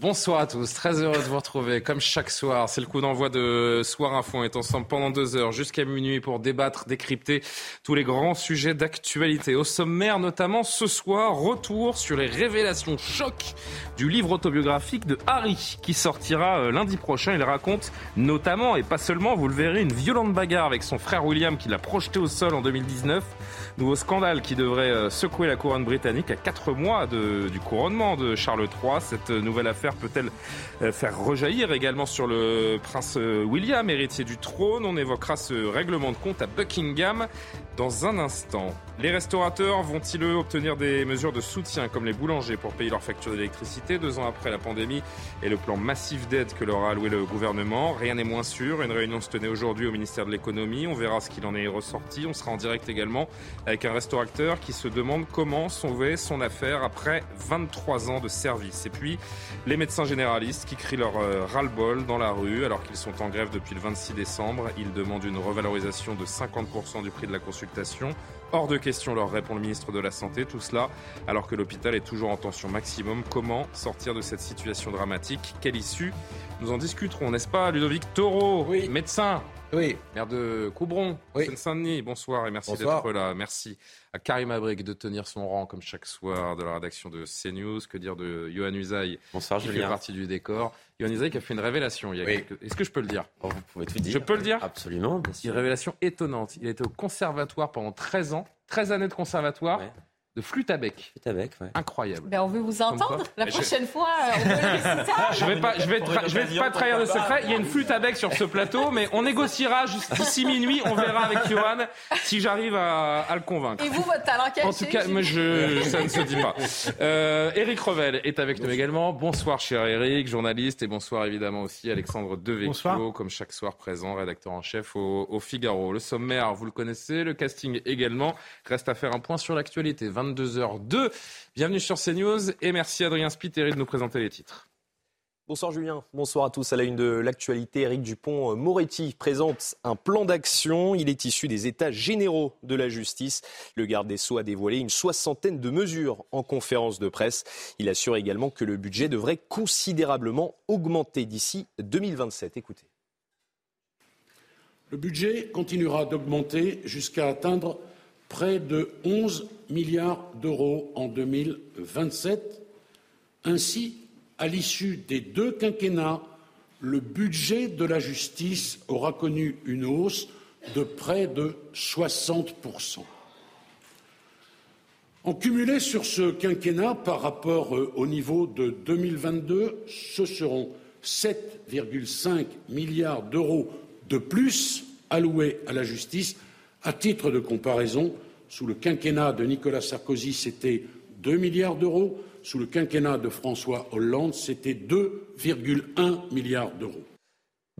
Bonsoir à tous, très heureux de vous retrouver comme chaque soir. C'est le coup d'envoi de Soir Info. On est ensemble pendant deux heures jusqu'à minuit pour débattre, décrypter tous les grands sujets d'actualité. Au sommaire notamment ce soir, retour sur les révélations choc du livre autobiographique de Harry qui sortira euh, lundi prochain. Il raconte notamment et pas seulement, vous le verrez, une violente bagarre avec son frère William qui l'a projeté au sol en 2019. Nouveau scandale qui devrait euh, secouer la couronne britannique à quatre mois du couronnement de Charles III. Cette nouvelle affaire peut-elle euh, faire rejaillir également sur le prince euh, William, héritier du trône? On évoquera ce règlement de compte à Buckingham dans un instant. Les restaurateurs vont-ils obtenir des mesures de soutien comme les boulangers pour payer leurs factures d'électricité deux ans après la pandémie et le plan massif d'aide que leur a alloué le gouvernement? Rien n'est moins sûr. Une réunion se tenait aujourd'hui au ministère de l'économie. On verra ce qu'il en est ressorti. On sera en direct également avec un restaurateur qui se demande comment sauver son affaire après 23 ans de service. Et puis les médecins généralistes qui crient leur euh, ras-le-bol dans la rue alors qu'ils sont en grève depuis le 26 décembre. Ils demandent une revalorisation de 50% du prix de la consultation. Hors de question, leur répond le ministre de la Santé. Tout cela alors que l'hôpital est toujours en tension maximum. Comment sortir de cette situation dramatique? Quelle issue Nous en discuterons, n'est-ce pas, Ludovic Taureau, Oui. médecin, Oui, maire de Coubron, Oui. Seine-Saint-Denis. Bonsoir et merci d'être là. Merci à Karim Abrik de tenir son rang comme chaque soir de la rédaction de CNews. Que dire de Johan Usaï Bonsoir qui fait partie du décor. Johan Usaï qui a fait une révélation Oui. quelques... Est-ce que je peux le dire? Oh, vous pouvez tout dire. Je peux le dire? Absolument, bien Une sûr. révélation étonnante. Il a été au conservatoire pendant 13 ans, 13 années de conservatoire, Ouais. De flûte à bec. Ouais. Incroyable. Ben, on veut vous entendre la Je- prochaine fois. euh, On peut laisser ça. Je vais pas, je vais, tra- je vais pas trahir le secret. Il y a une flûte à bec sur ce plateau, mais on négociera juste d'ici minuit. On verra avec Johan si j'arrive à, à le convaincre. Et vous, votre talent caché En tout cas, moi, je, ça ne se dit pas. Euh, Eric Revel est avec nous également. Bonsoir, cher Eric, journaliste, et bonsoir évidemment aussi Alexandre Devecchio, Bonsoir. comme chaque soir présent, rédacteur en chef au, au Figaro. Le sommaire, vous le connaissez, le casting également. Reste à faire un point sur l'actualité. 22h02. Bienvenue sur CNews et merci Adrien Spiteri de nous présenter les titres. Bonsoir Julien, bonsoir à tous. À la une de l'actualité, Éric Dupont-Moretti présente un plan d'action. Il est issu des états généraux de la justice. Le garde des Sceaux a dévoilé une soixantaine de mesures en conférence de presse. Il assure également que le budget devrait considérablement augmenter d'ici 2027. Écoutez. Le budget continuera d'augmenter jusqu'à atteindre près de 11 milliards d'euros en 2027. Ainsi, à l'issue des deux quinquennats, le budget de la justice aura connu une hausse de près de 60%. En cumulé sur ce quinquennat par rapport euh, au niveau de 2022, ce seront 7,5 milliards d'euros de plus alloués à la justice. À titre de comparaison, sous le quinquennat de Nicolas Sarkozy, c'était 2 milliards d'euros. Sous le quinquennat de François Hollande, c'était 2,1 milliards d'euros.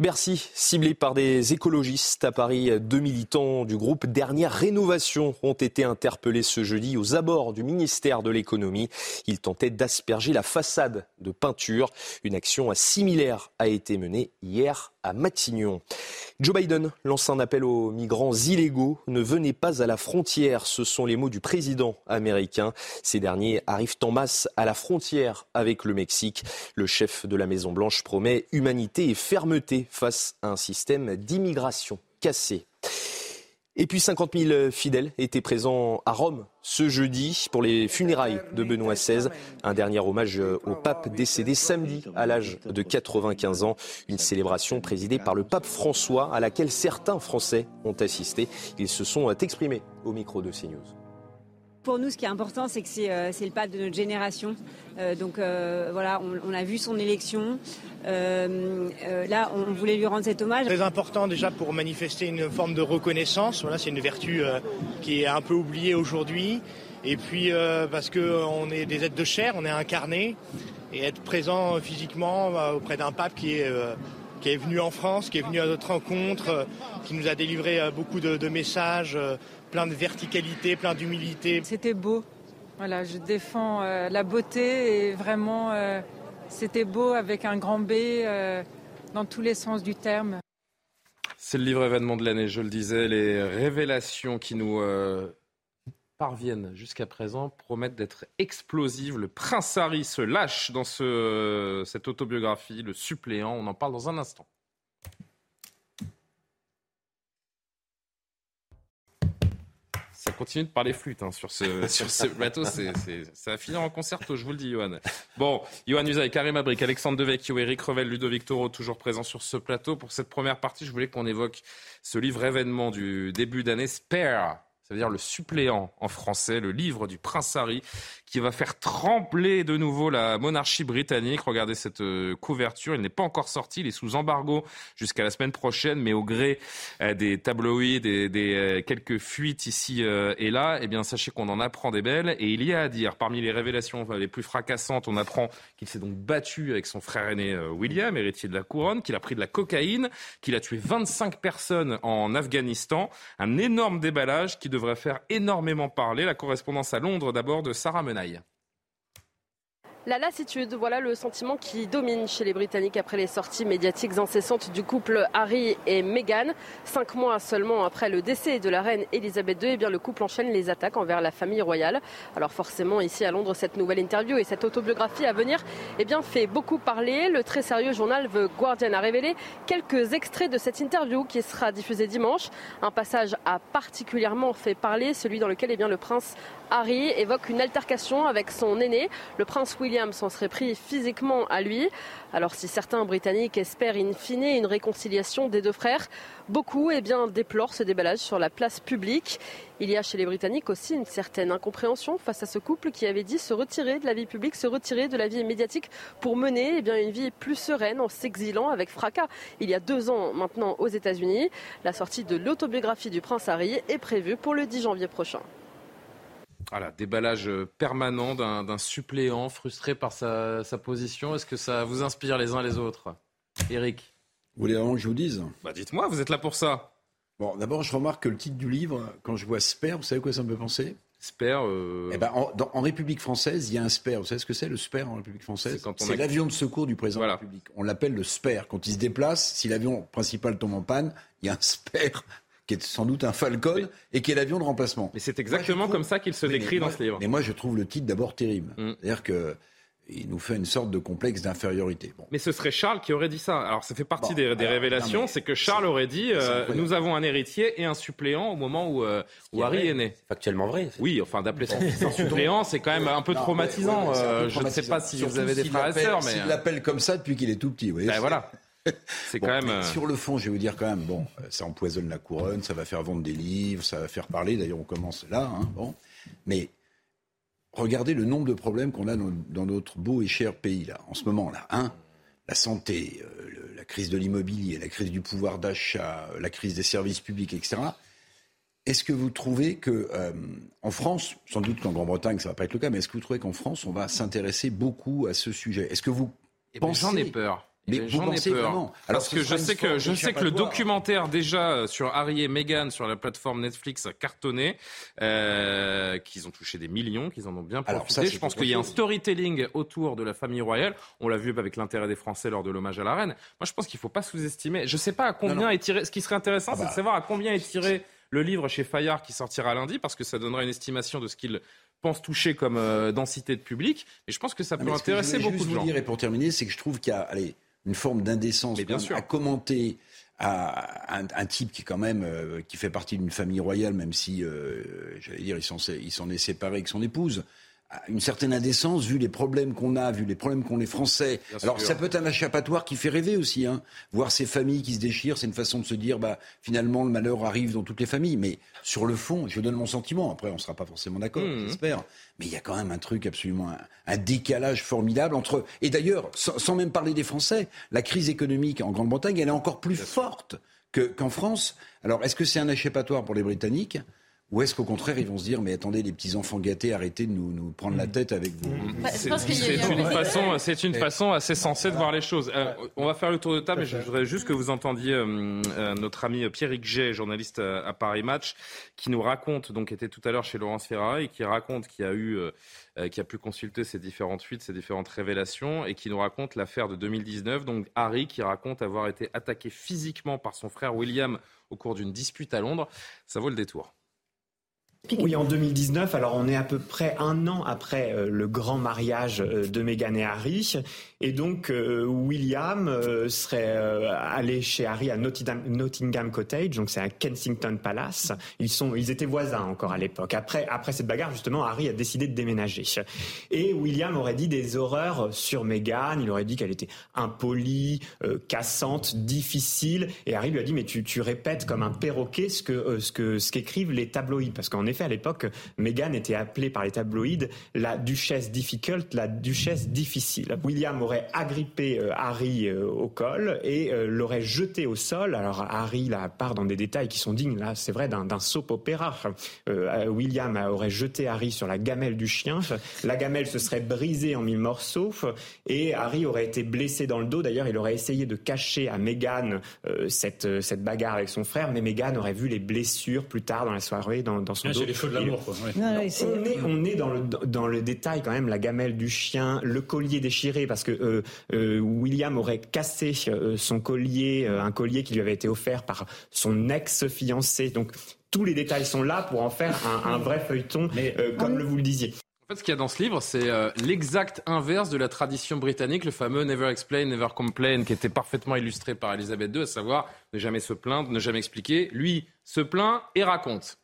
Bercy, ciblé par des écologistes à Paris, deux militants du groupe Dernière Rénovation ont été interpellés ce jeudi aux abords du ministère de l'économie. Ils tentaient d'asperger la façade de peinture. Une action similaire a été menée hier à Matignon. Joe Biden lance un appel aux migrants illégaux. Ne venez pas à la frontière. Ce sont les mots du président américain. Ces derniers arrivent en masse à la frontière avec le Mexique. Le chef de la Maison-Blanche promet humanité et fermeté face à un système d'immigration cassé. Et puis 50 000 fidèles étaient présents à Rome ce jeudi pour les funérailles de Benoît XVI. Un dernier hommage au pape décédé samedi à l'âge de 95 ans. Une célébration présidée par le pape François à laquelle certains Français ont assisté. Ils se sont exprimés au micro de CNews. Pour nous, ce qui est important, c'est que c'est euh, le pape de notre génération. Euh, donc euh, voilà, on, a vu son élection. Là, on voulait lui rendre cet hommage. Très important déjà pour manifester une forme de reconnaissance. Voilà, c'est une vertu qui est un peu oubliée aujourd'hui. Et puis parce qu'on est des êtres de chair, on est incarné. Et être présent physiquement euh, auprès d'un pape qui est, qui est venu en France, qui est venu à notre rencontre, qui nous a délivré beaucoup de messages, plein de verticalité, plein d'humilité. C'était beau. Voilà, je défends la beauté et vraiment c'était beau avec un grand B dans tous les sens du terme. C'est le livre événement de l'année, je le disais, les révélations qui nous parviennent jusqu'à présent promettent d'être explosives. Le prince Harry se lâche dans ce, cette autobiographie, le suppléant. On en parle dans un instant. Ça continue de parler flûte hein, sur, ce, sur ce plateau. C'est, ça va finir en concerto, je vous le dis, Johan. Bon, Johan Usaï, Karim Abrik, Alexandre Devecchio, Eric Revel, Ludovic Toro, toujours présents sur ce plateau. Pour cette première partie, je voulais qu'on évoque ce livre événement du début d'année, Spare, ça veut dire le suppléant en français, le livre du prince Harry, qui va faire trembler de nouveau la monarchie britannique. Regardez cette euh, couverture, il n'est pas encore sorti, il est sous embargo jusqu'à la semaine prochaine, mais au gré euh, des tabloïds, des, euh, quelques fuites ici et là, eh bien sachez qu'on en apprend des belles. Et il y a à dire, parmi les révélations les plus fracassantes, on apprend qu'il s'est donc battu avec son frère aîné William, héritier de la couronne, qu'il a pris de la cocaïne, qu'il a tué 25 personnes en Afghanistan. Un énorme déballage qui devrait faire énormément parler. La correspondance à Londres d'abord de Sarah Menaille. La lassitude, voilà le sentiment qui domine chez les Britanniques après les sorties médiatiques incessantes du couple Harry et Meghan. Cinq mois seulement après le décès de la reine Elisabeth II, eh bien le couple enchaîne les attaques envers la famille royale. Alors forcément, ici à Londres, cette nouvelle interview et cette autobiographie à venir eh bien, fait beaucoup parler. Le très sérieux journal The Guardian a révélé quelques extraits de cette interview qui sera diffusée dimanche. Un passage a particulièrement fait parler, celui dans lequel eh bien, le prince Harry évoque une altercation avec son aîné. Le prince William s'en serait pris physiquement à lui. Alors si certains Britanniques espèrent in fine une réconciliation des deux frères, beaucoup eh bien, déplorent ce déballage sur la place publique. Il y a chez les Britanniques aussi une certaine incompréhension face à ce couple qui avait dit se retirer de la vie publique, se retirer de la vie médiatique pour mener eh bien, une vie plus sereine en s'exilant avec fracas. Il y a deux ans maintenant aux États-Unis, la sortie de l'autobiographie du prince Harry est prévue pour le 10 janvier prochain. Voilà, déballage euh, permanent d'un suppléant frustré par sa, position. Est-ce que ça vous inspire les uns les autres Eric Vous voulez vraiment que je vous dise? Bah Dites-moi, vous êtes là pour ça. Bon, d'abord, je remarque que le titre du livre, quand je vois SPER, vous savez quoi ça me fait penser? SPER euh... eh ben, en, République française, il y a un SPER. Vous savez ce que c'est le SPER en République française? C'est l'avion de secours du président de la République. On l'appelle le SPER. Quand il se déplace, si l'avion principal tombe en panne, il y a un SPER qui est sans doute un Falcon et qui est l'avion de remplacement. Mais c'est exactement comme ça qu'il se décrit dans ce livre. Mais moi, je trouve le titre d'abord terrible. Mm. C'est-à-dire que il nous fait une sorte de complexe d'infériorité. Mais ce serait Charles qui aurait dit ça. Alors ça fait partie des, révélations, c'est que Charles aurait dit euh, nous avons un héritier et un suppléant au moment où, euh, Harry est, né. Factuellement vrai. Oui, enfin d'appeler son fils un suppléant, c'est quand même un peu traumatisant. Euh, je ne sais pas si vous avez des frères et sœurs, mais il l'appelle comme ça depuis qu'il est tout petit. Vous ben voilà. C'est quand même. Euh, sur le fond, je vais vous dire quand même, bon, euh, ça empoisonne la couronne, ça va faire vendre des livres, ça va faire parler. D'ailleurs, on commence là, hein, bon. Mais regardez le nombre de problèmes qu'on a dans, notre beau et cher pays là, en ce moment là, hein. La santé, euh, la crise de l'immobilier, la crise du pouvoir d'achat, la crise des services publics, etc. Est-ce que vous trouvez que en France, sans doute qu'en Grande-Bretagne ça va pas être le cas, mais est-ce que vous trouvez qu'en France on va s'intéresser beaucoup à ce sujet? Est-ce que vous eh ben, pensez J'en ai peur. Mais j'en ai peur. Parce que je sais que, je sais que le documentaire déjà euh, sur Harry et Meghan sur la plateforme Netflix a cartonné, euh, qu'ils ont touché des millions, qu'ils en ont bien profité. je pense qu'il y a un storytelling autour de la famille royale. On l'a vu avec l'intérêt des Français lors de l'hommage à la reine. Moi, je pense qu'il ne faut pas sous-estimer. Je ne sais pas à combien est tiré. Ce qui serait intéressant, ah c'est de bah. savoir à combien est tiré le livre chez Fayard qui sortira lundi, parce que ça donnera une estimation de ce qu'il pense toucher comme euh, densité de public. Mais je pense que ça peut intéresser beaucoup de gens. Vous dire, et pour terminer, c'est que je trouve qu'il y a, allez, une forme d'indécence à commenter à un, type qui quand même euh, qui fait partie d'une famille royale, même si euh, j'allais dire il s'en est séparé avec son épouse une certaine indécence vu les problèmes qu'on a, vu les problèmes qu'ont les Français. Alors ça peut être un échappatoire qui fait rêver aussi. Hein. Voir ces familles qui se déchirent, c'est une façon de se dire bah finalement le malheur arrive dans toutes les familles. Mais sur le fond, je donne mon sentiment. Après, on ne sera pas forcément d'accord, mmh. j'espère. Mais il y a quand même un truc absolument un, décalage formidable entre. Et d'ailleurs, sans, même parler des Français, la crise économique en Grande-Bretagne, elle est encore plus forte qu'en France. Alors, est-ce que c'est un échappatoire pour les Britanniques? Ou est-ce qu'au contraire, ils vont se dire, mais attendez, les petits enfants gâtés, arrêtez de nous, nous prendre la mm. tête avec vous. Bah, c'est une, façon, c'est une façon assez sensée de voir les choses. Euh, on va faire le tour de table, mais je voudrais juste que vous entendiez euh, euh, notre ami Pierrick Jay, journaliste à, Paris Match, qui nous raconte, donc était tout à l'heure chez Laurence Ferrari, et qui raconte qu'il a eu, qui a pu consulter ces différentes fuites, ces différentes révélations, et qui nous raconte l'affaire de 2019. Donc Harry qui raconte avoir été attaqué physiquement par son frère William au cours d'une dispute à Londres. Ça vaut le détour. Oui, en 2019, alors on est à peu près un an après euh, le grand mariage euh, de Meghan et Harry. Et donc, euh, William serait allé chez Harry à Nottingham, Cottage, donc c'est à Kensington Palace. Ils, sont, ils étaient voisins encore à l'époque. Après, après cette bagarre, justement, Harry a décidé de déménager. Et William aurait dit des horreurs sur Meghan. Il aurait dit qu'elle était impolie, cassante, difficile. Et Harry lui a dit, mais tu, tu répètes comme un perroquet ce ce que ce qu'écrivent les tabloïds, parce qu'en effet, à l'époque, Meghan était appelée par les tabloïds la duchesse difficult, la duchesse difficile. William aurait agrippé euh, Harry euh, au col et euh, l'aurait jeté au sol. Alors Harry là part dans des détails qui sont dignes, là, c'est vrai, d'un soap opéra. William aurait jeté Harry sur la gamelle du chien. La gamelle se serait brisée en mille morceaux et Harry aurait été blessé dans le dos. D'ailleurs, il aurait essayé de cacher à Meghan cette, cette bagarre avec son frère, mais Meghan aurait vu les blessures plus tard dans la soirée dans, son dos les feux de l'amour. on, est, dans, le, dans le détail quand même, la gamelle du chien, le collier déchiré, parce que euh, euh, William aurait cassé euh, son collier, un collier qui lui avait été offert par son ex-fiancé. Donc tous les détails sont là pour en faire un, vrai feuilleton, comme le vous le disiez. En fait, ce qu'il y a dans ce livre, c'est l'exact inverse de la tradition britannique, le fameux Never Explain, Never Complain, qui était parfaitement illustré par Elisabeth II, à savoir ne jamais se plaindre, ne jamais expliquer. Lui se plaint et raconte.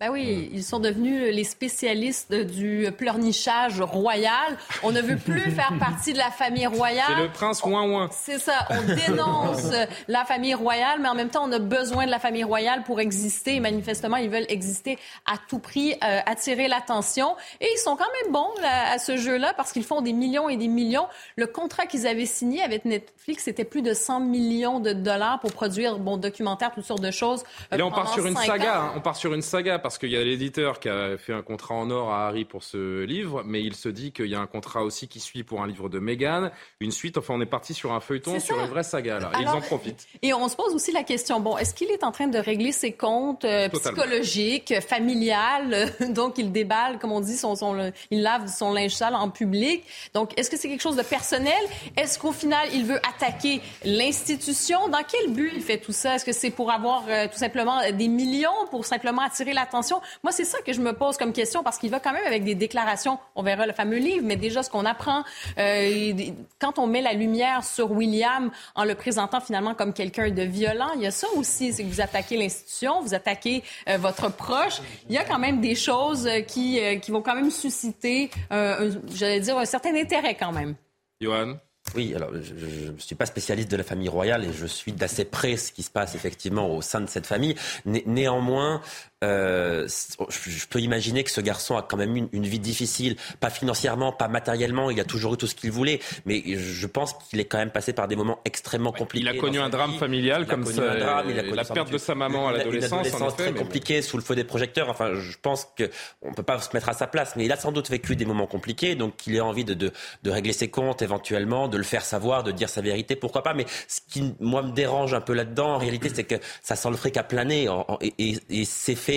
Ben oui, ils sont devenus les spécialistes du pleurnichage royal. On ne veut plus faire partie de la famille royale. C'est le prince ouin ouin. C'est ça. On dénonce la famille royale, mais en même temps, on a besoin de la famille royale pour exister. manifestement, ils veulent exister à tout prix, euh, attirer l'attention. Et ils sont quand même bons à ce jeu-là parce qu'ils font des millions et des millions. Le contrat qu'ils avaient signé avec Netflix, c'était plus de 100 millions de dollars pour produire bon documentaire, toutes sortes de choses. Et là, on part sur une saga. Hein. On part sur une saga parce qu'il y a l'éditeur qui a fait un contrat en or à Harry pour ce livre, mais il se dit qu'il y a un contrat aussi qui suit pour un livre de Meghan, une suite. Enfin, on est parti sur un feuilleton, sur une vraie saga. Là. ils en profitent. Et on se pose aussi la question bon, est-ce qu'il est en train de régler ses comptes euh, psychologiques, familiales? Donc, il déballe, comme on dit, son, son, il lave son linge sale en public. Donc, est-ce que c'est quelque chose de personnel? Est-ce qu'au final, il veut attaquer l'institution? Dans quel but il fait tout ça? Est-ce que c'est pour avoir euh, tout simplement des millions, pour simplement attirer l'attention. Moi, c'est ça que je me pose comme question parce qu'il va quand même avec des déclarations. On verra le fameux livre, mais déjà ce qu'on apprend euh, quand on met la lumière sur William en le présentant finalement comme quelqu'un de violent, il y a ça aussi, c'est que vous attaquez l'institution, vous attaquez euh, votre proche. Il y a quand même des choses qui, euh, qui vont quand même susciter, j'allais dire, un certain intérêt quand même. Johan? Oui, alors je ne suis pas spécialiste de la famille royale et je suis d'assez près ce qui se passe effectivement au sein de cette famille. néanmoins, euh, je peux imaginer que ce garçon a quand même une, une, vie difficile, pas financièrement, pas matériellement, il a toujours eu tout ce qu'il voulait, mais je pense qu'il est quand même passé par des moments extrêmement compliqués. Il a connu un drame familial comme ça, drame, il a connu la perte de sa maman à l'adolescence. Une très compliquée sous le feu des projecteurs. Enfin, je pense qu'on ne peut pas se mettre à sa place, mais il a sans doute vécu des moments compliqués, donc il a envie de, de, de régler ses comptes éventuellement, de le faire savoir, de dire sa vérité, pourquoi pas. Mais ce qui, moi, me dérange un peu là-dedans, en réalité, c'est que ça sent le fric à planer et, et, et c'est fait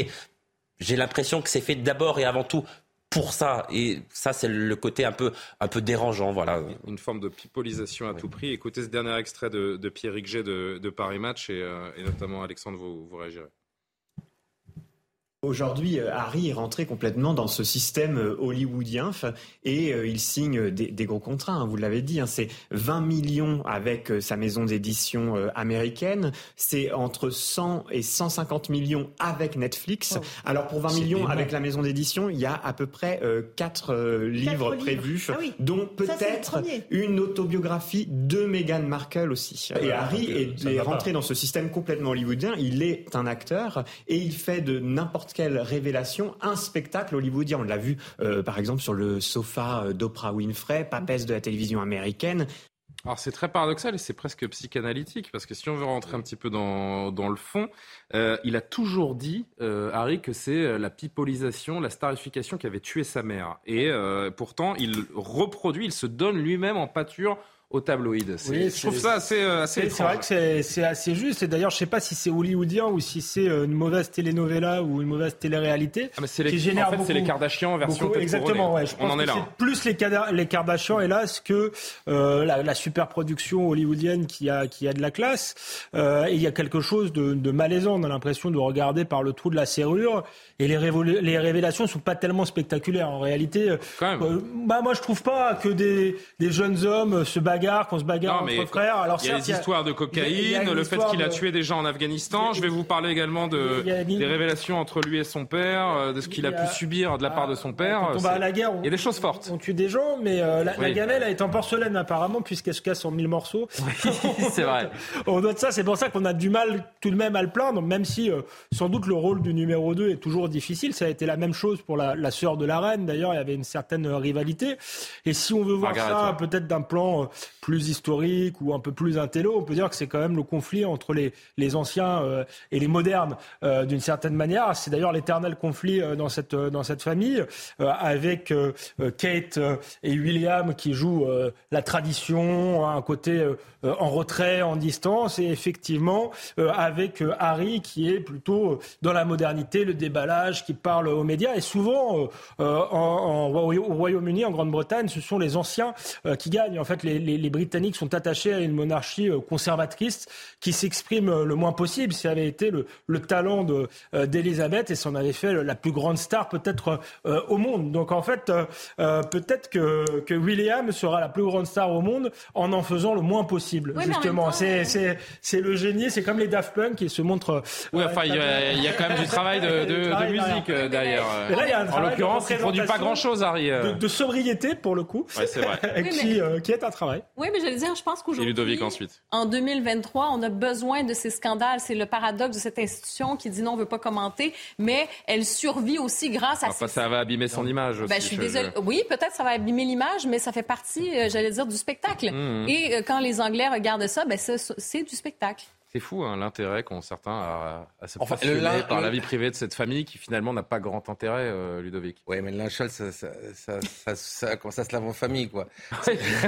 j'ai l'impression que c'est fait d'abord et avant tout pour ça. Et ça, c'est le côté un peu, un peu dérangeant. Voilà. Une forme de pipolisation à tout prix. Écoutez ce dernier extrait de, Pierre Rigget de, de, Paris Match et, euh, et notamment Alexandre, vous, vous réagirez. Aujourd'hui, euh, Harry est rentré complètement dans ce système euh, hollywoodien et euh, il signe des, gros contrats, hein, vous l'avez dit, hein. c'est 20 millions avec sa maison d'édition américaine, c'est entre 100 et 150 millions avec Netflix. Oh. Alors pour 20 millions avec la maison d'édition, il y a à peu près 4 livres prévus, ah dont peut-être une autobiographie de Meghan Markle aussi. et Harry est rentré dans ce système complètement hollywoodien, il est un acteur et il fait de n'importe quelle révélation, un spectacle hollywoodien. On l'a vu euh, par exemple sur le sofa euh, d'Oprah Winfrey, papesse de la télévision américaine. Alors c'est très paradoxal et c'est presque psychanalytique parce que si on veut rentrer un petit peu dans, dans le fond, euh, il a toujours dit, Harry, que c'est la pipolisation, la starification qui avait tué sa mère. Et pourtant, il reproduit, il se donne lui-même en pâture au tabloïd. Oui, je trouve ça assez, euh, assez C'est vrai que c'est assez juste. Et d'ailleurs, je ne sais pas si c'est hollywoodien ou si c'est euh, une mauvaise télénovela ou une mauvaise télé-réalité. Ah, c'est les, qui génère en fait, c'est les Kardashians version Exactement, ouais. Je pense On en est là. C'est plus les, les Kardashians, hélas, que euh, la, la super production hollywoodienne qui a, qui a de la classe. Euh, et il y a quelque chose de, de malaisant. On a l'impression de regarder par le trou de la serrure. Et les, les révélations ne sont pas tellement spectaculaires. En réalité, euh, bah, moi, je trouve pas que des, des jeunes hommes se battent qu'on se bagarre entre frères. Alors, il y a des histoires de cocaïne, le fait qu'il a tué des gens en Afghanistan. Je vais vous parler également de, des révélations entre lui et son père, euh, de ce qu'il a, pu subir de la part de son père. Quand on va à la guerre, il y a des choses fortes. On tue des gens, mais euh, la, gamelle été en porcelaine apparemment, puisqu'elle se casse en mille morceaux. c'est vrai. on doit de ça, c'est pour ça qu'on a du mal tout de même à le plaindre, même si euh, sans doute le rôle du numéro 2 est toujours difficile. Ça a été la même chose pour la, la sœur de la reine. D'ailleurs, il y avait une certaine rivalité. Et si on veut voir ça peut-être d'un plan plus historique ou un peu plus intello, on peut dire que c'est quand même le conflit entre les, les anciens euh, et les modernes euh, d'une certaine manière. C'est d'ailleurs l'éternel conflit euh, dans cette dans cette famille avec Kate et William qui jouent la tradition, un côté en retrait, en distance, et effectivement avec Harry qui est plutôt dans la modernité, le déballage, qui parle aux médias. Et souvent, en, au Royaume-Uni, en Grande-Bretagne, ce sont les anciens qui gagnent. En fait, les, les Britanniques sont attachés à une monarchie euh, conservatrice qui s'exprime euh, le moins possible. Ça avait été le, le talent d'Elisabeth et ça en avait fait la plus grande star peut-être euh, au monde. Donc en fait, peut-être que, que, William sera la plus grande star au monde en en faisant le moins possible. justement, c'est c'est le génie. C'est comme les Daft Punk qui se montrent. Oui, enfin, il y, a, quand même du travail de, de, musique derrière. en l'occurrence, il ne produit pas grand-chose, Harry. De, sobriété pour le coup. Ouais, c'est vrai. qui, qui est un travail. Oui, mais j'allais dire, je pense qu'aujourd'hui, en 2023, on a besoin de ces scandales. C'est le paradoxe de cette institution qui dit non, on ne veut pas commenter, mais elle survit aussi grâce à... Ah, ça va abîmer son image aussi. Ben, je suis désolée. Oui, peut-être ça va abîmer l'image, mais ça fait partie, euh, j'allais dire, du spectacle. Mmh. Et euh, quand les Anglais regardent ça, ben, c'est du spectacle. C'est fou hein, l'intérêt qu'ont certains à, à se enfin, par la vie privée de cette famille qui finalement n'a pas grand intérêt, euh, Ludovic. Oui, mais le linchal, ça, ça, ça, ça, ça se lave en famille, quoi?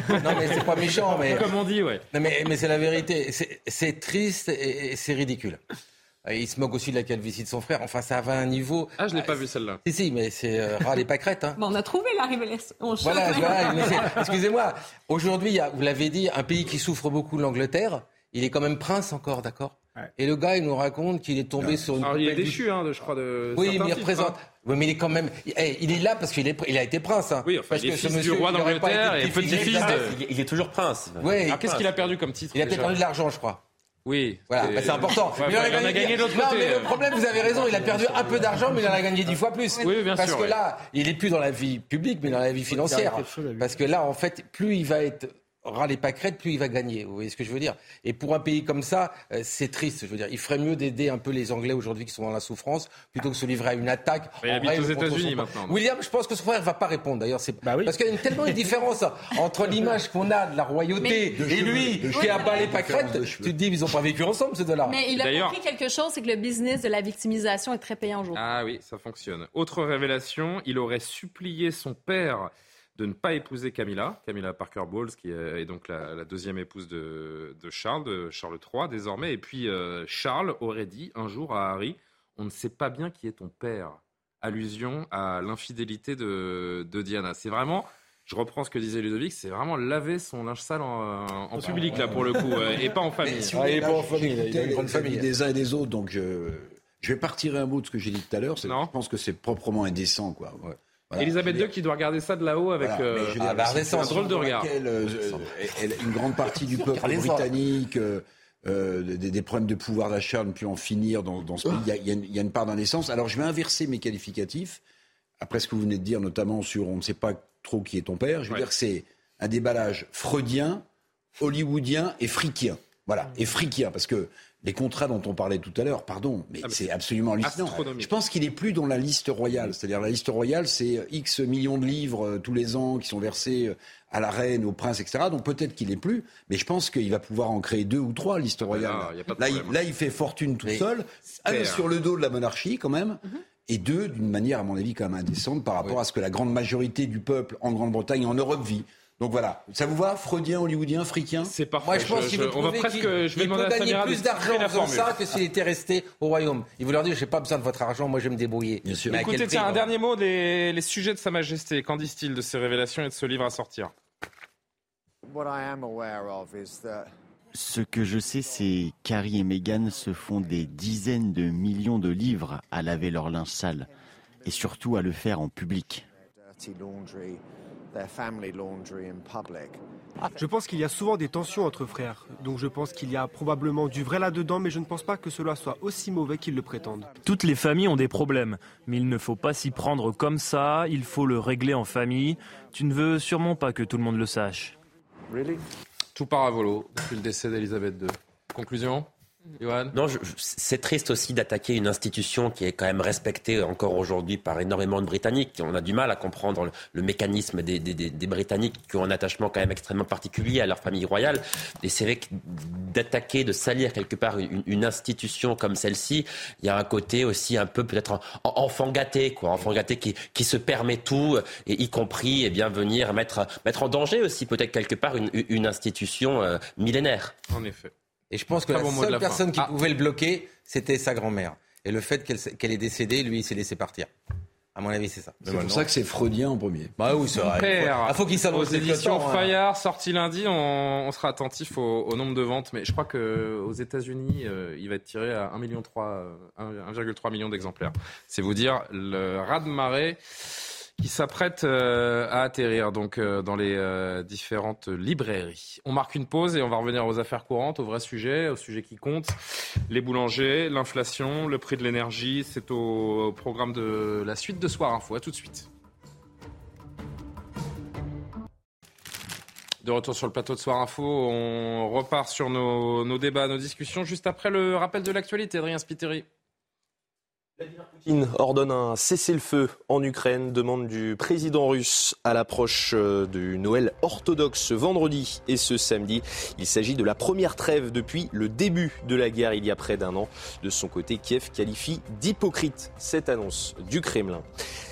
non, mais c'est pas méchant, mais. Comme on dit, ouais. Non, mais, mais c'est la vérité. C'est triste et, c'est ridicule. Il se moque aussi de la calvitie de son frère. Enfin, ça va à un niveau. Ah, je n'ai pas vu celle-là. Si, si, mais c'est euh, râle et pas crête. Hein. Bon, on a trouvé la révélation. Voilà, voilà excusez-moi. Aujourd'hui, vous l'avez dit, un pays qui souffre beaucoup, l'Angleterre il est quand même prince encore, d'accord Et le gars, il nous raconte qu'il est tombé sur une. Alors, il est déchu, hein, je crois, de. Oui, mais il représente. Hein. Oui, mais il est quand même. Eh, il est là parce qu'il est... il a été prince. Hein. Oui, enfin, parce il est que fils monsieur, du roi d'Angleterre et petit-fils de. Il est toujours prince. Oui. Alors, qu'est-ce qu'il a perdu comme titre Il a peut-être perdu de l'argent, je crois. Oui, voilà, bah, c'est important. mais il, en a gagné, d'autres côté. Mais le problème, vous avez raison, il a perdu un peu d'argent, mais il en a gagné dix fois plus. Oui, bien Parce sûr. que là, il est plus dans la vie publique, mais dans la vie financière. Parce que là, en fait, plus il va être râle pas crête, plus il va gagner. Vous voyez ce que je veux dire Et pour un pays comme ça, euh, c'est triste. Je veux dire, il ferait mieux d'aider un peu les Anglais aujourd'hui qui sont dans la souffrance plutôt que de se livrer à une attaque. il habite aux États-Unis maintenant. William, je pense que son frère va pas répondre. D'ailleurs, c'est bah parce qu'il y a tellement une différence entre l'image qu'on a de la royauté et lui qui a pas les pâquerettes. Tu te dis, ils ont pas vécu ensemble ces deux-là. Mais il a compris quelque chose, c'est que le business de la victimisation est très payant aujourd'hui. Ah oui, ça fonctionne. Autre révélation, il aurait supplié son père de ne pas épouser Camilla, Camilla Parker Bowles, qui est donc la, deuxième épouse de, Charles, de Charles III désormais. Et puis euh, Charles aurait dit un jour à Harry, on ne sait pas bien qui est ton père. Allusion à l'infidélité de, Diana. C'est vraiment, je reprends ce que disait Ludovic, c'est vraiment laver son linge sale en, public là pour le coup, euh, et pas en famille. Ah, et pas en famille, il a une grande famille. Des uns et des autres, donc je, je vais partir un bout de ce que j'ai dit tout à l'heure. Je pense que c'est proprement indécent, quoi. Elisabeth II qui doit regarder ça de là-haut avec euh, un drôle de regard. Euh, une grande partie du peuple britannique, euh, des, problèmes de pouvoir d'achat, ne plus en finir dans, ce pays. Il y, a, une part d'indécence. Alors je vais inverser mes qualificatifs, après ce que vous venez de dire, notamment sur on ne sait pas trop qui est ton père. Je veux dire que c'est un déballage freudien, hollywoodien et frikien. Voilà, et frikien, parce que les contrats dont on parlait tout à l'heure, pardon, mais, ah, c'est absolument hallucinant. Je pense qu'il n'est plus dans la liste royale. C'est-à-dire la liste royale, c'est X millions de livres euh, tous les ans qui sont versés euh, à la reine, au prince, etc. Donc peut-être qu'il n'est plus, mais je pense qu'il va pouvoir en créer deux ou trois, liste royale. là, il, fait fortune tout seul, sur le dos de la monarchie quand même. Mhm. Et deux, d'une manière, à mon avis, quand même indécente par rapport à ce que la grande majorité du peuple en Grande-Bretagne et en Europe vit. Donc voilà, ça vous va, freudien, hollywoodien, friquien C'est parfait. Moi, je pense qu'il veut prouver qu'il peut gagner plus d'argent en ça que s'il était resté au royaume. Il veut leur dire, j'ai pas besoin de votre argent, moi je vais me débrouiller. Bien sûr. écoutez, tiens, un dernier mot, les, les sujets de Sa Majesté. Qu'en disent-ils de ces révélations et de ce livre à sortir ce que je sais, c'est qu'Harry et Meghan se font des dizaines de millions de livres à laver leur linge sale et surtout à le faire en public. Je pense qu'il y a souvent des tensions entre frères, donc je pense qu'il y a probablement du vrai là-dedans, mais je ne pense pas que cela soit aussi mauvais qu'ils le prétendent. Toutes les familles ont des problèmes, mais il ne faut pas s'y prendre comme ça, il faut le régler en famille. Tu ne veux sûrement pas que tout le monde le sache. Tout part à volo depuis le décès d'Elisabeth II. Conclusion? Non, c'est triste aussi d'attaquer une institution qui est quand même respectée encore aujourd'hui par énormément de Britanniques. On a du mal à comprendre le, mécanisme des, Britanniques qui ont un attachement quand même extrêmement particulier à leur famille royale. Et c'est vrai que d'attaquer, de salir quelque part une, institution comme celle-ci, il y a un côté aussi un peu peut-être enfant gâté, quoi, enfant gâté qui, qui se permet tout, et y compris eh bien venir mettre, mettre en danger aussi peut-être quelque part une, une institution euh, millénaire. En effet. Et je pense que la seule personne qui ah. pouvait le bloquer, c'était sa grand-mère. Et le fait qu'elle est décédée, lui, il s'est laissé partir. À mon avis, c'est ça. C'est pour ça que c'est freudien en premier. Bah oui, c'est vrai. Il faut, faut qu'il s'annonce. Aux éditions hein. Fayard, sorti lundi, on, sera attentif au, nombre de ventes. Mais je crois qu'aux États-Unis, euh, il va être tiré à 1,3 million, 1,3 million d'exemplaires. C'est vous dire le raz de marée qui s'apprête euh, à atterrir donc euh, dans les euh, différentes librairies. On marque une pause et on va revenir aux affaires courantes, au vrai sujet, au sujet qui compte. Les boulangers, l'inflation, le prix de l'énergie, c'est au, programme de la suite de Soir Info. À tout de suite. De retour sur le plateau de Soir Info, on repart sur nos, nos débats, nos discussions, juste après le rappel de l'actualité. Adrien Spiteri. Poutine ordonne un cessez-le-feu en Ukraine, demande du président russe à l'approche euh, du Noël orthodoxe ce vendredi et ce samedi. Il s'agit de la première trêve depuis le début de la guerre il y a près d'un an. De son côté, Kiev qualifie d'hypocrite cette annonce du Kremlin.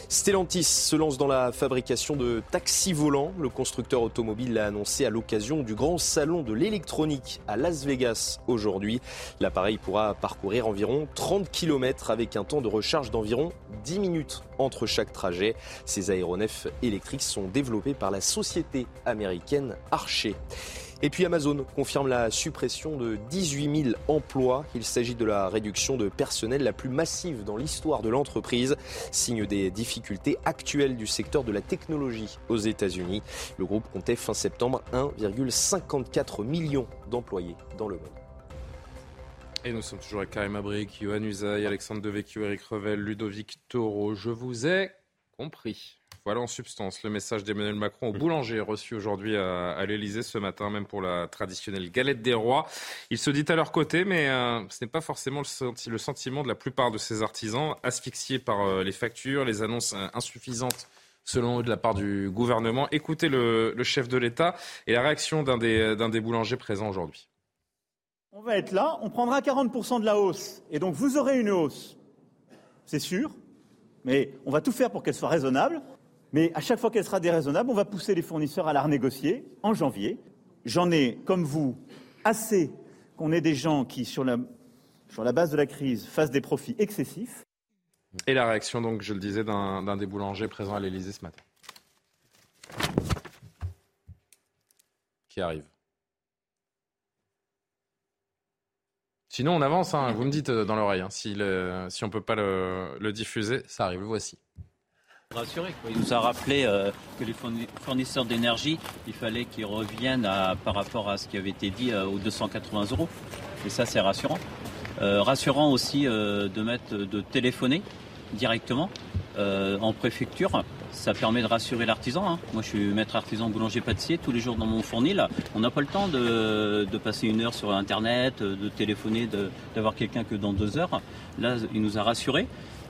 Stellantis se lance dans la fabrication de taxis volants. Le constructeur automobile l'a annoncé à l'occasion du grand salon de l'électronique à Las Vegas aujourd'hui. L'appareil pourra parcourir environ 30 km avec un temps de recharge d'environ 10 minutes entre chaque trajet. Ces aéronefs électriques sont développés par la société américaine Archer. Et puis Amazon confirme la suppression de 18 000 emplois. Il s'agit de la réduction de personnel la plus massive dans l'histoire de l'entreprise, signe des difficultés actuelles du secteur de la technologie aux États-Unis. Le groupe comptait fin septembre 1,54 million d'employés dans le monde. Et nous sommes toujours avec Karim Abrik, Johan Usaï, Alexandre Devecchio, Eric Revel, Ludovic Toro. Je vous ai compris. Voilà en substance le message d'Emmanuel Macron au boulanger reçu aujourd'hui à, l'Elysée ce matin, même pour la traditionnelle galette des rois. Il se dit à leur côté, mais euh, ce n'est pas forcément le, sentiment de la plupart de ces artisans, asphyxiés par euh, les factures, les annonces euh, insuffisantes selon eux de la part du gouvernement. Écoutez le, chef de l'État et la réaction d'un des, des boulangers présents aujourd'hui. On va être là, on prendra 40% de la hausse, et donc vous aurez une hausse, c'est sûr, mais on va tout faire pour qu'elle soit raisonnable. Mais à chaque fois qu'elle sera déraisonnable, on va pousser les fournisseurs à la renégocier en janvier. J'en ai, comme vous, assez qu'on ait des gens qui, sur la, base de la crise, fassent des profits excessifs. Et la réaction, donc, je le disais, d'un des boulangers présents à l'Élysée ce matin. Qui arrive. Sinon, on avance, hein. vous me dites euh, dans l'oreille. Hein. si, si, on ne peut pas le, le diffuser, ça arrive, le voici. Rassuré, Il nous a rappelé euh, que les fournisseurs d'énergie, il fallait qu'ils reviennent par rapport à ce qui avait été dit euh, aux 280 euros. Et ça, c'est rassurant. Euh, rassurant aussi de mettre de téléphoner directement en préfecture. ça permet de rassurer l'artisan. Hein. Moi, je suis maître artisan boulanger pâtissier tous les jours dans mon fournil. On n'a pas le temps de, passer une heure sur Internet, de téléphoner, d'avoir quelqu'un que dans deux heures. Là, il nous a rassurés.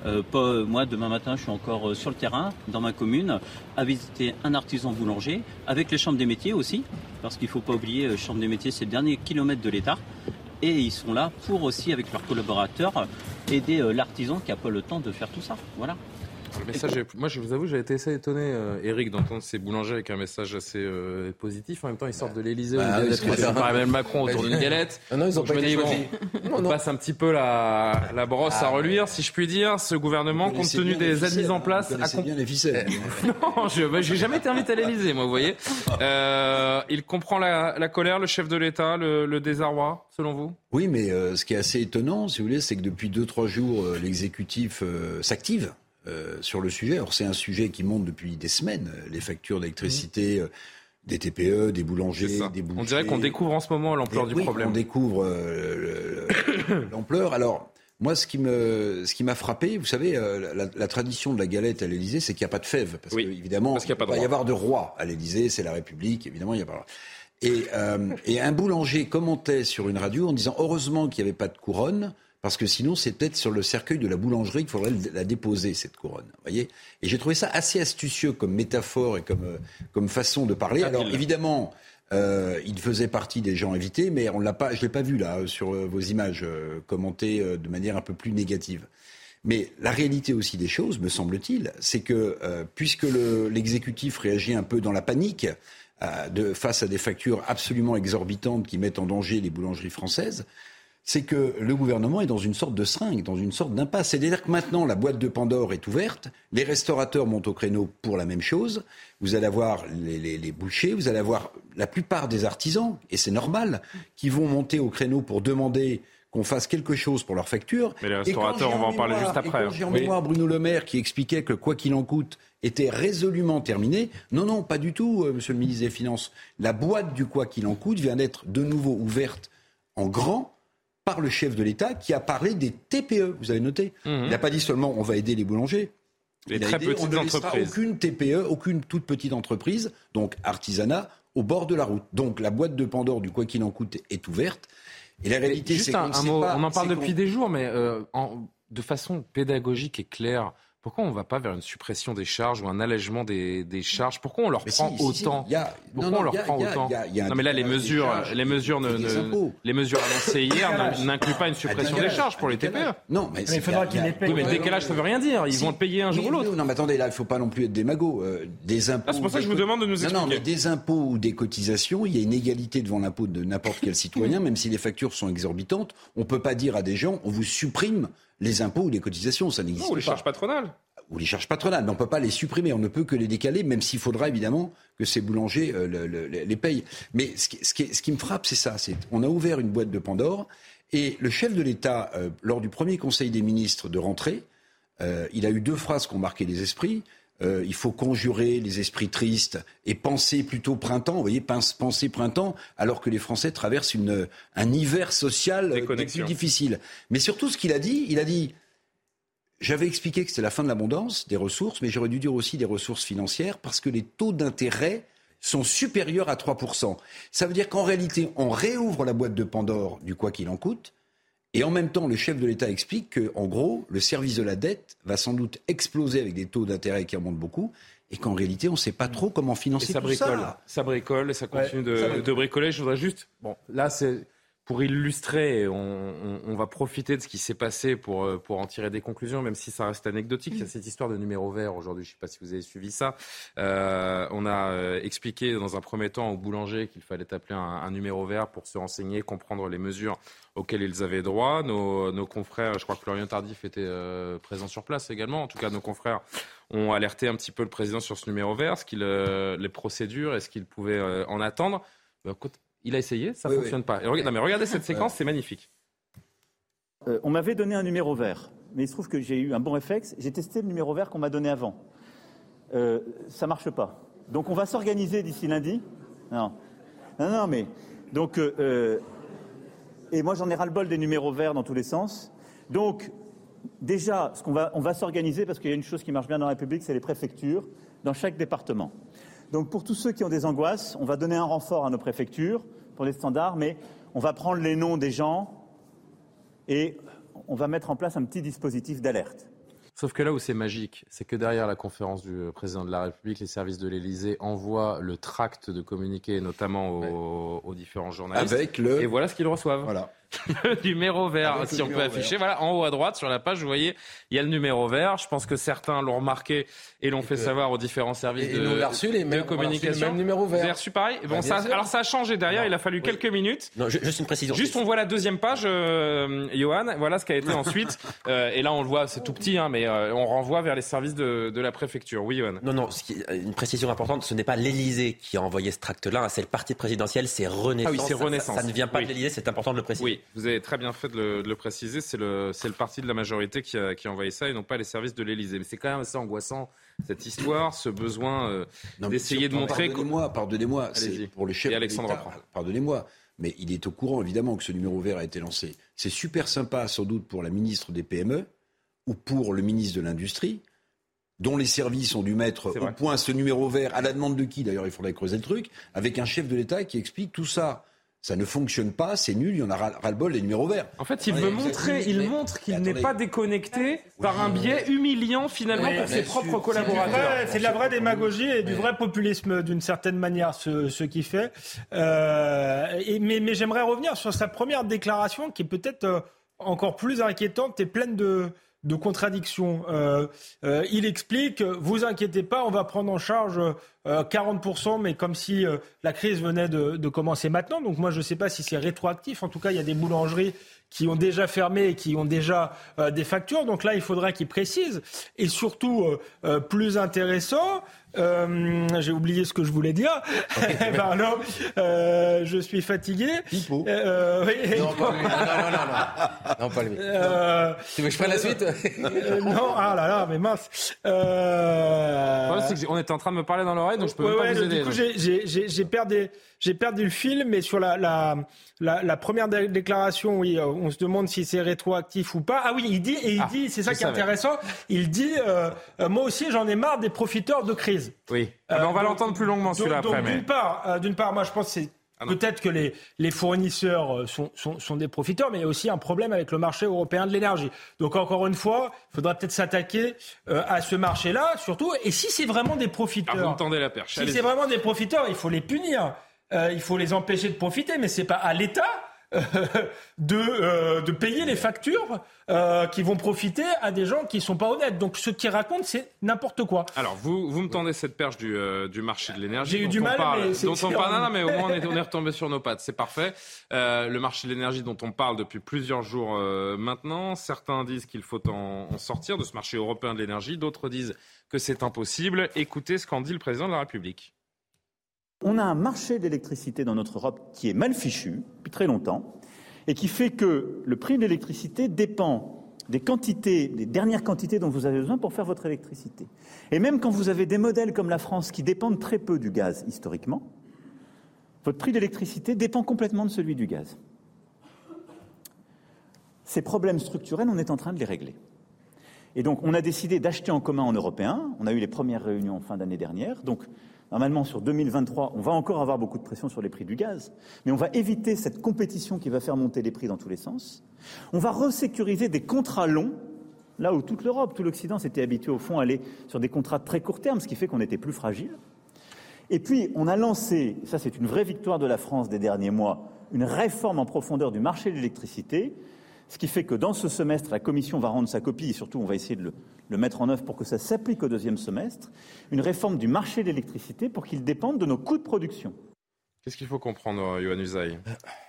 Euh, moi, demain matin, je suis encore euh, sur le terrain, dans ma commune, à visiter un artisan boulanger, avec les chambres des métiers aussi, parce qu'il ne faut pas oublier, les euh, chambres des métiers, c'est le dernier kilomètre de l'État. Et ils sont là pour aussi, avec leurs collaborateurs, aider l'artisan qui n'a pas le temps de faire tout ça. Voilà message moi, je vous avoue, j'ai été assez étonné, euh, Eric, d'entendre ces boulangers avec un message assez euh, positif. En même temps, ils sortent de l'Elysée, bah, oui, par Emmanuel Macron autour d'une galette. Ah non, ils ont pas été on passe un petit peu la, la brosse à ah. reluire, si je puis dire. Ce gouvernement, compte tenu des aides mises en place, a bien les ficelles. non, je n'ai jamais été invité à l'Elysée, moi, vous voyez. Euh, il comprend la, la, colère, le chef de l'État, le, le, désarroi, selon vous? Oui, mais euh, ce qui est assez étonnant, si vous voulez, c'est que depuis deux trois jours, l'exécutif s'active. Euh, sur le sujet. Alors c'est un sujet qui monte depuis des semaines, euh, les factures d'électricité. Euh, des TPE, des boulangers, des bouchers. On dirait qu'on découvre en ce moment l'ampleur du oui, problème. On découvre l'ampleur. Alors, moi, ce qui me, ce qui m'a frappé, vous savez, la, tradition de la galette à l'Élysée, c'est qu'il n'y a pas de fèves, parce qu'évidemment, il, va y avoir de roi à l'Élysée, c'est la République, évidemment, il n'y a pas. Et, et un boulanger commentait sur une radio en disant heureusement qu'il n'y avait pas de couronne parce que sinon c'est peut-être sur le cercueil de la boulangerie qu'il faudrait la déposer, cette couronne. Voyez et j'ai trouvé ça assez astucieux comme métaphore et comme, euh, comme façon de parler. Alors évidemment, euh, il faisait partie des gens invités, mais on l'a pas, je ne l'ai pas vu là sur euh, vos images euh, commentées de manière un peu plus négative. Mais la réalité aussi des choses, me semble-t-il, c'est que puisque l'exécutif réagit un peu dans la panique de, face à des factures absolument exorbitantes qui mettent en danger les boulangeries françaises, c'est que le gouvernement est dans une sorte de seringue, dans une sorte d'impasse. C'est-à-dire que maintenant, la boîte de Pandore est ouverte, les restaurateurs montent au créneau pour la même chose, vous allez avoir les, bouchers, vous allez avoir la plupart des artisans, et c'est normal, qui vont monter au créneau pour demander qu'on fasse quelque chose pour leur facture. Mais les restaurateurs, on va en parler juste après. j'ai en mémoire Bruno Le Maire qui expliquait que quoi qu'il en coûte était résolument terminé. Non, non, pas du tout, euh, Monsieur le ministre des Finances. La boîte du quoi qu'il en coûte vient d'être de nouveau ouverte en grand par le chef de l'État qui a parlé des TPE. Vous avez noté mhm. Il n'a pas dit seulement on va aider les boulangers. Les très petites on ne entreprises. aucune TPE, aucune toute petite entreprise, donc artisanat, au bord de la route. Donc la boîte de Pandore du quoi qu'il en coûte est ouverte. Et la réalité, c'est qu'on on en parle depuis des jours, mais euh, de façon pédagogique et claire. Pourquoi on ne va pas vers une suppression des charges ou un allègement des, charges? Pourquoi on leur prend autant? Pourquoi on leur prend autant? Non, mais là, les mesures, les mesures, ne, les mesures annoncées hier n'incluent pas une suppression des charges pour les TPE. Non, mais, il faudra qu'ils les payent. mais le décalage, ça veut rien dire. Ils vont le payer un jour ou l'autre. Non, mais attendez, là, il ne faut pas non plus être démago. Euh, des impôts. Ah, c'est pour ça que je vous demande de nous expliquer. Non, mais des impôts ou des cotisations, il y a une égalité devant l'impôt de n'importe quel citoyen, même si les factures sont exorbitantes. On ne peut pas dire à des gens, on vous supprime les impôts ou les cotisations, ça n'existe pas. Ou les charges patronales ou les charges patronales, mais on ne peut pas les supprimer, on ne peut que les décaler, même s'il faudra évidemment que ces boulangers euh, les payent. Mais ce qui, me frappe, c'est ça, c'est on a ouvert une boîte de Pandore, et le chef de l'État, euh, lors du premier Conseil des ministres de rentrée, euh, il a eu deux phrases qui ont marqué les esprits. Il faut conjurer les esprits tristes et penser plutôt printemps. Vous voyez, penser printemps, alors que les Français traversent une, un hiver social plus difficile. Mais surtout, ce qu'il a dit, il a dit j'avais expliqué que c'était la fin de l'abondance des ressources, mais j'aurais dû dire aussi des ressources financières, parce que les taux d'intérêt sont supérieurs à 3%. Ça veut dire qu'en réalité, on réouvre la boîte de Pandore du quoi qu'il en coûte, et en même temps, le chef de l'État explique que, en gros, le service de la dette va sans doute exploser avec des taux d'intérêt qui remontent beaucoup, et qu'en réalité, on ne sait pas trop comment financer ça tout bricole, ça. Ça bricole et ça continue de, de, bricoler. Je voudrais juste, bon, là, c'est pour illustrer, on, va profiter de ce qui s'est passé pour, euh, pour en tirer des conclusions, même si ça reste anecdotique. Il y a cette histoire de numéro vert aujourd'hui, je ne sais pas si vous avez suivi ça. Euh, on a euh, expliqué dans un premier temps aux boulangers qu'il fallait appeler un, numéro vert pour se renseigner, comprendre les mesures auxquelles ils avaient droit. Nos, confrères, je crois que Florian Tardif était présent sur place également. En tout cas, nos confrères ont alerté un petit peu le président sur ce numéro vert, ce qu'il, les procédures, est-ce qu'il pouvait en attendre. Bah, il a essayé, ça ne fonctionne pas. mais regardez cette séquence, c'est magnifique. Euh, on m'avait donné un numéro vert, mais il se trouve que j'ai eu un bon réflexe. J'ai testé le numéro vert qu'on m'a donné avant. Euh, ça marche pas. Donc on va s'organiser d'ici lundi. Non, non, non, mais donc euh, et moi j'en ai ras le bol des numéros verts dans tous les sens. Donc déjà, ce qu'on va, on va s'organiser parce qu'il y a une chose qui marche bien dans la République, c'est les préfectures. dans chaque département. Donc pour tous ceux qui ont des angoisses, on va donner un renfort à nos préfectures pour les standards, mais on va prendre les noms des gens et on va mettre en place un petit dispositif d'alerte. Sauf que là où c'est magique, c'est que derrière la conférence du président de la République, les services de l'Élysée envoient le tract de communiqué, notamment aux, différents journalistes. Avec le... Et voilà ce qu'ils reçoivent. Voilà. le numéro vert, si on peut afficher. Voilà, en haut à droite sur la page, vous voyez, il y a le numéro vert. Je pense que certains l'ont remarqué et l'ont fait savoir aux différents services de, nous reçu les mêmes, communication. le même numéro vert. Vous avez reçu pareil? Bon, bah, ça, Alors ça a changé derrière, il a fallu quelques minutes. Non, juste une précision. Juste, on voit la deuxième page, euh, Johan. Voilà ce qui a été ensuite. Euh, et là, on le voit, c'est tout petit, hein, mais euh, on renvoie vers les services de, de, la préfecture. Oui, Johan. Non, non, ce qui, une précision importante, ce n'est pas l'Élysée qui a envoyé ce tract-là, hein, c'est le parti présidentiel, c'est Renaissance. Ah oui, c'est Renaissance. Ça, ça, ne vient pas de l'Élysée, c'est important de le préciser. Oui, vous avez très bien fait de le, préciser, c'est le, le, parti de la majorité qui a, qui a, envoyé ça et non pas les services de l'Elysée. Mais c'est quand même assez angoissant, cette histoire, ce besoin euh, d'essayer de montrer... Pardonnez-moi, pardonnez-moi, c'est pour le chef Alexandre Pardonnez-moi, mais il est au courant, évidemment, que ce numéro vert a été lancé. C'est super sympa, sans doute, pour la ministre des PME ou pour le ministre de l'Industrie, dont les services ont dû mettre au point ce numéro vert, à la demande de qui d'ailleurs, il faudrait creuser le truc, avec un chef de l'État qui explique tout ça ça ne fonctionne pas, c'est nul, il y en a ras-le-bol des numéros verts. En fait, il veut montrer, il montre qu'il n'est pas déconnecté par un biais humiliant finalement pour ses propres collaborateurs. C'est de la vraie démagogie et du vrai populisme d'une certaine manière, ce, ce qu'il fait. Euh, et, mais, mais j'aimerais revenir sur sa première déclaration qui est peut-être euh, encore plus inquiétante et pleine de, de contradictions. Euh, euh, il explique, vous inquiétez pas, on va prendre en charge 40%, euh, mais comme si la crise venait de, commencer maintenant. Donc moi, je ne sais pas si c'est rétroactif. En tout cas, il y a des boulangeries qui ont déjà fermé et qui ont déjà des factures. Donc là, il faudra qu'il précise. Et surtout, plus intéressant, euh, J'ai oublié ce que je voulais dire. Pardon. Euh, je suis fatigué. Pipo. Euh, oui. non, non, non, non, non. pas lui. Euh, tu veux que je prenne la suite euh, Non, ah là là, mais mince. Euh... on était en train de me parler dans l'oreille, donc je peux ouais, pas vous aider. Du coup, j'ai perdu, j'ai perdu le fil, mais sur la, la, la, la, première déclaration, oui, on se demande si c'est rétroactif ou pas. Ah oui, il dit, et il ah, dit, c'est ça qui est intéressant, il dit, euh, moi aussi j'en ai marre des profiteurs de crise. Oui. Ah ben, on va l'entendre plus longuement celui-là après. D'une part, euh, d'une part, moi je pense que c'est ah Peut-être que les, les fournisseurs euh, sont, sont, sont, des profiteurs, mais il y a aussi un problème avec le marché européen de l'énergie. Donc encore une fois, il faudra peut-être s'attaquer euh, à ce marché-là, surtout. Et si c'est vraiment des profiteurs, ah, vous la perche. Si c'est vraiment des profiteurs, il faut les punir. Il faut les empêcher de profiter, mais c'est pas à l'État de, euh, de payer les factures euh, qui vont profiter à des gens qui sont pas honnêtes. Donc ce qu'ils racontent, c'est n'importe quoi. Alors vous, vous me tendez cette perche du, euh, du marché de l'énergie. J'ai eu du mal, mais dont on parle. Non, non, mais au moins on est, on est retombé sur nos pattes. C'est parfait. le marché de l'énergie dont on parle depuis plusieurs jours maintenant. Certains disent qu'il faut en, en sortir de ce marché européen de l'énergie. D'autres disent que c'est impossible. Écoutez ce qu'en dit le président de la République. On a un marché d'électricité dans notre Europe qui est mal fichu depuis très longtemps et qui fait que le prix de l'électricité dépend des quantités, des dernières quantités dont vous avez besoin pour faire votre électricité. Et même quand vous avez des modèles comme la France qui dépendent très peu du gaz historiquement, votre prix d'électricité dépend complètement de celui du gaz. Ces problèmes structurels, on est en train de les régler. Et donc, on a décidé d'acheter en commun en européen. On a eu les premières réunions en fin d'année dernière. Donc, Normalement, sur 2023, on va encore avoir beaucoup de pression sur les prix du gaz, mais on va éviter cette compétition qui va faire monter les prix dans tous les sens. On va resécuriser des contrats longs, là où toute l'Europe, tout l'Occident s'était habitué au fond à aller sur des contrats très court terme, ce qui fait qu'on était plus fragile. Et puis, on a lancé, ça c'est une vraie victoire de la France des derniers mois, une réforme en profondeur du marché de l'électricité ce qui fait que dans ce semestre, la Commission va rendre sa copie et surtout on va essayer de le, mettre en œuvre pour que ça s'applique au deuxième semestre, une réforme du marché de l'électricité pour qu'il dépende de nos coûts de production. Qu'est-ce qu'il faut comprendre, Yohann Usaï?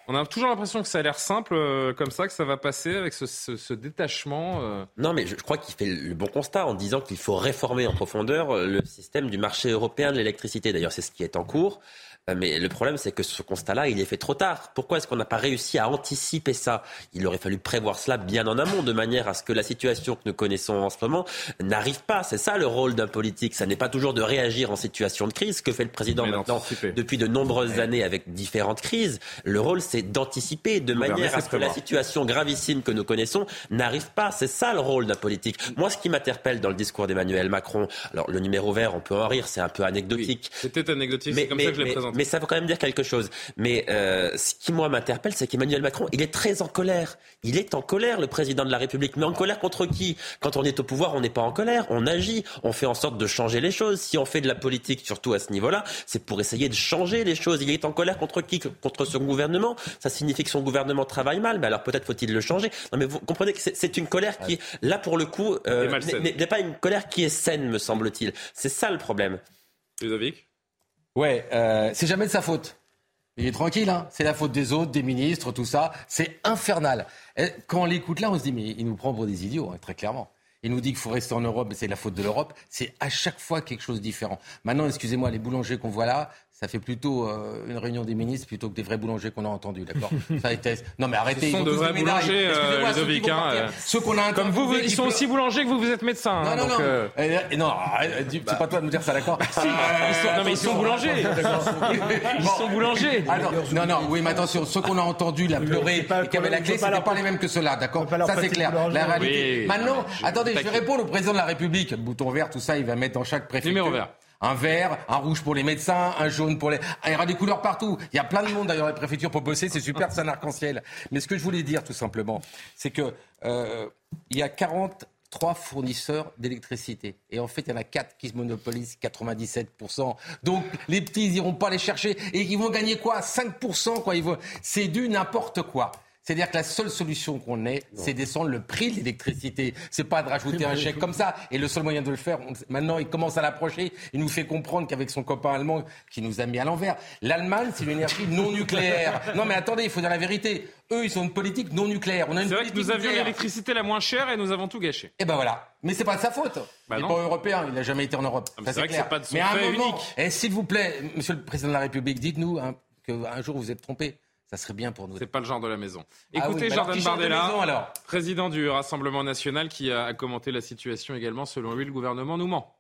On a toujours l'impression que ça a l'air simple euh, comme ça, que ça va passer avec ce, détachement. Euh. Non, mais je, crois qu'il fait le bon constat en disant qu'il faut réformer en profondeur euh, le système du marché européen de l'électricité. D'ailleurs, c'est ce qui est en cours. Euh, mais le problème, c'est que ce constat-là, il est fait trop tard. Pourquoi est-ce qu'on n'a pas réussi à anticiper ça? Il aurait fallu prévoir cela bien en amont, de manière à ce que la situation que nous connaissons en ce moment n'arrive pas. C'est ça le rôle d'un politique. Ça n'est pas toujours de réagir en situation de crise, ce que fait le président maintenant depuis de nombreuses années années avec différentes crises. Le rôle, c'est d'anticiper de manière à ce que la situation gravissime que nous connaissons n'arrive pas. C'est ça le rôle d'un politique. Moi, ce qui m'interpelle dans le discours d'Emmanuel Macron, alors le numéro vert, on peut en rire, c'est un peu anecdotique. C'était anecdotique, c'est comme ça que je l'ai présenté. Mais ça veut quand même dire quelque chose. Mais euh, ce qui, moi, m'interpelle, c'est qu'Emmanuel Macron, il est très en colère. Il est en colère, le président de la République. Mais en colère contre qui? Quand on est au pouvoir, on n'est pas en colère. On agit. On fait en sorte de changer les choses. Si on fait de la politique, surtout à ce niveau-là, c'est pour essayer de changer les choses. Il est en colère contre qui? Contre son gouvernement. Ça signifie que son gouvernement travaille mal. Mais alors peut-être faut-il le changer. Non, mais vous comprenez que c'est une colère qui, là, pour le coup, euh, n'est pas une colère qui est saine, me semble-t-il. C'est ça le problème. Ludovic? Ouais, euh, c'est jamais de sa faute. Il est tranquille, hein c'est la faute des autres, des ministres, tout ça. C'est infernal. quand on l'écoute là, on se dit, mais il nous prend pour des idiots, hein, très clairement. Il nous dit qu'il faut rester en Europe, c'est la faute de l'Europe. C'est à chaque fois quelque chose de différent. Maintenant, excusez-moi, les boulangers qu'on voit là, ça fait plutôt euh, une réunion des ministres plutôt que des vrais boulangers qu'on a entendus, d'accord ça Non mais arrêtez. Ce sont de vrais boulangers, euh, Ludovic. Hein, ceux qu'on a Comme vous, ils sont aussi boulangers que vous, vous êtes médecin. Non, hein, non, donc, non. Euh... Non, c'est pas toi de nous dire ça, d'accord si, ils sont, Non mais ils sont boulangers. ils sont boulangers. non, non, oui, mais attention, ceux qu'on a entendus la pleurer et qui avaient la clé, ce pas les mêmes que ceux-là, d'accord Ça c'est clair. La réalité. Maintenant, attendez, je vais répondre au président de la République. Bouton vert, tout ça, il va mettre dans chaque préfecture. Numéro vert un vert, un rouge pour les médecins, un jaune pour les... Ah, il y aura des couleurs partout. Il y a plein de monde d'ailleurs les préfectures pour bosser. C'est super, c'est un arc-en-ciel. Mais ce que je voulais dire tout simplement, c'est que euh, il y a 43 fournisseurs d'électricité. Et en fait, il y en a 4 qui se monopolisent 97%. Donc, les petits, ils iront pas les chercher. Et ils vont gagner quoi? 5% quoi. Ils vont... C'est du n'importe quoi. C'est-à-dire que la seule solution qu'on ait, c'est descendre le prix de l'électricité. C'est pas de rajouter un chèque comme ça. Et le seul moyen de le faire, maintenant, il commence à l'approcher. Il nous fait comprendre qu'avec son copain allemand, qui nous a mis à l'envers, l'Allemagne, c'est une énergie non nucléaire. Non, mais attendez, il faut dire la vérité. Eux, ils ont une politique non nucléaire. On a une c'est vrai que nous avions l'électricité la moins chère et nous avons tout gâché. Et eh ben voilà. Mais c'est pas de sa faute. Bah il n'est pas européen, il n'a jamais été en Europe. Ah, c'est vrai clair. que c'est pas de son mais à un moment, unique. Et s'il vous plaît, Monsieur le Président de la République, dites-nous hein, qu'un jour vous êtes trompé ça serait bien pour nous. C'est pas le genre de la maison. Ah Écoutez, Jordan Bardella, président du Rassemblement national, qui a commenté la situation également. Selon lui, le gouvernement nous ment.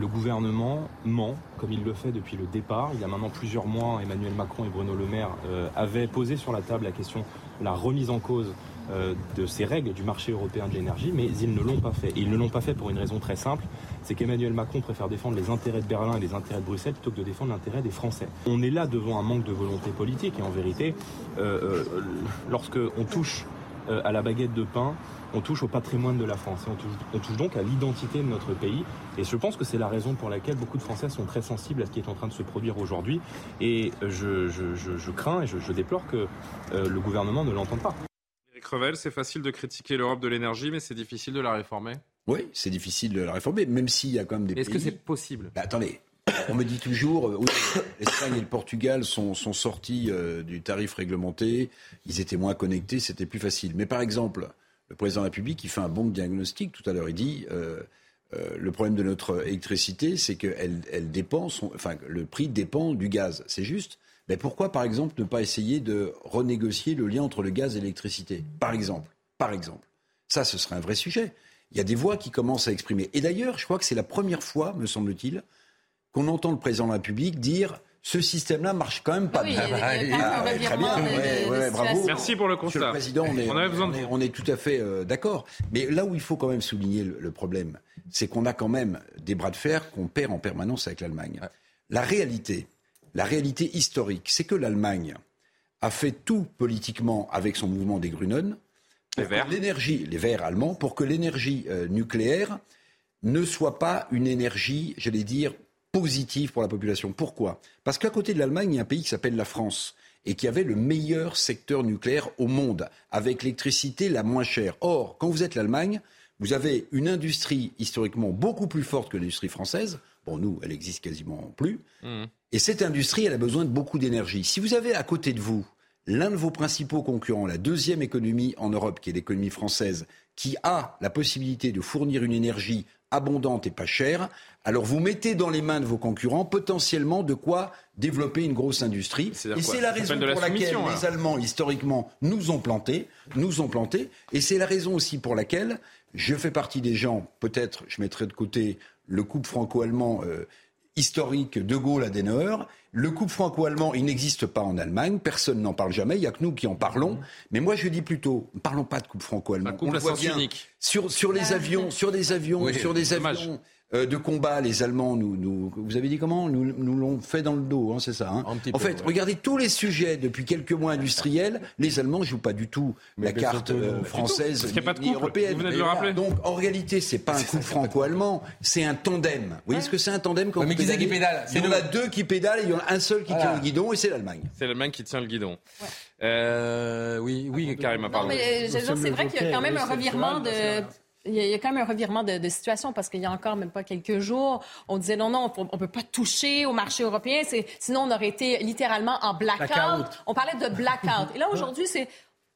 Le gouvernement ment, comme il le fait depuis le départ. Il y a maintenant plusieurs mois, Emmanuel Macron et Bruno Le Maire euh, avaient posé sur la table la question de la remise en cause euh, de ces règles du marché européen de l'énergie, mais ils ne l'ont pas fait. Et ils ne l'ont pas fait pour une raison très simple, c'est qu'Emmanuel Macron préfère défendre les intérêts de Berlin et les intérêts de Bruxelles plutôt que de défendre l'intérêt des Français. On est là devant un manque de volonté politique, et en vérité, euh, euh, lorsque on touche à la baguette de pain, on touche au patrimoine de la France. on, touche, donc à l'identité de notre pays. Et je pense que c'est la raison pour laquelle beaucoup de Français sont très sensibles à ce qui est en train de se produire aujourd'hui. Et je, crains et je, déplore que le gouvernement ne l'entende pas. Crevel, c'est facile de critiquer l'Europe de l'énergie, mais c'est difficile de la réformer? Oui, c'est difficile de la réformer, même s'il y a quand même des Est-ce que c'est possible? Bah, Attendez, on me dit toujours, euh, l'Espagne et le Portugal sont, sortis euh, du tarif réglementé, ils étaient moins connectés, c'était plus facile. Mais par exemple, le président de la République, il fait un bon diagnostic tout à l'heure, il dit... Euh, le problème de notre électricité, c'est elle dépend, enfin, le prix dépend du gaz. C'est juste. Mais pourquoi, par exemple, ne pas essayer de renégocier le lien entre le gaz et l'électricité? Par exemple. Par exemple. Ça, ce serait un vrai sujet. Il y a des voix qui commencent à exprimer. Et d'ailleurs, je crois que c'est la première fois, me semble-t-il, qu'on entend le président de la République dire ce système-là marche quand même pas bien. très bien, bravo. Merci pour le constat. Monsieur le Président, on est, on, besoin de... on est, tout à fait euh, d'accord. Mais là où il faut quand même souligner le, le problème, c'est qu'on a quand même des bras de fer qu'on perd en permanence avec l'Allemagne. La réalité, la réalité historique, c'est que l'Allemagne a fait tout politiquement avec son mouvement des Grünen, les Verts, l'énergie, les Verts allemands, pour que l'énergie euh, nucléaire ne soit pas une énergie, j'allais dire, positive pour la population. Pourquoi? Parce qu'à côté de l'Allemagne, il y a un pays qui s'appelle la France et qui avait le meilleur secteur nucléaire au monde, avec l'électricité la moins chère. Or, quand vous êtes l'Allemagne, vous avez une industrie historiquement beaucoup plus forte que l'industrie française. Bon, nous, elle existe quasiment plus. Mmh. Et cette industrie, elle a besoin de beaucoup d'énergie. Si vous avez à côté de vous l'un de vos principaux concurrents, la deuxième économie en Europe, qui est l'économie française, qui a la possibilité de fournir une énergie abondante et pas chère, alors vous mettez dans les mains de vos concurrents potentiellement de quoi développer une grosse industrie. Et c'est la raison pour laquelle les Allemands, historiquement, nous ont plantés, nous ont plantés. Et c'est la raison aussi pour laquelle je fais partie des gens, peut-être je mettrai de côté le couple franco-allemand. Euh, historique de Gaulle Adenauer. Le couple franco-allemand, il n'existe pas en Allemagne. Personne n'en parle jamais. Il n'y a que nous qui en parlons. Mais moi, je dis plutôt, ne parlons pas de couple franco-allemand. On le voit bien sur, sur les avions, sur des avions, sur des avions. Euh, de combat, les Allemands, nous, nous, vous avez dit comment? Nous, nous l'ont fait dans le dos, hein, c'est ça. Hein? En fait, regardez tous les sujets depuis quelques mois industriels, les Allemands jouent pas du tout la carte euh, française ni, européenne. Vous venez de le rappeler. Donc en réalité, c'est pas un coup franco-allemand, c'est un tandem. Vous voyez ce que c'est un tandem quand Mais qui c'est qui pédale? Il y en a deux qui pédalent et il y en a un seul qui tient le guidon et c'est l'Allemagne. C'est l'Allemagne qui tient le guidon. Euh, oui, oui, carrément. Non, mais c'est vrai qu'il y a quand même un revirement de il y, a, quand même un revirement de, situation parce qu'il y a encore même pas quelques jours, on disait non, non, on ne peut pas toucher au marché européen, sinon on aurait été littéralement en blackout. On parlait de blackout. Et là, aujourd'hui, c'est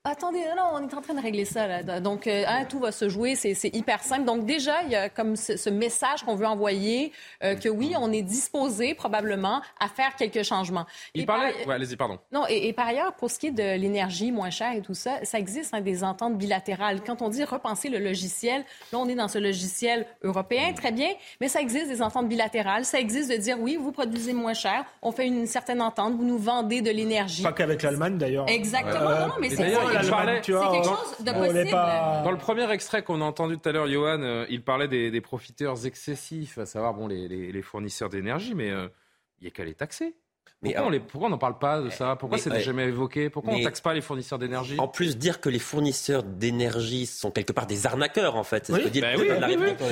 Attendez, non, on est en train de régler ça. Là. Donc, euh, hein, tout va se jouer, c'est hyper simple. Donc, déjà, il y a comme ce, message qu'on veut envoyer euh, que oui, on est disposé probablement à faire quelques changements. Il parlait... allez-y, pardon. Non, et, par ailleurs, pour ce qui est de l'énergie moins chère et tout ça, ça existe hein, des ententes bilatérales. Quand on dit repenser le logiciel, là, on est dans ce logiciel européen, très bien, mais ça existe des ententes bilatérales. Ça existe de dire oui, vous produisez moins cher, on fait une certaine entente, vous nous vendez de l'énergie. Pas qu'avec l'Allemagne, d'ailleurs. Exactement. non, mais c'est dans le premier extrait qu'on a entendu tout à l'heure, Johan, euh, il parlait des, profiteurs excessifs, à savoir bon, les, fournisseurs d'énergie, mais euh, il n'y a qu'à les taxer. Pourquoi, on n'en parle pas de ça? Pourquoi c'est jamais évoqué? Pourquoi on ne taxe pas les fournisseurs d'énergie? En plus, dire que les fournisseurs d'énergie sont quelque part des arnaqueurs, en fait. Oui, bah oui,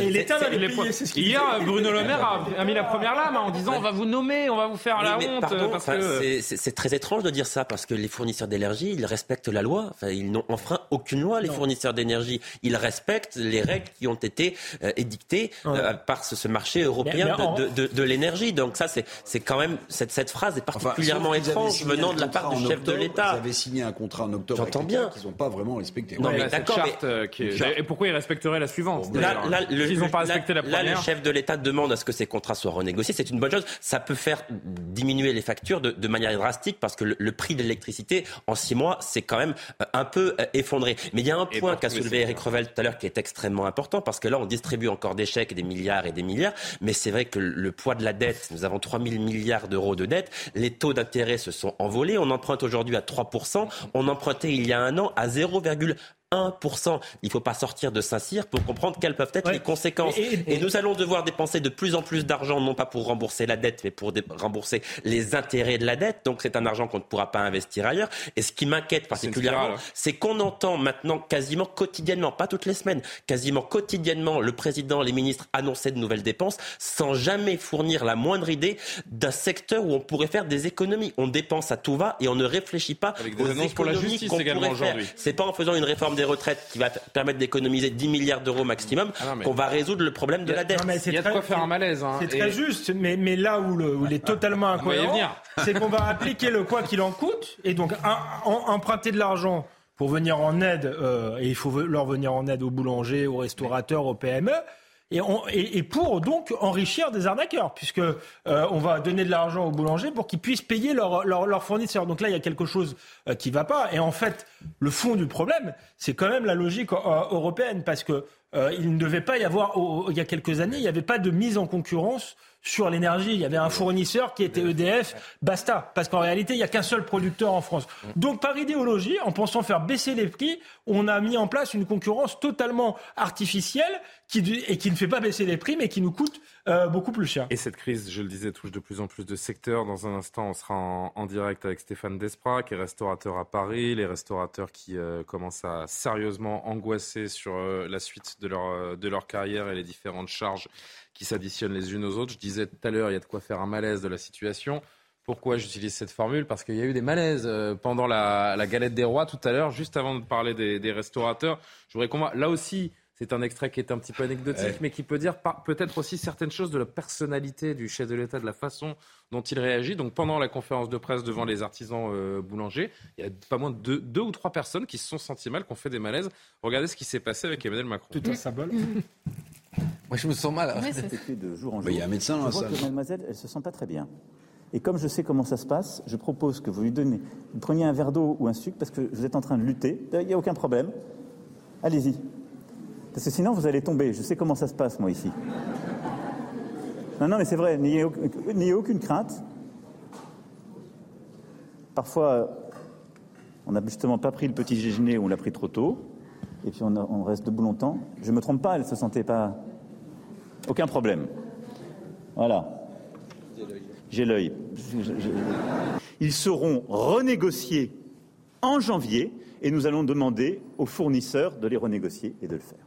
Et l'État va les payer, Hier, Bruno Le Maire a, mis la première lame en disant on va vous nommer, on va vous faire la honte. C'est très étrange de dire ça parce que les fournisseurs d'énergie, ils respectent la loi. Enfin, ils n'ont enfreint aucune loi, les fournisseurs d'énergie. Ils respectent les règles qui ont été euh, édictées euh, par ce, marché européen de, l'énergie. Donc ça, c'est quand même cette, cette phrase est particulièrement étrange venant de la part du chef de l'État. Vous avez signé un contrat en octobre. J'entends bien. Qu'ils n'ont pas vraiment respecté. Non, mais d'accord. Euh, et pourquoi ils respecteraient la suivante Là, ils n'ont pas respecté la première. Là, le chef de l'État demande à ce que ces contrats soient renégociés. C'est une bonne chose. Ça peut faire diminuer les factures de, manière drastique parce que le, prix de l'électricité en six mois, c'est quand même euh, un peu euh, effondré. Mais il y a un point qu'a soulevé Eric Revel tout à l'heure qui est extrêmement important parce que là, on distribue encore des chèques, des milliards et des milliards. Mais c'est vrai que le poids de la dette, nous avons 3 000 milliards d'euros de dette les taux d'intérêt se sont envolés. On emprunte aujourd'hui à 3%. On empruntait il y a un an à 0,1%. 1%. Il ne faut pas sortir de Saint-Cyr pour comprendre quelles peuvent être les conséquences. Et, nous allons devoir dépenser de plus en plus d'argent, non pas pour rembourser la dette, mais pour rembourser les intérêts de la dette. Donc c'est un argent qu'on ne pourra pas investir ailleurs. Et ce qui m'inquiète particulièrement, c'est qu'on entend maintenant quasiment quotidiennement, pas toutes les semaines, quasiment quotidiennement, le président, les ministres annoncer de nouvelles dépenses sans jamais fournir la moindre idée d'un secteur où on pourrait faire des économies. On dépense à tout va et on ne réfléchit pas Avec des aux économies pour la justice qu'on pourrait faire. C'est pas en faisant une réforme des retraites qui va permettre d'économiser 10 milliards d'euros maximum ah qu'on va résoudre le problème de la dette. Il y a de quoi faire un malaise. Hein, c'est très juste, mais, mais là où, le, où il est totalement incohérent, c'est qu'on va appliquer le quoi qu'il en coûte et donc emprunter de l'argent pour venir en aide, euh, et il faut leur venir en aide aux boulangers, aux restaurateurs, aux PME et, pour donc enrichir des arnaqueurs, puisque euh, on va donner de l'argent aux boulangers pour qu'ils puissent payer leurs fournisseurs. Donc là, il y a quelque chose euh, qui ne va pas. Et en fait, le fond du problème, c'est quand même la logique euh, européenne, parce que il ne devait pas y avoir, il y a quelques années, il n'y avait pas de mise en concurrence sur l'énergie. Il y avait un fournisseur qui était EDF, basta. Parce qu'en réalité, il n'y a qu'un seul producteur en France. Donc, par idéologie, en pensant faire baisser les prix, on a mis en place une concurrence totalement artificielle qui, et qui ne fait pas baisser les prix, mais qui nous coûte euh, beaucoup plus cher. Et cette crise, je le disais, touche de plus en plus de secteurs. Dans un instant, on sera en, direct avec Stéphane Desprats, qui est restaurateur à Paris. Les restaurateurs qui euh, commencent à sérieusement angoisser sur euh, la suite de leur, de leur carrière et les différentes charges qui s'additionnent les unes aux autres. Je disais tout à l'heure, il y a de quoi faire un malaise de la situation. Pourquoi j'utilise cette formule? Parce qu'il y a eu des malaises pendant la, galette des rois tout à l'heure, juste avant de parler des, restaurateurs. Je voudrais qu'on voit. Là aussi, c'est un extrait qui est un petit peu anecdotique, mais qui peut dire peut-être aussi certaines choses de la personnalité du chef de l'État, de la façon dont il réagit. Donc pendant la conférence de presse devant les artisans euh, boulangers, il y a pas moins de deux, ou trois personnes qui se sont senties mal, qui ont fait des malaises. Regardez ce qui s'est passé avec Emmanuel Macron. Tout un symbole. Moi, je me sens mal. de jour en jour. Il y a un médecin là. Je vois que mademoiselle, elle se sent pas très bien. Et comme je sais comment ça se passe, je propose que vous lui donnez, vous preniez un verre d'eau ou un sucre parce que vous êtes en train de lutter. Il n'y a aucun problème. Allez-y. Parce que sinon, vous allez tomber. Je sais comment ça se passe, moi, ici. Non, non, mais c'est vrai, n'ayez aucune crainte. Parfois, on n'a justement pas pris le petit déjeuner ou on l'a pris trop tôt, et puis on, reste debout longtemps. Je ne me trompe pas, elle ne se sentait pas. Aucun problème. Voilà. J'ai l'œil. Ils seront renégociés en janvier et nous allons demander aux fournisseurs de les renégocier et de le faire.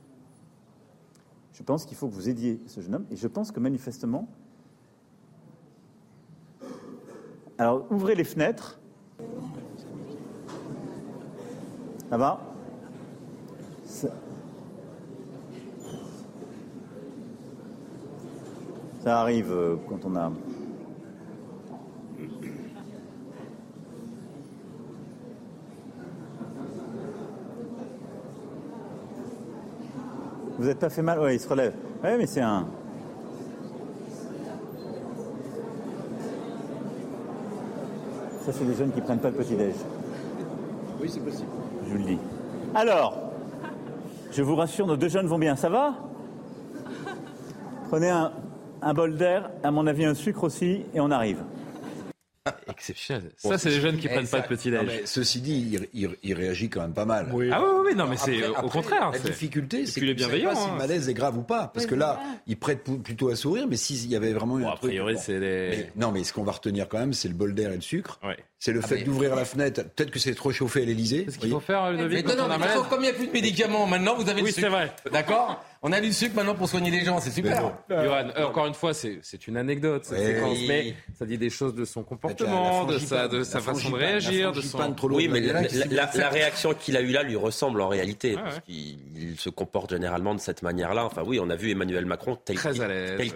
Je pense qu'il faut que vous aidiez ce jeune homme et je pense que manifestement. Alors, ouvrez les fenêtres. Ça va ça... arrive euh, quand on a Vous n'êtes pas fait mal Oui, il se relève. Oui, mais c'est un. Ça, c'est des jeunes qui ne prennent pas le petit-déj. Oui, c'est possible. Je vous le dis. Alors, je vous rassure, nos deux jeunes vont bien. Ça va? Prenez un, un bol d'air, à mon avis un sucre aussi, et on arrive. Exceptionnel. ça, c'est les jeunes qui prennent pas de petit déj. Ceci dit, il, réagit quand même pas mal. Ah oui, oui, non, mais c'est au contraire. La difficulté, c'est qu'il est bienveillant. Pas si le hein. malaise est grave ou pas, parce que là, il prête plutôt à sourire, mais s'il y avait vraiment eu un a priori, c'est les... non, mais ce qu'on va retenir quand même, c'est le bol d'air et le sucre. C'est le ah, fait d'ouvrir la fenêtre. Peut-être que c'est trop chauffé à l'Elysée. C'est ce qu'il faut faire, Ludovic. Mais non, non, mais comme il n'y a plus de médicaments, maintenant vous avez oui, c'est vrai. D'accord? On a du sucre maintenant pour soigner les gens, c'est super. Johan, euh, encore une fois, c'est une anecdote cette séquence, mais ça dit des choses de son comportement, de sa, de sa façon de réagir, de son. Oui, mais la, réaction qu'il a eue là lui ressemble en réalité, ah parce qu'il se comporte généralement de cette manière-là. Enfin, oui, on a vu Emmanuel Macron tel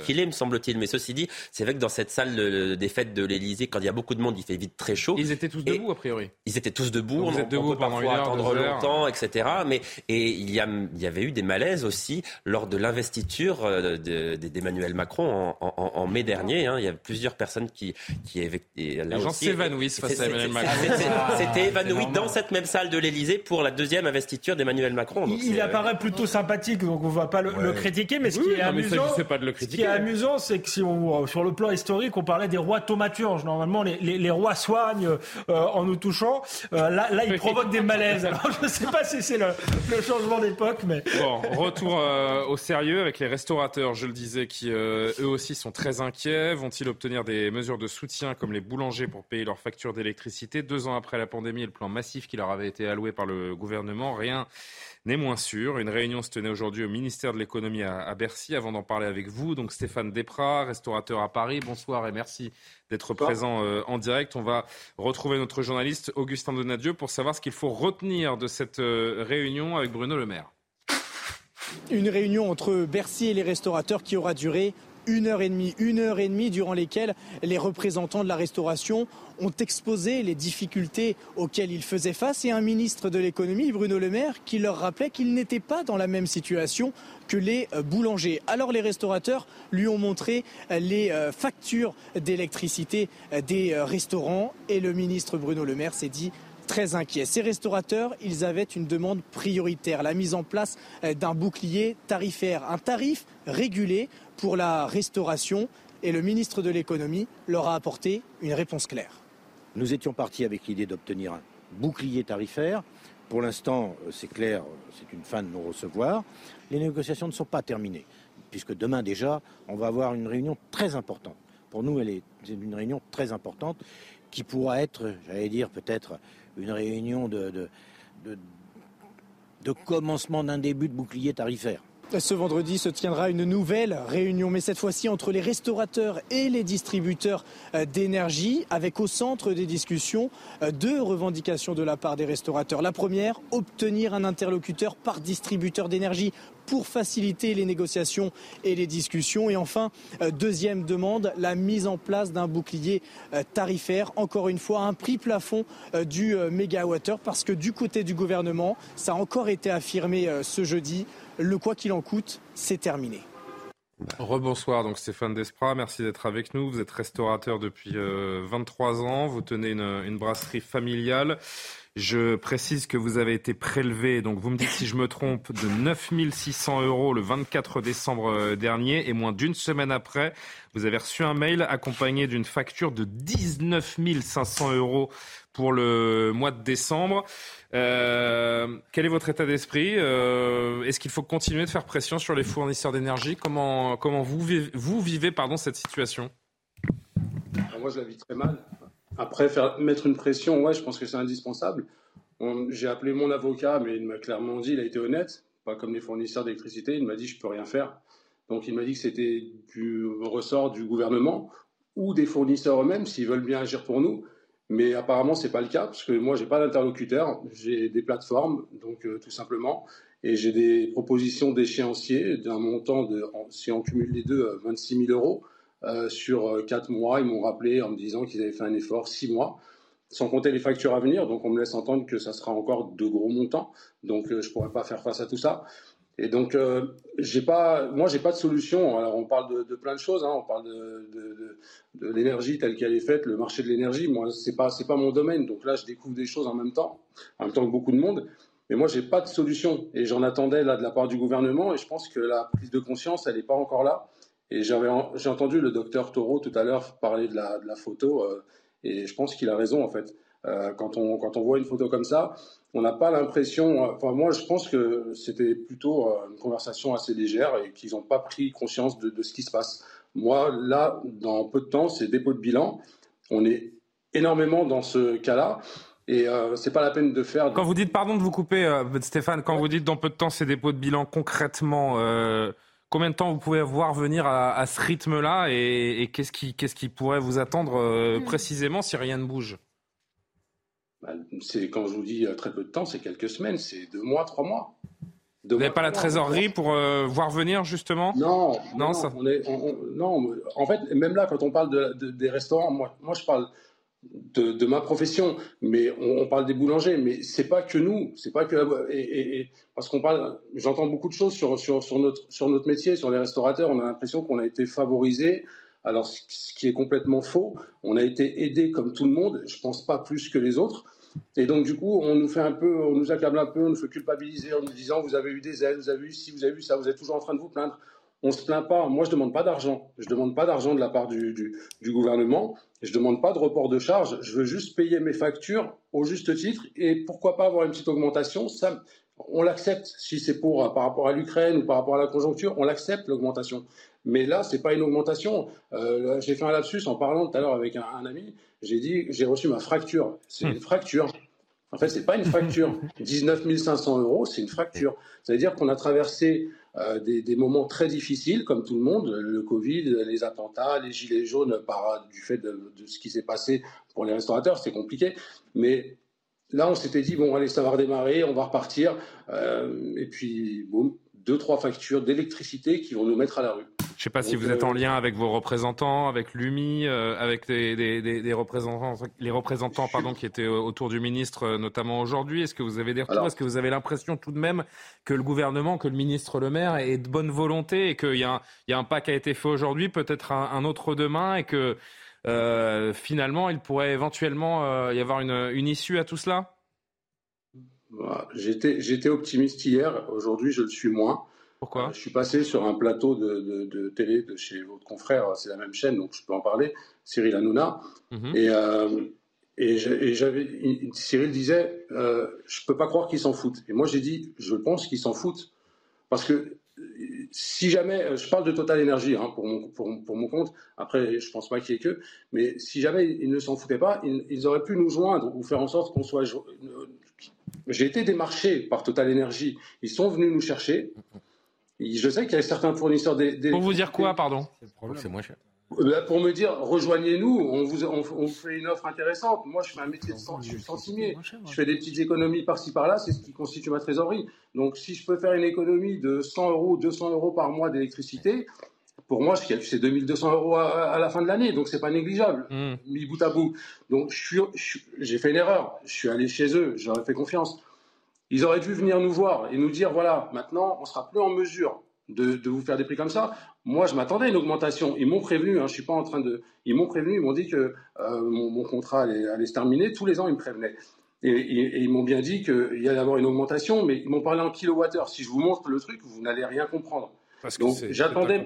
qu'il est, me semble-t-il. Mais ceci dit, c'est vrai que dans cette salle des fêtes de l'Élysée, quand il y a beaucoup de monde, il fait vite très chaud. Ils étaient tous debout, a priori. Ils étaient tous debout. Vous êtes debout pendant une heure, attendre longtemps, etc. Mais et il y, a, il y avait eu des malaises aussi lors de l'investiture euh, d'Emmanuel Macron en, mai dernier. Hein. il y a plusieurs personnes qui qui Les gens s'évanouissent face à Emmanuel Macron. C'était évanoui dans cette même salle de l'Élysée pour la deuxième investiture d'Emmanuel Macron. il apparaît plutôt sympathique, donc on ne va pas le, critiquer. Mais ce qui est amusant, ce qui est amusant, c'est que si on, sur le plan historique, on parlait des rois thaumaturges. Normalement, les, les, rois soignent euh, en nous touchant. Euh, là, là, ils provoquent des malaises. Alors, je ne sais pas si c'est le, le, changement d'époque, mais bon, retour au sérieux avec les restaurateurs, je le disais, qui euh, eux aussi sont très inquiets. Vont-ils obtenir des mesures de soutien comme les boulangers pour payer leurs factures d'électricité? Deux ans après la pandémie et le plan massif qui leur avait été alloué par le gouvernement, rien n'est moins sûr. Une réunion se tenait aujourd'hui au ministère de l'économie à, Bercy. Avant d'en parler avec vous, donc Stéphane Desprats, restaurateur à Paris. Bonsoir et merci d'être présent euh, en direct. On va retrouver notre journaliste Augustin Donadieu pour savoir ce qu'il faut retenir de cette euh, réunion avec Bruno Le Maire. Une réunion entre Bercy et les restaurateurs qui aura duré une heure et demie, une heure et demie durant lesquelles les représentants de la restauration ont exposé les difficultés auxquelles ils faisaient face et un ministre de l'économie, Bruno Le Maire, qui leur rappelait qu'ils n'étaient pas dans la même situation que les euh, boulangers. Alors les restaurateurs lui ont montré euh, les euh, factures d'électricité des restaurants et le ministre Bruno Le Maire s'est dit très inquiets. Ces restaurateurs, ils avaient une demande prioritaire, la mise en place euh, d'un bouclier tarifaire, un tarif régulé pour la restauration. Et le ministre de l'économie leur a apporté une réponse claire. Nous étions partis avec l'idée d'obtenir un bouclier tarifaire. Pour l'instant, c'est clair, c'est une fin de non-recevoir. Les négociations ne sont pas terminées, puisque demain déjà, on va avoir une réunion très importante. Pour nous, elle est une réunion très importante qui pourra être, j'allais dire, peut-être une réunion de, commencement d'un début de bouclier tarifaire. Ce vendredi se tiendra une nouvelle réunion, mais cette fois-ci entre les restaurateurs et les distributeurs euh, d'énergie, avec au centre des discussions euh, deux revendications de la part des restaurateurs. La première, obtenir un interlocuteur par distributeur d'énergie pour faciliter les négociations et les discussions. Et enfin, euh, deuxième demande, la mise en place d'un bouclier euh, tarifaire. Encore une fois, un prix plafond euh, du mégawattheure parce que du côté du gouvernement, ça a encore été affirmé ce jeudi, le quoi qu'il en coûte, c'est terminé. Rebonsoir, donc Stéphane Desprats, merci d'être avec nous. Vous êtes restaurateur depuis 23 ans, vous tenez une brasserie familiale. Je précise que vous avez été prélevé, donc vous me dites si je me trompe, de 9 600 euros le 24 décembre euh, dernier et moins d'une semaine après, vous avez reçu un mail accompagné d'une facture de 19 500 euros pour le mois de décembre. Euh, quel est votre état d'esprit euh, Est-ce qu'il faut continuer de faire pression sur les fournisseurs d'énergie? Comment, comment vous, vivez, vous vivez pardon, cette situation? Moi, je la vis très mal. Après, mettre une pression, ouais, je pense que c'est indispensable. J'ai appelé mon avocat, mais il m'a clairement dit, il a été honnête, pas comme les fournisseurs d'électricité, il m'a dit je peux rien faire. Donc il m'a dit que c'était du ressort du gouvernement ou des fournisseurs eux-mêmes s'ils veulent bien agir pour nous. Mais apparemment, ce n'est pas le cas, parce que moi, je n'ai pas d'interlocuteur, j'ai des plateformes, donc euh, tout simplement, et j'ai des propositions d'échéanciers d'un montant de, si on cumule les deux, 26 euh, 000 euros. Euh, sur quatre mois. Ils m'ont rappelé en me disant qu'ils avaient fait un effort six mois, sans compter les factures à venir. Donc on me laisse entendre que ça sera encore de gros montants. Donc je ne pourrais pas faire face à tout ça. Et donc, euh, j'ai pas, moi, j'ai pas de solution. Alors, on parle de, plein de choses. Hein. On parle de, de l'énergie telle qu'elle est faite, le marché de l'énergie. Moi, c'est pas, pas mon domaine. Donc là, je découvre des choses en même temps, en même temps que beaucoup de monde. Mais moi, j'ai pas de solution. Et j'en attendais là de la part du gouvernement. Et je pense que la prise de conscience, elle n'est pas encore là. Et j'ai entendu le docteur Taureau tout à l'heure parler de la, de la photo, euh, et je pense qu'il a raison en fait. Euh, quand, on, quand on voit une photo comme ça, on n'a pas l'impression. Euh, enfin, moi, je pense que c'était plutôt une conversation assez légère et qu'ils n'ont pas pris conscience de, de, ce qui se passe. Moi, là, dans peu de temps, c'est dépôt de bilan. On est énormément dans ce cas-là. Et euh, c'est pas la peine de faire. Quand vous dites, pardon de vous couper, Stéphane, quand vous dites dans peu de temps, c'est dépôt de bilan, concrètement, Combien de temps vous pouvez voir venir à, ce rythme-là et, qu'est-ce qui, qui, pourrait vous attendre euh, hmm. précisément si rien ne bouge? Bah, C'est quand je vous dis euh, très peu de temps, c'est quelques semaines, c'est deux mois, trois mois. vous n'avez pas la trésorerie pour euh, voir venir justement? Non, non, ça... non, en fait, même là, quand on parle des restaurants, moi, moi je parle de, ma profession, mais on, parle des boulangers, mais c'est pas que nous, c'est pas que et, parce qu'on parle, j'entends beaucoup de choses sur, sur, notre sur notre métier, sur les restaurateurs, on a l'impression qu'on a été favorisé. Alors, ce qui est complètement faux, on a été aidé comme tout le monde, je pense pas plus que les autres. Et donc, du coup, on nous fait un peu, on nous accable un peu, on nous fait culpabiliser en nous disant, vous avez eu des aides, vous avez eu ci, vous avez eu ça, vous êtes toujours en train de vous plaindre. On se plaint pas. Moi, je demande pas d'argent. Je demande pas d'argent de la part du, du gouvernement. Je demande pas de report de charge. Je veux juste payer mes factures au juste titre. Et pourquoi pas avoir une petite augmentation Ça, on l'accepte. Si c'est pour euh, par rapport à l'Ukraine ou par rapport à la conjoncture, on l'accepte l'augmentation. Mais là, c'est pas une augmentation. Euh, j'ai fait un lapsus en parlant tout à l'heure avec un, un ami. J'ai dit, j'ai reçu ma fracture. C'est une fracture. En fait, c'est pas une fracture. 19 500 euros, c'est une fracture. Ça veut dire qu'on a traversé euh, des, moments très difficiles, comme tout le monde, le Covid, les attentats, les gilets jaunes, par, du fait de, ce qui s'est passé pour les restaurateurs, c'est compliqué. Mais là, on s'était dit, bon, allez, ça va redémarrer, on va repartir. Euh, et puis, boum, deux, trois factures d'électricité qui vont nous mettre à la rue. Je ne sais pas si vous êtes en lien avec vos représentants, avec l'UMI, euh, avec des, représentants, les représentants pardon, qui étaient autour du ministre, euh, notamment aujourd'hui. Est-ce que vous avez des retours? Est-ce que vous avez l'impression tout de même que le gouvernement, que le ministre Le Maire est de bonne volonté et qu'il y, a un pas qui a été fait aujourd'hui, peut-être un, autre demain, et que euh, finalement, il pourrait éventuellement y avoir une issue à tout cela? Bah, j'étais optimiste hier, aujourd'hui je le suis moins. Pourquoi? Euh, Je suis passé sur un plateau de, télé de chez votre confrère, c'est la même chaîne, donc je peux en parler, Cyril Hanouna. Mhm. Et, euh, et j'avais, Cyril disait, euh, je peux pas croire qu'ils s'en foutent. Et moi j'ai dit, je pense qu'ils s'en foutent. Parce que si jamais, je parle de Total Energy hein, pour, mon, pour, mon compte, après je pense pas qu'il y ait que, mais si jamais ils ne s'en foutaient pas, ils, ils, auraient pu nous joindre ou faire en sorte qu'on soit j'ai été démarché par Total Energy. Ils sont venus nous chercher. Je sais qu'il y a certains fournisseurs des. Pour vous dire quoi, pardon C'est moins cher. Euh, pour me dire, rejoignez-nous, on vous, on, fait une offre intéressante. Moi, je fais un métier de je suis centimier. Je fais des petites économies par-ci par-là, c'est ce qui constitue ma trésorerie. Donc, si je peux faire une économie de 100 euros, 200 euros par mois d'électricité, pour moi, c'est 2200 euros à, la fin de l'année, donc c'est pas négligeable, hmm. mis bout à bout. Donc j'ai fait une erreur, je suis allé chez eux, j'aurais fait confiance. Ils auraient dû venir nous voir et nous dire voilà, maintenant on sera plus en mesure de, vous faire des prix comme ça. Moi, je m'attendais à une augmentation. Ils m'ont prévenu, hein, je suis pas en train de. Ils m'ont prévenu, ils m'ont dit que euh, mon, contrat allait, allait, se terminer. Tous les ans, ils me prévenaient. Et, ils m'ont bien dit qu'il y allait avoir une augmentation, mais ils m'ont parlé en kilowattheure. Si je vous montre le truc, vous n'allez rien comprendre. Parce que j'attendais.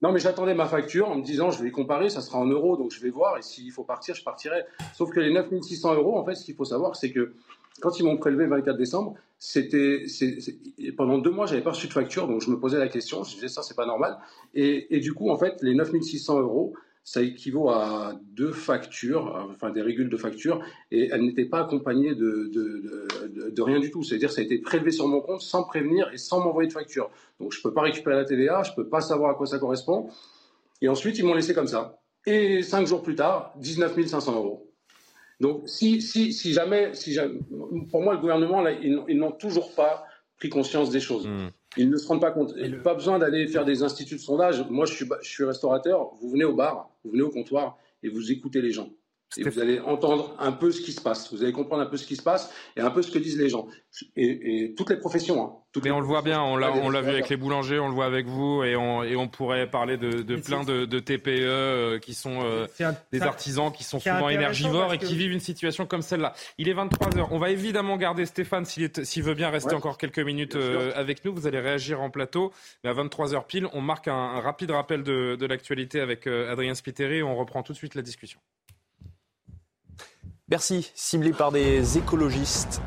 Non, mais j'attendais ma facture en me disant, je vais comparer, ça sera en euros, donc je vais voir, et s'il faut partir, je partirai. Sauf que les 9600 euros, en fait, ce qu'il faut savoir, c'est que quand ils m'ont prélevé le 24 décembre, c'était pendant deux mois, j'avais pas reçu de facture, donc je me posais la question, je disais ça, c'est pas normal. Et, et, du coup, en fait, les 9600 euros, ça équivaut à deux factures, enfin des régules de facture, et elles n'étaient pas accompagnées de, de, rien du tout. C'est-à-dire ça a été prélevé sur mon compte sans prévenir et sans m'envoyer de facture. Donc je ne peux pas récupérer la TVA, je ne peux pas savoir à quoi ça correspond. Et ensuite, ils m'ont laissé comme ça. Et cinq jours plus tard, 19 500 euros. Donc si, si, jamais, si pour moi, le gouvernement, ils, n'ont toujours pas pris conscience des choses. Hmm. Ils ne se rendent pas compte. Il a Pas besoin d'aller faire des instituts de sondage. Moi, je suis, je suis restaurateur. Vous venez au bar, vous venez au comptoir et vous écoutez les gens. Et vous allez entendre un peu ce qui se passe. Vous allez comprendre un peu ce qui se passe et un peu ce que disent les gens. Et, toutes les professions. Hein. Mais on le voit bien, on l'a vu avec les boulangers, on le voit avec vous, et on, et on pourrait parler de, de plein de, de, TPE euh, qui sont euh, des artisans qui sont souvent énergivores et qui vivent une situation comme celle-là. Il est 23h. On va évidemment garder Stéphane s'il veut bien rester encore quelques minutes euh, avec nous. Vous allez réagir en plateau. Mais à 23h pile, on marque un, un rapide rappel de, de l'actualité avec Adrien Spiteri et on reprend tout de suite la discussion. Bercy, ciblé par des écologistes.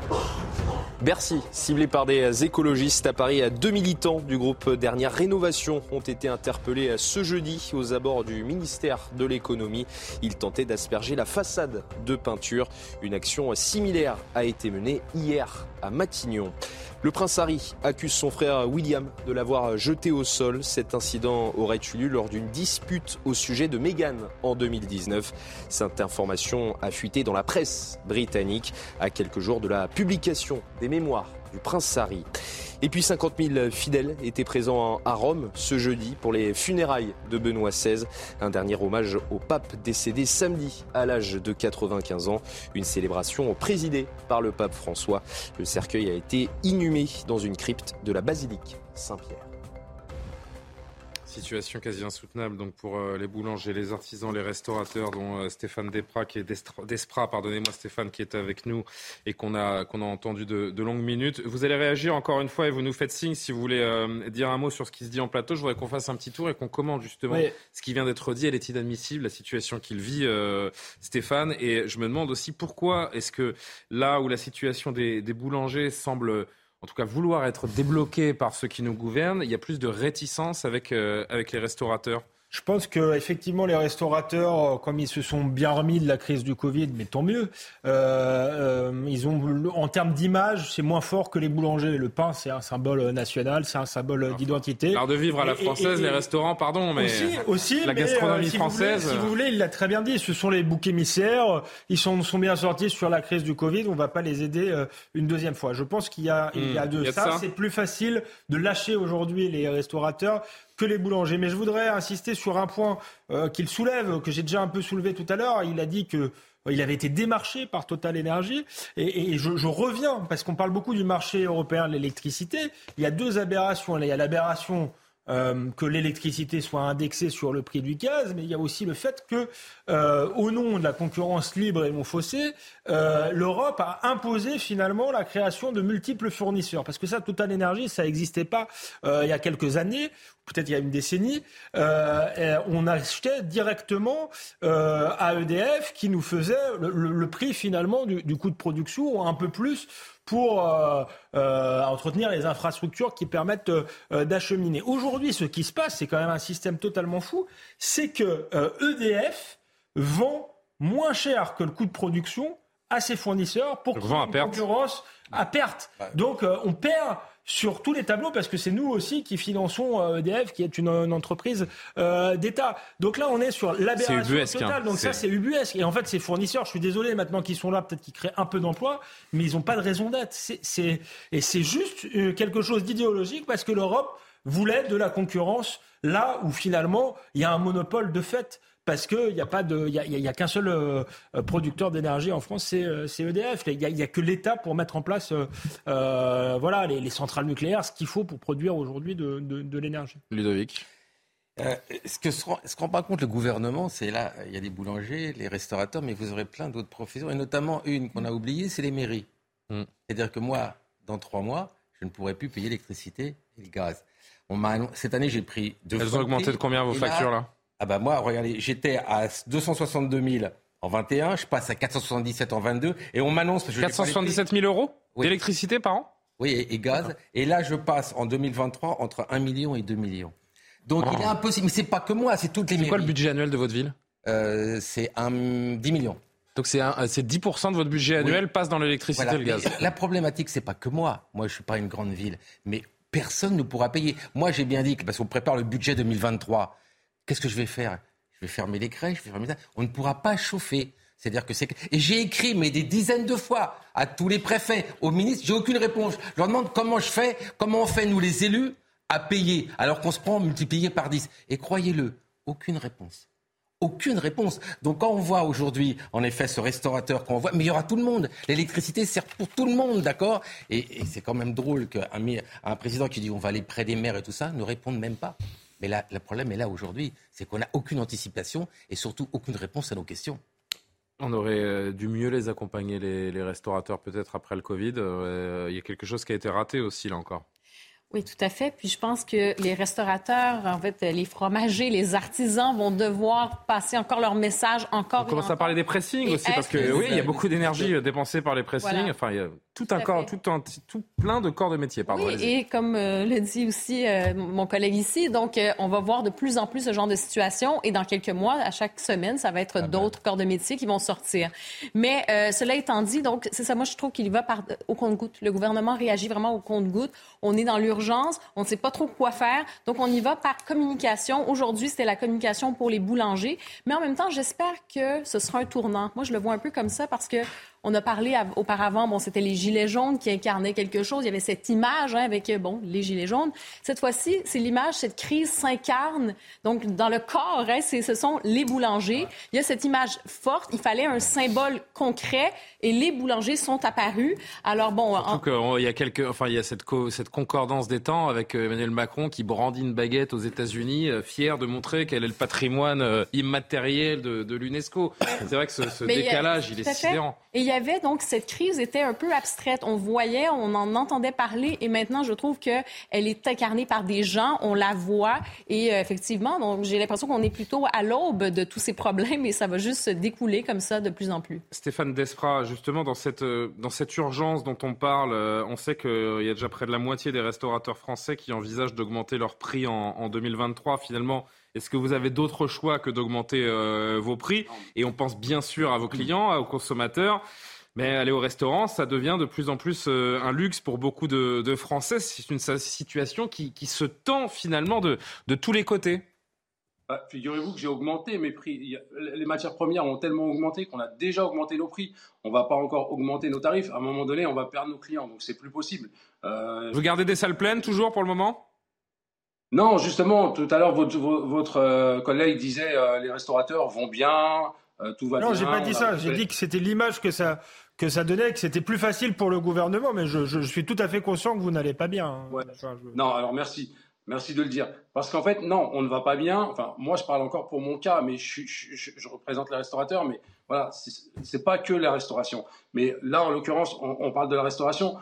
Bercy, ciblé par des écologistes à Paris, deux militants du groupe Dernière Rénovation ont été interpellés ce jeudi aux abords du ministère de l'économie. Ils tentaient d'asperger la façade de peinture. Une action similaire a été menée hier à Matignon. Le prince Harry accuse son frère William de l'avoir jeté au sol. Cet incident aurait eu lieu lors d'une dispute au sujet de Meghan en 2019. Cette information a fuité dans la presse britannique à quelques jours de la publication des mémoires du prince Harry. Et puis 50 000 fidèles étaient présents à Rome ce jeudi pour les funérailles de Benoît XVI. Un dernier hommage au pape décédé samedi à l'âge de 95 ans. Une célébration présidée par le pape François. Le cercueil a été inhumé dans une crypte de la basilique Saint-Pierre. Situation quasi insoutenable donc pour euh, les boulangers, les artisans, les restaurateurs, dont euh, Stéphane Desprats, qui est pardonnez-moi Stéphane, qui est avec nous et qu'on a qu'on a entendu de, longues minutes. Vous allez réagir encore une fois et vous nous faites signe si vous voulez euh, dire un mot sur ce qui se dit en plateau. Je voudrais qu'on fasse un petit tour et qu'on commente justement ce qui vient d'être dit. Elle est inadmissible la situation qu'il vit, Stéphane. Et je me demande aussi pourquoi est-ce que là où la situation des, des boulangers semble en tout cas vouloir être débloqué par ceux qui nous gouvernent, il y a plus de réticence avec, euh, avec les restaurateurs je pense que effectivement les restaurateurs, euh, comme ils se sont bien remis de la crise du Covid, mais tant mieux. Euh, euh, ils ont, en termes d'image, c'est moins fort que les boulangers. Le pain, c'est un symbole national, c'est un symbole d'identité. L'art de vivre à la française, les restaurants, pardon, mais aussi, aussi la gastronomie française. si vous voulez, il l'a très bien dit. Ce sont les boucs émissaires. Ils sont, sont bien sortis sur la crise du Covid. On ne va pas les aider une deuxième fois. Je pense qu'il y a, il y a hmm. de ça. ça. C'est plus facile de lâcher aujourd'hui les restaurateurs que les boulangers. Mais je voudrais insister sur un point euh, qu'il soulève, que j'ai déjà un peu soulevé tout à l'heure. Il a dit que euh, il avait été démarché par Total Energy. Et, je, je, reviens, parce qu'on parle beaucoup du marché européen de l'électricité. Il y a deux aberrations. il y a l'aberration euh, que l'électricité soit indexée sur le prix du gaz, mais il y a aussi le fait que, euh, au nom de la concurrence libre et non faussée, euh, l'Europe a imposé finalement la création de multiples fournisseurs. Parce que ça, Total Energy, ça n'existait pas il y a quelques années, peut-être il y a une décennie. on achetait directement à EDF qui nous faisait le, prix finalement du, coût de production un peu plus pour euh, euh, entretenir les infrastructures qui permettent euh, d'acheminer. Aujourd'hui, ce qui se passe, c'est quand même un système totalement fou, c'est que EDF e vend moins cher que le coût de production à ses fournisseurs pour une concurrence à perte. Donc on perd sur tous les tableaux parce que c'est nous aussi qui finançons EDF, euh, qui est une, entreprise euh, d'État. Donc là, on est sur l'aberration totale. Donc ça, c'est ubuesque. Et en fait, ces fournisseurs, je suis désolé maintenant qu'ils sont là, peut-être qu'ils créent un peu d'emplois, mais ils n'ont pas de raison d'être. Et c'est juste euh, quelque chose d'idéologique parce que l'Europe voulait de la concurrence là où finalement il y a un monopole de fait parce qu'il n'y a pas de, il y a, qu'un seul euh, producteur d'énergie en France, c'est EDF. Euh, il n'y a, que l'État pour mettre en place, euh, voilà, les, centrales nucléaires, ce qu'il faut pour produire aujourd'hui de, de l'énergie. Ludovic. Euh, ce que qu'on rend pas compte le gouvernement, c'est là, il y a des boulangers, les restaurateurs, mais vous aurez plein d'autres professions, et notamment une qu'on a oubliée, c'est les mairies. Mm. C'est-à-dire que moi, dans trois mois, je ne pourrai plus payer l'électricité et le gaz. cette année, j'ai pris deux Elles ont augmenté de combien vos factures là? Ah bah moi, regardez, j'étais à 262 000 en 21, je passe à 477 en 22, et on m'annonce... 477 000 euros d'électricité par an? Oui, et, gaz. Et là, je passe en 2023 entre 1 million et 2 millions. Donc il est oh. impossible, mais c'est pas que moi, c'est toutes les C'est quoi le budget annuel de votre ville? Euh, C'est 10 millions. Donc c'est 10% de votre budget annuel passe dans l'électricité et le gaz. La problématique, c'est pas que moi. Moi, je suis pas une grande ville, mais personne ne pourra payer. Moi, j'ai bien dit que parce qu'on prépare le budget 2023, qu'est-ce que je vais faire? Je vais fermer les crèches, je vais fermer ça. On ne pourra pas chauffer. C'est-à-dire que c'est et j'ai écrit mais des dizaines de fois à tous les préfets, aux ministres, j'ai aucune réponse. Je leur demande comment je fais, comment on fait nous les élus à payer alors qu'on se prend multiplié par 10. Et croyez-le, aucune réponse. Aucune réponse. Donc quand on voit aujourd'hui, en effet, ce restaurateur qu'on voit, mais il y aura tout le monde. L'électricité sert pour tout le monde, d'accord? Et, c'est quand même drôle qu'un un président qui dit on va aller près des mers et tout ça ne réponde même pas. Mais là, le problème est là aujourd'hui, c'est qu'on n'a aucune anticipation et surtout aucune réponse à nos questions. On aurait euh, dû mieux les accompagner, les, restaurateurs, peut-être après le Covid. Euh, il y a quelque chose qui a été raté aussi, là encore. Oui, tout à fait. Puis je pense que les restaurateurs, en fait, les fromagers, les artisans vont devoir passer encore leur message encore. On commence à parler des pressings aussi, parce que oui, il y a beaucoup d'énergie dépensée par les pressings. Enfin, il y a tout, un corps, tout, un, tout plein de corps de métier. Pardon, oui, et comme euh, le dit aussi euh, mon collègue ici, donc on va voir de plus en plus ce genre de situation. Et dans quelques mois, à chaque semaine, ça va être ah ben. d'autres corps de métier qui vont sortir. Mais cela étant dit, donc c'est ça, moi je trouve qu'il va par, au compte-goutte. Le gouvernement réagit vraiment au compte-goutte. On est dans l'urgence on ne sait pas trop quoi faire. Donc, on y va par communication. Aujourd'hui, c'était la communication pour les boulangers. Mais en même temps, j'espère que ce sera un tournant. Moi, je le vois un peu comme ça parce que on a parlé auparavant, bon, c'était les gilets jaunes qui incarnaient quelque chose. Il y avait cette image hein, avec, euh, bon, les gilets jaunes. Cette fois-ci, c'est l'image, cette crise s'incarne. Donc, dans le corps, hein, ce sont les boulangers. Il y a cette image forte. Il fallait un symbole concret et les boulangers sont apparus. Alors, bon. En... il y a quelques, enfin, il y a cette, cette concordance des temps avec euh, Emmanuel Macron qui brandit une baguette aux États-Unis, euh, fier de montrer quel est le patrimoine immatériel de, l'UNESCO. C'est vrai que ce, décalage, il est sidérant y avait donc cette crise était un peu abstraite. On voyait, on en entendait parler, et maintenant je trouve que elle est incarnée par des gens. On la voit, et euh, effectivement, donc j'ai l'impression qu'on est plutôt à l'aube de tous ces problèmes, et ça va juste se découler comme ça de plus en plus. Stéphane Desprat, justement dans cette euh, dans cette urgence dont on parle, euh, on sait qu'il y a déjà près de la moitié des restaurateurs français qui envisagent d'augmenter leur prix en 2023. Finalement. Est-ce que vous avez d'autres choix que d'augmenter euh, vos prix? Et on pense bien sûr à vos clients, aux consommateurs. Mais aller au restaurant, ça devient de plus en plus euh, un luxe pour beaucoup de, Français. C'est une situation qui, se tend finalement de, tous les côtés. Bah, figurez-vous que j'ai augmenté mes prix. Les matières premières ont tellement augmenté qu'on a déjà augmenté nos prix. On ne va pas encore augmenter nos tarifs. À un moment donné, on va perdre nos clients, donc c'est plus possible. Euh, vous gardez des salles pleines toujours pour le moment? Non, justement, tout à l'heure, votre, votre euh, collègue disait euh, les restaurateurs vont bien, euh, tout va bien. Non, j'ai pas dit ça. J'ai dit que c'était l'image que ça, que ça donnait, que c'était plus facile pour le gouvernement, mais je, je, suis tout à fait conscient que vous n'allez pas bien. Hein. Non, alors merci. Merci de le dire. Parce qu'en fait, non, on ne va pas bien. Enfin, moi, je parle encore pour mon cas, mais je, je, je représente les restaurateurs. Mais voilà, c'est pas que la restauration. Mais là, en l'occurrence, on, on, parle de la restauration.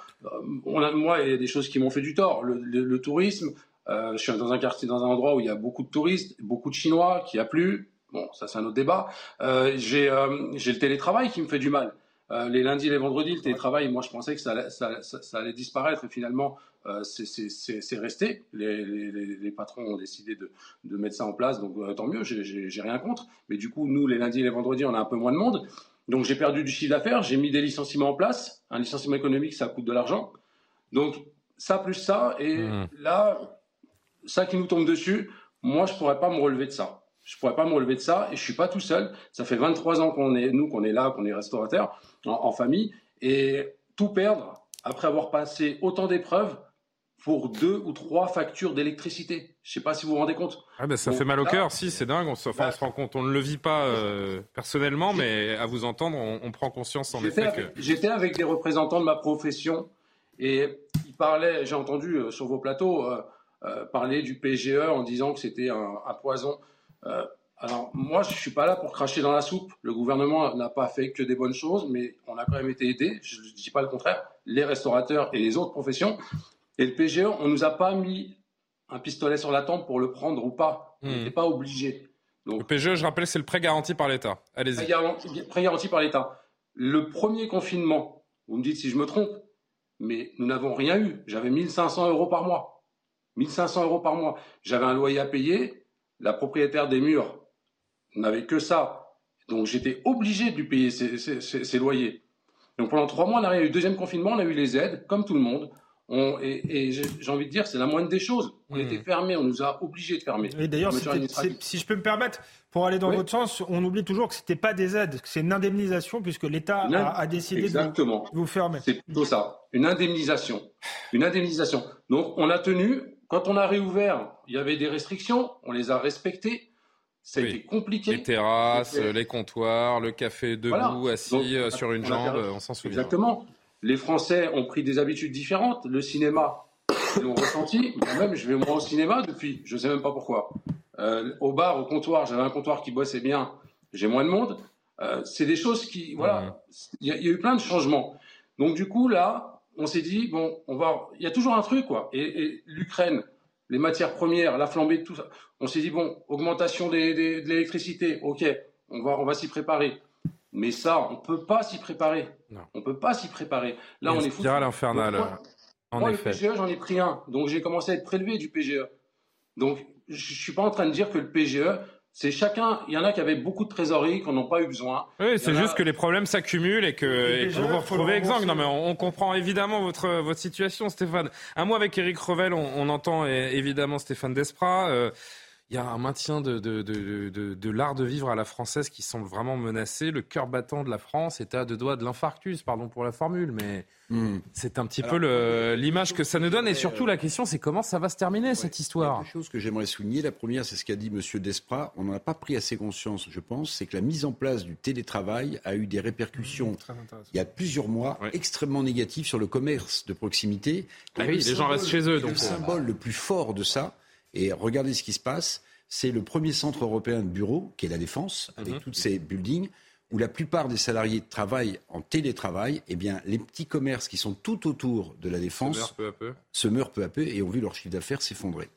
On a, moi, il y a des choses qui m'ont fait du tort. Le, le, le tourisme, euh, je suis dans un quartier, dans un endroit où il y a beaucoup de touristes, beaucoup de Chinois, qui a plu. Bon, ça c'est un autre débat. Euh, j'ai euh, le télétravail qui me fait du mal. Euh, les lundis et les vendredis, le télétravail, moi je pensais que ça, ça, ça, ça allait disparaître et finalement euh, c'est resté. Les, les, les, patrons ont décidé de, de, mettre ça en place, donc tant mieux, j'ai rien contre. Mais du coup, nous, les lundis et les vendredis, on a un peu moins de monde. Donc j'ai perdu du chiffre d'affaires, j'ai mis des licenciements en place. Un licenciement économique, ça coûte de l'argent. Donc ça plus ça, et mmh. là, ça qui nous tombe dessus, moi, je pourrais pas me relever de ça. Je pourrais pas me relever de ça et je suis pas tout seul. Ça fait 23 ans qu'on est, nous, qu'on est là, qu'on est restaurateur en, famille et tout perdre après avoir passé autant d'épreuves pour deux ou trois factures d'électricité. Je sais pas si vous vous rendez compte. Ah ben ça fait mal au cœur, si c'est dingue. On se, enfin, on se rend compte, on ne le vit pas euh, personnellement, mais à vous entendre, on, prend conscience en effet que. J'étais avec des représentants de ma profession et ils parlaient. J'ai entendu euh, sur vos plateaux. Euh, parler du PGE en disant que c'était un, poison. alors moi, je suis pas là pour cracher dans la soupe. Le gouvernement n'a pas fait que des bonnes choses, mais on a quand même été aidé. Je ne dis pas le contraire. Les restaurateurs et les autres professions. Et le PGE, on nous a pas mis un pistolet sur la tempe pour le prendre ou pas. On hmm. n'était pas obligé. Donc, le PGE, je rappelle, c'est le prêt garanti par l'État. Allez-y. Prêt garanti, par l'État. Le premier confinement, vous me dites si je me trompe, mais nous n'avons rien eu. J'avais 1500 euros par mois. 1500 euros par mois. J'avais un loyer à payer. La propriétaire des murs n'avait que ça. Donc j'étais obligé de lui payer ses, loyers. Donc pendant trois mois, on a eu. Deuxième confinement, on a eu les aides, comme tout le monde et, j'ai envie de dire, c'est la moindre des choses. On était hmm. fermés, on nous a obligés de fermer. Et d'ailleurs, si je peux me permettre, pour aller dans votre sens, on oublie toujours que ce n'était pas des aides, que c'est une indemnisation puisque l'État a, décidé Exactement. de vous fermer. C'est plutôt ça, une indemnisation. Une indemnisation. Donc on a tenu, quand on a réouvert, il y avait des restrictions, on les a respectées. Ça a été compliqué. Les terrasses, les comptoirs, le café debout, assis euh, sur une jambe, on s'en souvient. Exactement. Les Français ont pris des habitudes différentes. Le cinéma, ils l'ont ressenti. Moi-même, je vais moins au cinéma depuis. Je ne sais même pas pourquoi. Euh, au bar, au comptoir, j'avais un comptoir qui bossait bien. J'ai moins de monde. Euh, c'est des choses qui, voilà, il y, a eu plein de changements. Donc du coup là, on s'est dit bon, on va, il y a toujours un truc quoi. Et, l'Ukraine, les matières premières, la flambée, tout ça. On s'est dit bon, augmentation de l'électricité, ok, on va, on va s'y préparer. Mais ça, on ne peut pas s'y préparer. On ne peut pas s'y préparer. Là, on est foutu. infernal. en moi, le PGE, j'en ai pris un. Donc, j'ai commencé à être prélevé du PGE. Donc, je ne suis pas en train de dire que le PGE, c'est chacun. Il y en a qui avaient beaucoup de trésorerie, qui n'en ont pas eu besoin. Oui, c'est juste que les problèmes s'accumulent et que, vous vous retrouvez exsangue. Non, mais on, comprend évidemment votre, votre situation, Stéphane. Un mot avec Eric Revel, on, entend évidemment Stéphane Desprats. Euh, il y a un maintien de, de, de, de, l'art de vivre à la française qui semble vraiment menacé. Le cœur battant de la France est à deux doigts de l'infarctus, pardon pour la formule, mais hmm. c'est un petit peu l'image que ça nous donne. Et surtout, la question, c'est comment ça va se terminer, cette histoire. Il y a deux choses que j'aimerais souligner. La première, c'est ce qu'a dit M. Desprats. On n'en a pas pris assez conscience, je pense. C'est que la mise en place du télétravail a eu des répercussions, il y a plusieurs mois, extrêmement négatives sur le commerce de proximité. Ah oui, les gens restent chez eux. Donc le symbole le plus fort de ça, et regardez ce qui se passe. C'est le premier centre européen de bureaux, qui est la Défense, avec mhm. tous ces buildings, où la plupart des salariés travaillent en télétravail. Eh bien, les petits commerces qui sont tout autour de la Défense se meurent peu à peu, se meurent peu, à peu et ont vu leur chiffre d'affaires s'effondrer.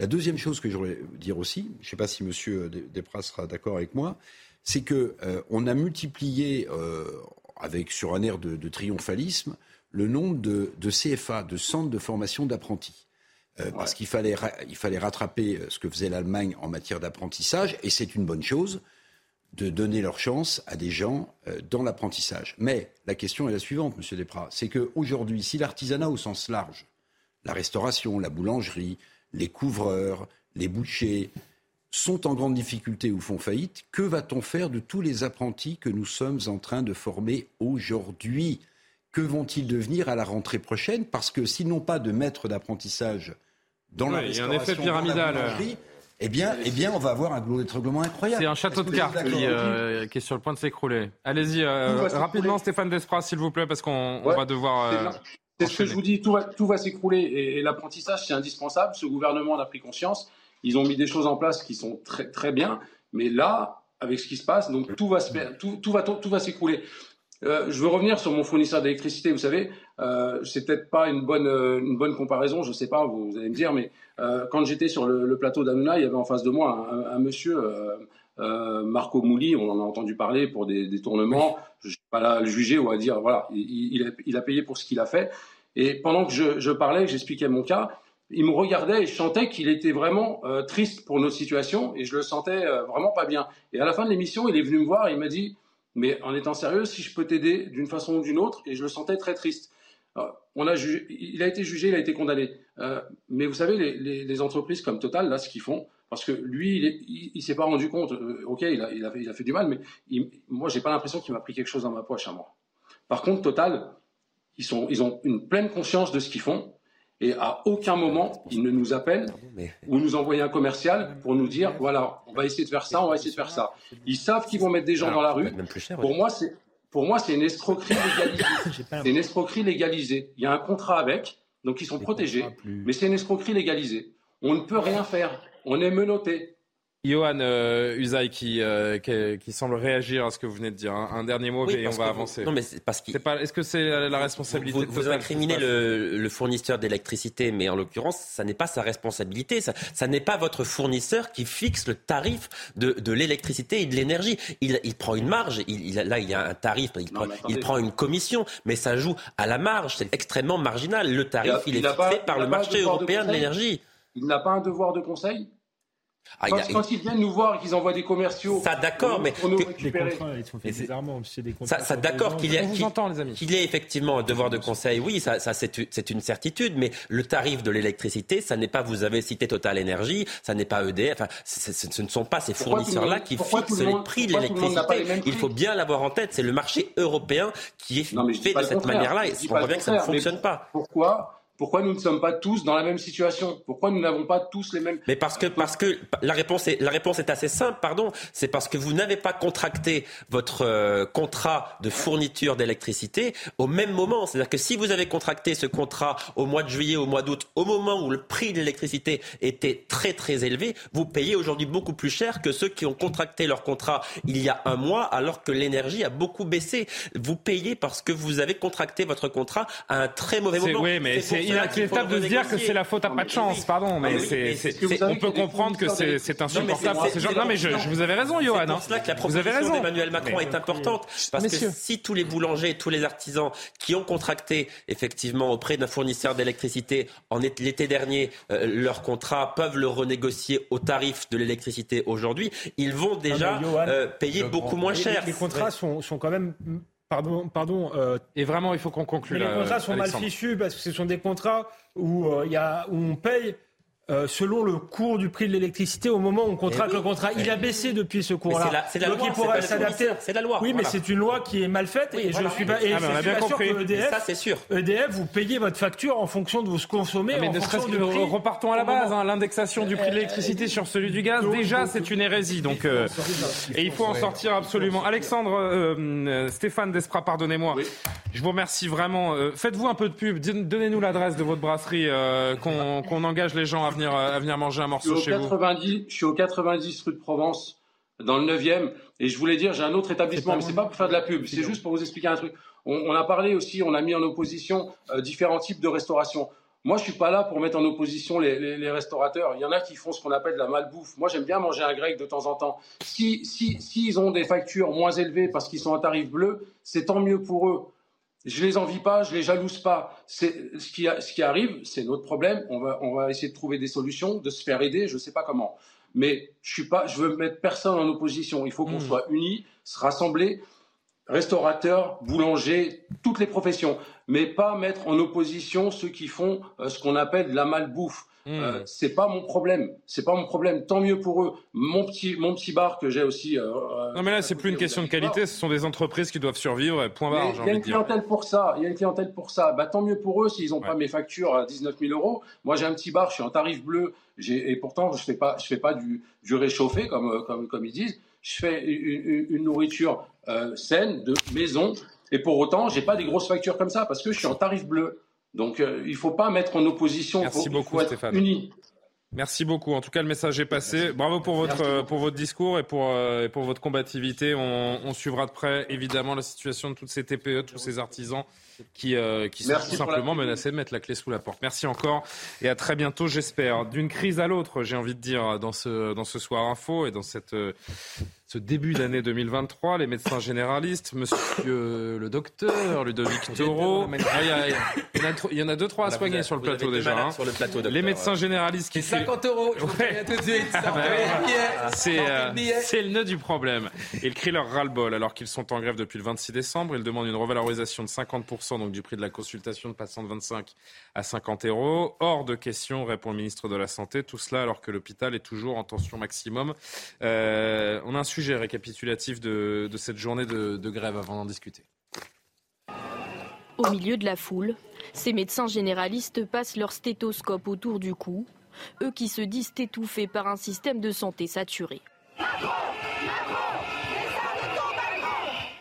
La deuxième chose que je voudrais dire aussi, je ne sais pas si M. Desprats sera d'accord avec moi, c'est qu'on euh, a multiplié, euh, avec sur un air de, triomphalisme, le nombre de, de CFA, de centres de formation d'apprentis. Euh, parce qu'il fallait, il fallait rattraper euh, ce que faisait l'Allemagne en matière d'apprentissage, et c'est une bonne chose de donner leur chance à des gens euh, dans l'apprentissage. Mais la question est la suivante, Monsieur Desprats, c'est qu'aujourd'hui, si l'artisanat au sens large, la restauration, la boulangerie, les couvreurs, les bouchers, sont en grande difficulté ou font faillite, que va-t-on faire de tous les apprentis que nous sommes en train de former aujourd'hui? Que vont-ils devenir à la rentrée prochaine Parce que s'ils n'ont pas de maître d'apprentissage dans la Il y a un effet pyramidal. Eh bien, eh bien, on va avoir un d'étranglement incroyable. C'est un château de cartes euh, qui, est sur le point de s'écrouler. Allez-y, euh, rapidement, Stéphane Desprats, s'il vous plaît, parce qu'on va devoir. Euh, c'est ce que je vous dis, tout va, tout va s'écrouler. Et, l'apprentissage, c'est indispensable. Ce gouvernement en a pris conscience. Ils ont mis des choses en place qui sont très, très bien. Mais là, avec ce qui se passe, donc tout va, tout, tout va, tout va s'écrouler. Euh, je veux revenir sur mon fournisseur d'électricité. Vous savez, euh, c'est peut-être pas une bonne euh, une bonne comparaison, je sais pas, vous, allez me dire, mais euh, quand j'étais sur le, plateau d'Anouna, il y avait en face de moi un, monsieur Marco Mouli, on en a entendu parler pour des, des tournements. Je suis pas là à le juger ou à dire voilà, il, a, payé pour ce qu'il a fait. Et pendant que je, je parlais, que j'expliquais mon cas, il me regardait et je sentais qu'il était vraiment triste pour notre situation et je le sentais vraiment pas bien. Et à la fin de l'émission, il est venu me voir et il m'a dit mais en étant sérieux, si je peux t'aider d'une façon ou d'une autre, et je le sentais très triste. on a jugé, il a été jugé, il a été condamné. Euh, mais vous savez, les, entreprises comme Total, là, ce qu'ils font, parce que lui, il, il, s'est pas rendu compte. Euh, ok, il a, fait, du mal, mais il, moi, j'ai pas l'impression qu'il m'a pris quelque chose dans ma poche à moi. Par contre, Total, ils ont une pleine conscience de ce qu'ils font. Et à aucun moment, ils ne nous appellent ou nous envoient un commercial pour nous dire voilà, on va essayer de faire ça, on va essayer de faire ça. Ils savent qu'ils vont mettre des gens dans la rue. Pour moi, c'est pour moi, c'est une escroquerie légalisée. c'est une escroquerie légalisée. Il y a un contrat avec, donc ils sont protégés, mais c'est une escroquerie légalisée. On ne peut rien faire. On est menotté. Johan euh, Usaï qui, euh, qui, semble réagir à ce que vous venez de dire. Un, dernier mot et on va avancer. Non, mais c'est parce qu'il. Est-ce que c'est la responsabilité Vous, vous incriminez le, le, fournisseur d'électricité, mais en l'occurrence, ça n'est pas sa responsabilité. Ça, ça n'est pas votre fournisseur qui fixe le tarif de, de l'électricité et de l'énergie. Il, il, prend une marge. Il, il, là, il y a un tarif. Il, prend, il prend une commission, mais ça joue à la marge. C'est extrêmement marginal. Le tarif, il, est fixé par le marché européen de l'énergie. Il n'a pas un devoir de conseil ah, quand, ils viennent nous voir et qu'ils envoient des commerciaux. Ça, d'accord, mais. Pour nous récupérer. Contrats, ils sont faits bizarrement. Des ça, ça d'accord qu'il y, a, qu'il ait effectivement un devoir de conseil. Oui, ça, ça c'est une certitude, mais le tarif de l'électricité, ça n'est pas, vous avez cité Total Énergie, ça n'est pas EDF. Enfin, ce ne sont pas ces fournisseurs-là qui fixent les prix de l'électricité. Il faut bien l'avoir en tête. C'est le marché européen qui est fait de cette manière-là. Et on voit bien que ça ne fonctionne pas. Pourquoi pourquoi nous ne sommes pas tous dans la même situation? Pourquoi nous n'avons pas tous les mêmes Mais parce que parce que la réponse est la réponse est assez simple, pardon. C'est parce que vous n'avez pas contracté votre euh, contrat de fourniture d'électricité au même moment. C'est-à-dire que si vous avez contracté ce contrat au mois de juillet, au mois d'août, au moment où le prix de l'électricité était très très élevé, vous payez aujourd'hui beaucoup plus cher que ceux qui ont contracté leur contrat il y a un mois, alors que l'énergie a beaucoup baissé. Vous payez parce que vous avez contracté votre contrat à un très mauvais moment. Oui, mais c'est inacceptable de se dire que c'est la faute à pas de chance, pardon, mais on peut comprendre que c'est insupportable pour ces gens. Non, mais je, vous avais raison, Johan. C'est pour cela que la proposition d'Emmanuel Macron est importante, parce que si tous les boulangers, tous les artisans qui ont contracté effectivement auprès d'un fournisseur d'électricité en l'été dernier euh, leur contrat peuvent le renégocier au tarif de l'électricité aujourd'hui, ils vont déjà euh, payer beaucoup moins cher. Les contrats sont quand même Pardon, pardon. Euh, et vraiment, il faut qu'on conclue. les contrats sont mal fichus parce que ce sont des contrats où, euh, y a, où on paye euh, selon le cours du prix de l'électricité au moment où on contracte le contrat. Il a baissé depuis ce cours-là. C'est la, loi. il s'adapter. C'est la loi. Oui, mais c'est une loi qui est mal faite et je suis pas. Et ah, on a bien compris. Que EDF, ça, c'est sûr. EDF, vous payez votre facture en fonction de vous consommer. Mais ne serait-ce que repartons à la base. Hein, L'indexation du prix de l'électricité sur celui du gaz, déjà, c'est une hérésie. Donc, euh, et il faut en sortir absolument. Alexandre, euh, Stéphane Desprats, pardonnez-moi. Je vous remercie vraiment. Faites-vous un peu de pub. Donnez-nous l'adresse de votre brasserie, qu'on engage les gens à venir, à venir manger un morceau chez 90, vous Je suis au 90 rue de Provence, dans le 9e. Et je voulais dire, j'ai un autre établissement, mais c'est pas pour faire de la pub, c'est juste pour vous expliquer un truc. On, a parlé aussi, on a mis en opposition euh, différents types de restauration. Moi, je suis pas là pour mettre en opposition les, restaurateurs. Il y en a qui font ce qu'on appelle de la malbouffe. Moi, j'aime bien manger un grec de temps en temps. Si, ont des factures moins élevées parce qu'ils sont en tarif bleu, c'est tant mieux pour eux. Je les envie pas, je les jalouse pas. C'est ce qui, ce qui arrive, c'est notre problème. On va, on va essayer de trouver des solutions, de se faire aider. Je sais pas comment, mais je suis pas, je veux mettre personne en opposition. Il faut qu'on hmm. soit unis, se rassembler, restaurateurs, boulangers, toutes les professions, mais pas mettre en opposition ceux qui font euh, ce qu'on appelle la malbouffe. Euh, hmm. c'est pas mon problème. C'est pas mon problème. Tant mieux pour eux. Mon petit, mon petit bar que j'ai aussi. Euh, non, mais là, c'est plus une question de qualité. Ce sont des entreprises qui doivent survivre. Point barre. Il y a une clientèle pour ça. Il y a une clientèle pour ça. Bah, tant mieux pour eux s'ils n'ont pas mes factures à 19 000 euros. Moi, j'ai un petit bar. Je suis en tarif bleu. Et pourtant, je fais pas, je fais pas du, du réchauffé comme, euh, comme, comme ils disent. Je fais une, une nourriture saine de maison. Et pour autant, j'ai pas des grosses factures comme ça parce que je suis en tarif bleu. Donc euh, il ne faut pas mettre en opposition. Merci beaucoup, Stéphane. Unis. Merci beaucoup. En tout cas, le message est passé. Bravo pour votre, pour votre discours et pour, euh, pour votre combativité. On, on, suivra de près, évidemment, la situation de toutes ces TPE, tous ces artisans qui, euh, qui sont tout simplement menacés de mettre la clé sous la porte. Merci encore et à très bientôt, j'espère. D'une crise à l'autre, j'ai envie de dire, dans ce, dans ce soir info et dans cette, ce début d'année 2023, les médecins généralistes, monsieur le docteur Ludovic Toro, il y, en a deux, trois à soigner sur le plateau déjà. Hein. Sur le plateau, les médecins généralistes qui... 50 euros. C'est le nœud du problème. Ils crient leur ras-le-bol alors qu'ils sont en grève depuis le 26 décembre. Ils demandent une revalorisation de 50% donc du prix de la consultation de passant de 25 à 50 euros. Hors de question, répond le ministre de la Santé. Tout cela alors que l'hôpital est toujours en tension maximum. Euh, on a un sujet récapitulatif de, cette journée de, de grève avant d'en discuter. Au milieu de la foule, ces médecins généralistes passent leur stéthoscope autour du cou, eux qui se disent étouffés par un système de santé saturé.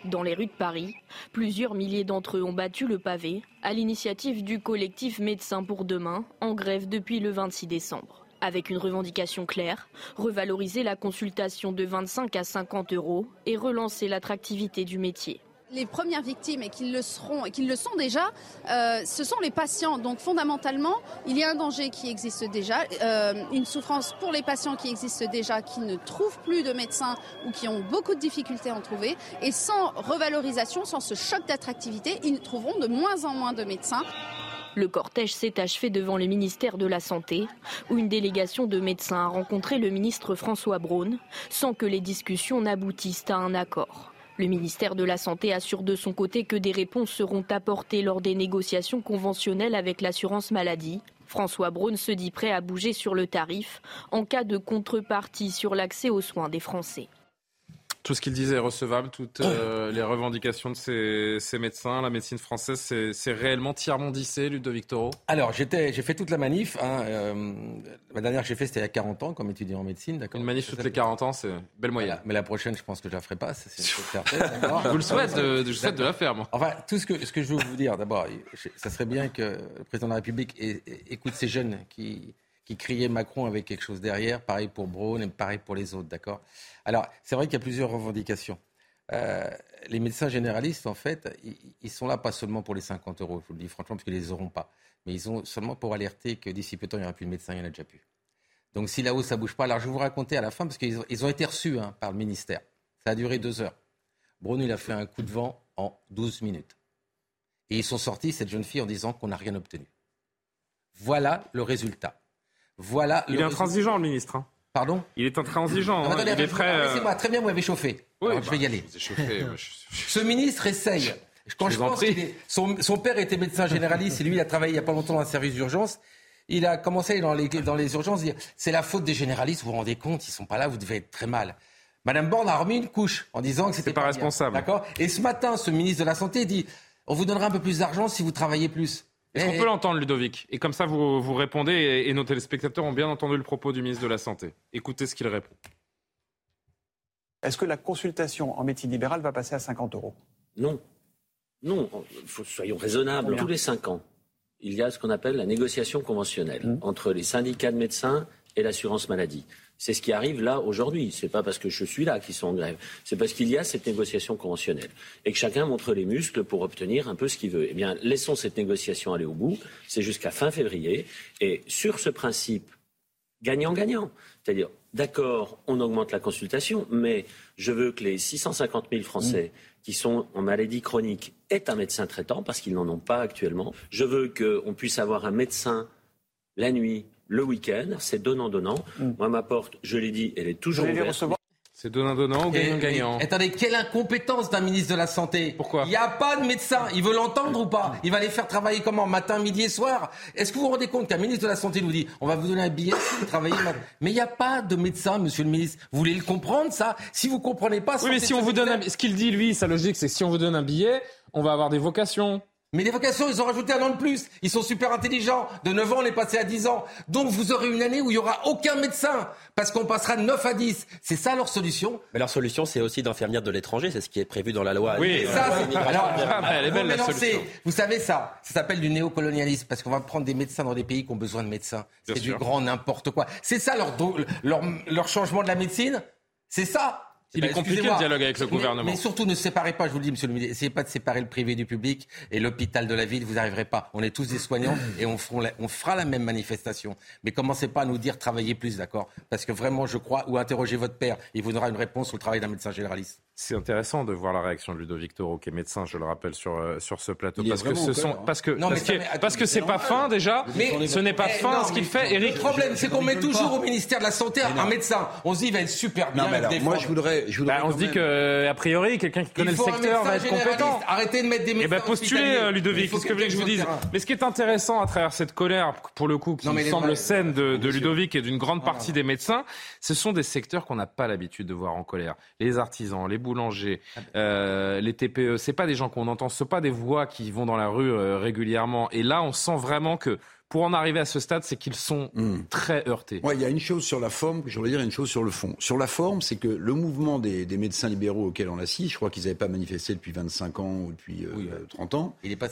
Dans les rues de Paris, plusieurs milliers d'entre eux ont battu le pavé à l'initiative du collectif Médecins pour demain, en grève depuis le 26 décembre. Avec une revendication claire, revaloriser la consultation de 25 à 50 euros et relancer l'attractivité du métier les premières victimes et qu'ils le seront qu'ils le sont déjà, euh, ce sont les patients. Donc fondamentalement, il y a un danger qui existe déjà, euh, une souffrance pour les patients qui existent déjà, qui ne trouvent plus de médecins ou qui ont beaucoup de difficultés à en trouver. Et sans revalorisation, sans ce choc d'attractivité, ils trouveront de moins en moins de médecins. Le cortège s'est achevé devant le ministère de la Santé, où une délégation de médecins a rencontré le ministre François Braun, sans que les discussions n'aboutissent à un accord. Le ministère de la Santé assure de son côté que des réponses seront apportées lors des négociations conventionnelles avec l'assurance maladie. François Braun se dit prêt à bouger sur le tarif en cas de contrepartie sur l'accès aux soins des Français. Tout ce qu'il disait est recevable, toutes euh, les revendications de ces, ces, médecins, la médecine française, c'est réellement tiers-mondissé, Ludovic Toro Alors, j'ai fait toute la manif. Hein, euh, la dernière que j'ai fait, c'était il y a 40 ans, comme étudiant en médecine. Une manif toutes les 40 ans, c'est belle moyenne. mais la prochaine, je pense que je la ferai pas. C'est certain. vous le souhaitez, de, je souhaite de la faire, moi. Enfin, tout ce que, ce que je veux vous dire, d'abord, ça serait bien que le président de la République écoute ces jeunes qui qui criait Macron avec quelque chose derrière. Pareil pour Braun et pareil pour les autres, d'accord? Alors, c'est vrai qu'il y a plusieurs revendications. Euh, les médecins généralistes, en fait, ils, sont là pas seulement pour les 50 euros, je vous le dis franchement, parce qu'ils ne les auront pas. Mais ils sont seulement pour alerter que d'ici peu de temps, il n'y aura plus de médecins, il y en a déjà plus. Donc si là-haut, ça ne bouge pas, alors je vais vous raconter à la fin, parce qu'ils ont, ils ont été reçus hein, par le ministère. Ça a duré deux heures. Braun, il a fait un coup de vent en 12 minutes. Et ils sont sortis, cette jeune fille, en disant qu'on n'a rien obtenu. Voilà le résultat. Voilà. Il est intransigeant, le ministre. Hein. Pardon Il est intransigeant. hein. il est très. moi très bien, vous m'avez chauffé. je vais y bah, aller. Ce ministre essaye. Quand je, pense son, son, père était médecin généraliste et lui, il a travaillé il n'y a pas longtemps dans un service d'urgence. Il a commencé dans les, dans les urgences à dire c'est la faute des généralistes, vous vous rendez compte, ils sont pas là, vous devez être très mal. Madame Borne a remis une couche en disant que c'était pas, pas responsable. D'accord? Et ce matin, ce ministre de la Santé dit on vous donnera un peu plus d'argent si vous travaillez plus. Est-ce qu'on peut l'entendre, Ludovic? Et comme ça, vous, vous répondez, et, nos téléspectateurs ont bien entendu le propos du ministre de la Santé. Écoutez ce qu'il répond. Est-ce que la consultation en médecine libérale va passer à 50 euros? Non. Non, soyons raisonnables. Tous les 5 ans, il y a ce qu'on appelle la négociation conventionnelle mmh. entre les syndicats de médecins et l'assurance maladie. C'est ce qui arrive là aujourd'hui. Ce n'est pas parce que je suis là qu'ils sont en grève. C'est parce qu'il y a cette négociation conventionnelle et que chacun montre les muscles pour obtenir un peu ce qu'il veut. Eh bien, laissons cette négociation aller au bout. C'est jusqu'à fin février. Et sur ce principe, gagnant-gagnant. C'est-à-dire, d'accord, on augmente la consultation, mais je veux que les 650 000 Français qui sont en maladie chronique aient un médecin traitant parce qu'ils n'en ont pas actuellement. Je veux qu'on puisse avoir un médecin la nuit, le week-end. C'est donnant-donnant. Mm. Moi, ma porte, je l'ai dit, elle est toujours ouverte. C'est donnant-donnant ou gagnant-gagnant Attendez, quelle incompétence d'un ministre de la Santé Pourquoi Il n'y a pas de médecin. Il veut l'entendre ou pas Il va les faire travailler comment Matin, midi et soir Est-ce que vous vous rendez compte qu'un ministre de la Santé nous dit on va vous donner un billet pour travailler Mais il n'y a pas de médecin, monsieur le ministre. Vous voulez le comprendre, ça Si vous ne comprenez pas... Oui, mais si on vous donne un... Ce qu'il dit, lui, sa logique, c'est que si on vous donne un billet, on va avoir des vocations. Mais les vocations, ils ont rajouté un an de plus. Ils sont super intelligents. De 9 ans, on est passé à 10 ans. Donc vous aurez une année où il n'y aura aucun médecin. Parce qu'on passera de 9 à 10. C'est ça leur solution. Mais leur solution, c'est aussi venir de l'étranger. C'est ce qui est prévu dans la loi. Oui, ça, c'est... Alors, elle est belle, la solution. Vous savez ça Ça s'appelle du néocolonialisme. Parce qu'on va prendre des médecins dans des pays qui ont besoin de médecins. C'est du grand n'importe quoi. C'est ça leur, leur, leur changement de la médecine? C'est ça il est compliqué le dialogue avec ce gouvernement. Mais surtout, ne séparez pas, je vous le dis, monsieur le ministre, essayez pas de séparer le privé du public et l'hôpital de la ville, vous n'arriverez pas. On est tous des soignants et on, on fera la même manifestation. Mais commencez pas à nous dire travaillez plus, d'accord? Parce que vraiment, je crois, ou interrogez votre père, il vous donnera une réponse sur le travail d'un médecin généraliste. C'est intéressant de voir la réaction de Ludovic Toro, qui est médecin, je le rappelle, sur, euh, sur ce plateau. Parce que, ce sont, hein. parce que, parce que, c'est pas fin déjà. Mais, ce n'est pas eh, fin ce qu'il fait. Eric. Le problème, c'est qu'on met toujours au ministère de la Santé un médecin. On se dit, il va être super bien. moi, je voudrais. Je voudrais bah, on se dit que, a priori, quelqu'un qui connaît le secteur va être compétent. Arrêtez de mettre des eh ben, médecins. Et postulez, euh, Ludovic. Qu'est-ce que vous voulez que je vous dise Mais ce qui est intéressant à travers cette colère, pour le coup, qui me semble saine de Ludovic et d'une grande partie des médecins, ce sont des secteurs qu'on n'a pas l'habitude de voir en colère. Les artisans, les boulangers, ah euh, les TPE, c'est pas des gens qu'on entend, ce sont pas des voix qui vont dans la rue euh, régulièrement. Et là, on sent vraiment que pour en arriver à ce stade, c'est qu'ils sont hmm. très heurtés. il y a une chose sur la forme, je voudrais dire une chose sur le fond. Sur la forme, c'est que le mouvement des, médecins libéraux auxquels on assiste, je crois qu'ils n'avaient pas manifesté depuis 25 ans ou depuis 30 euh, ans. Il est pas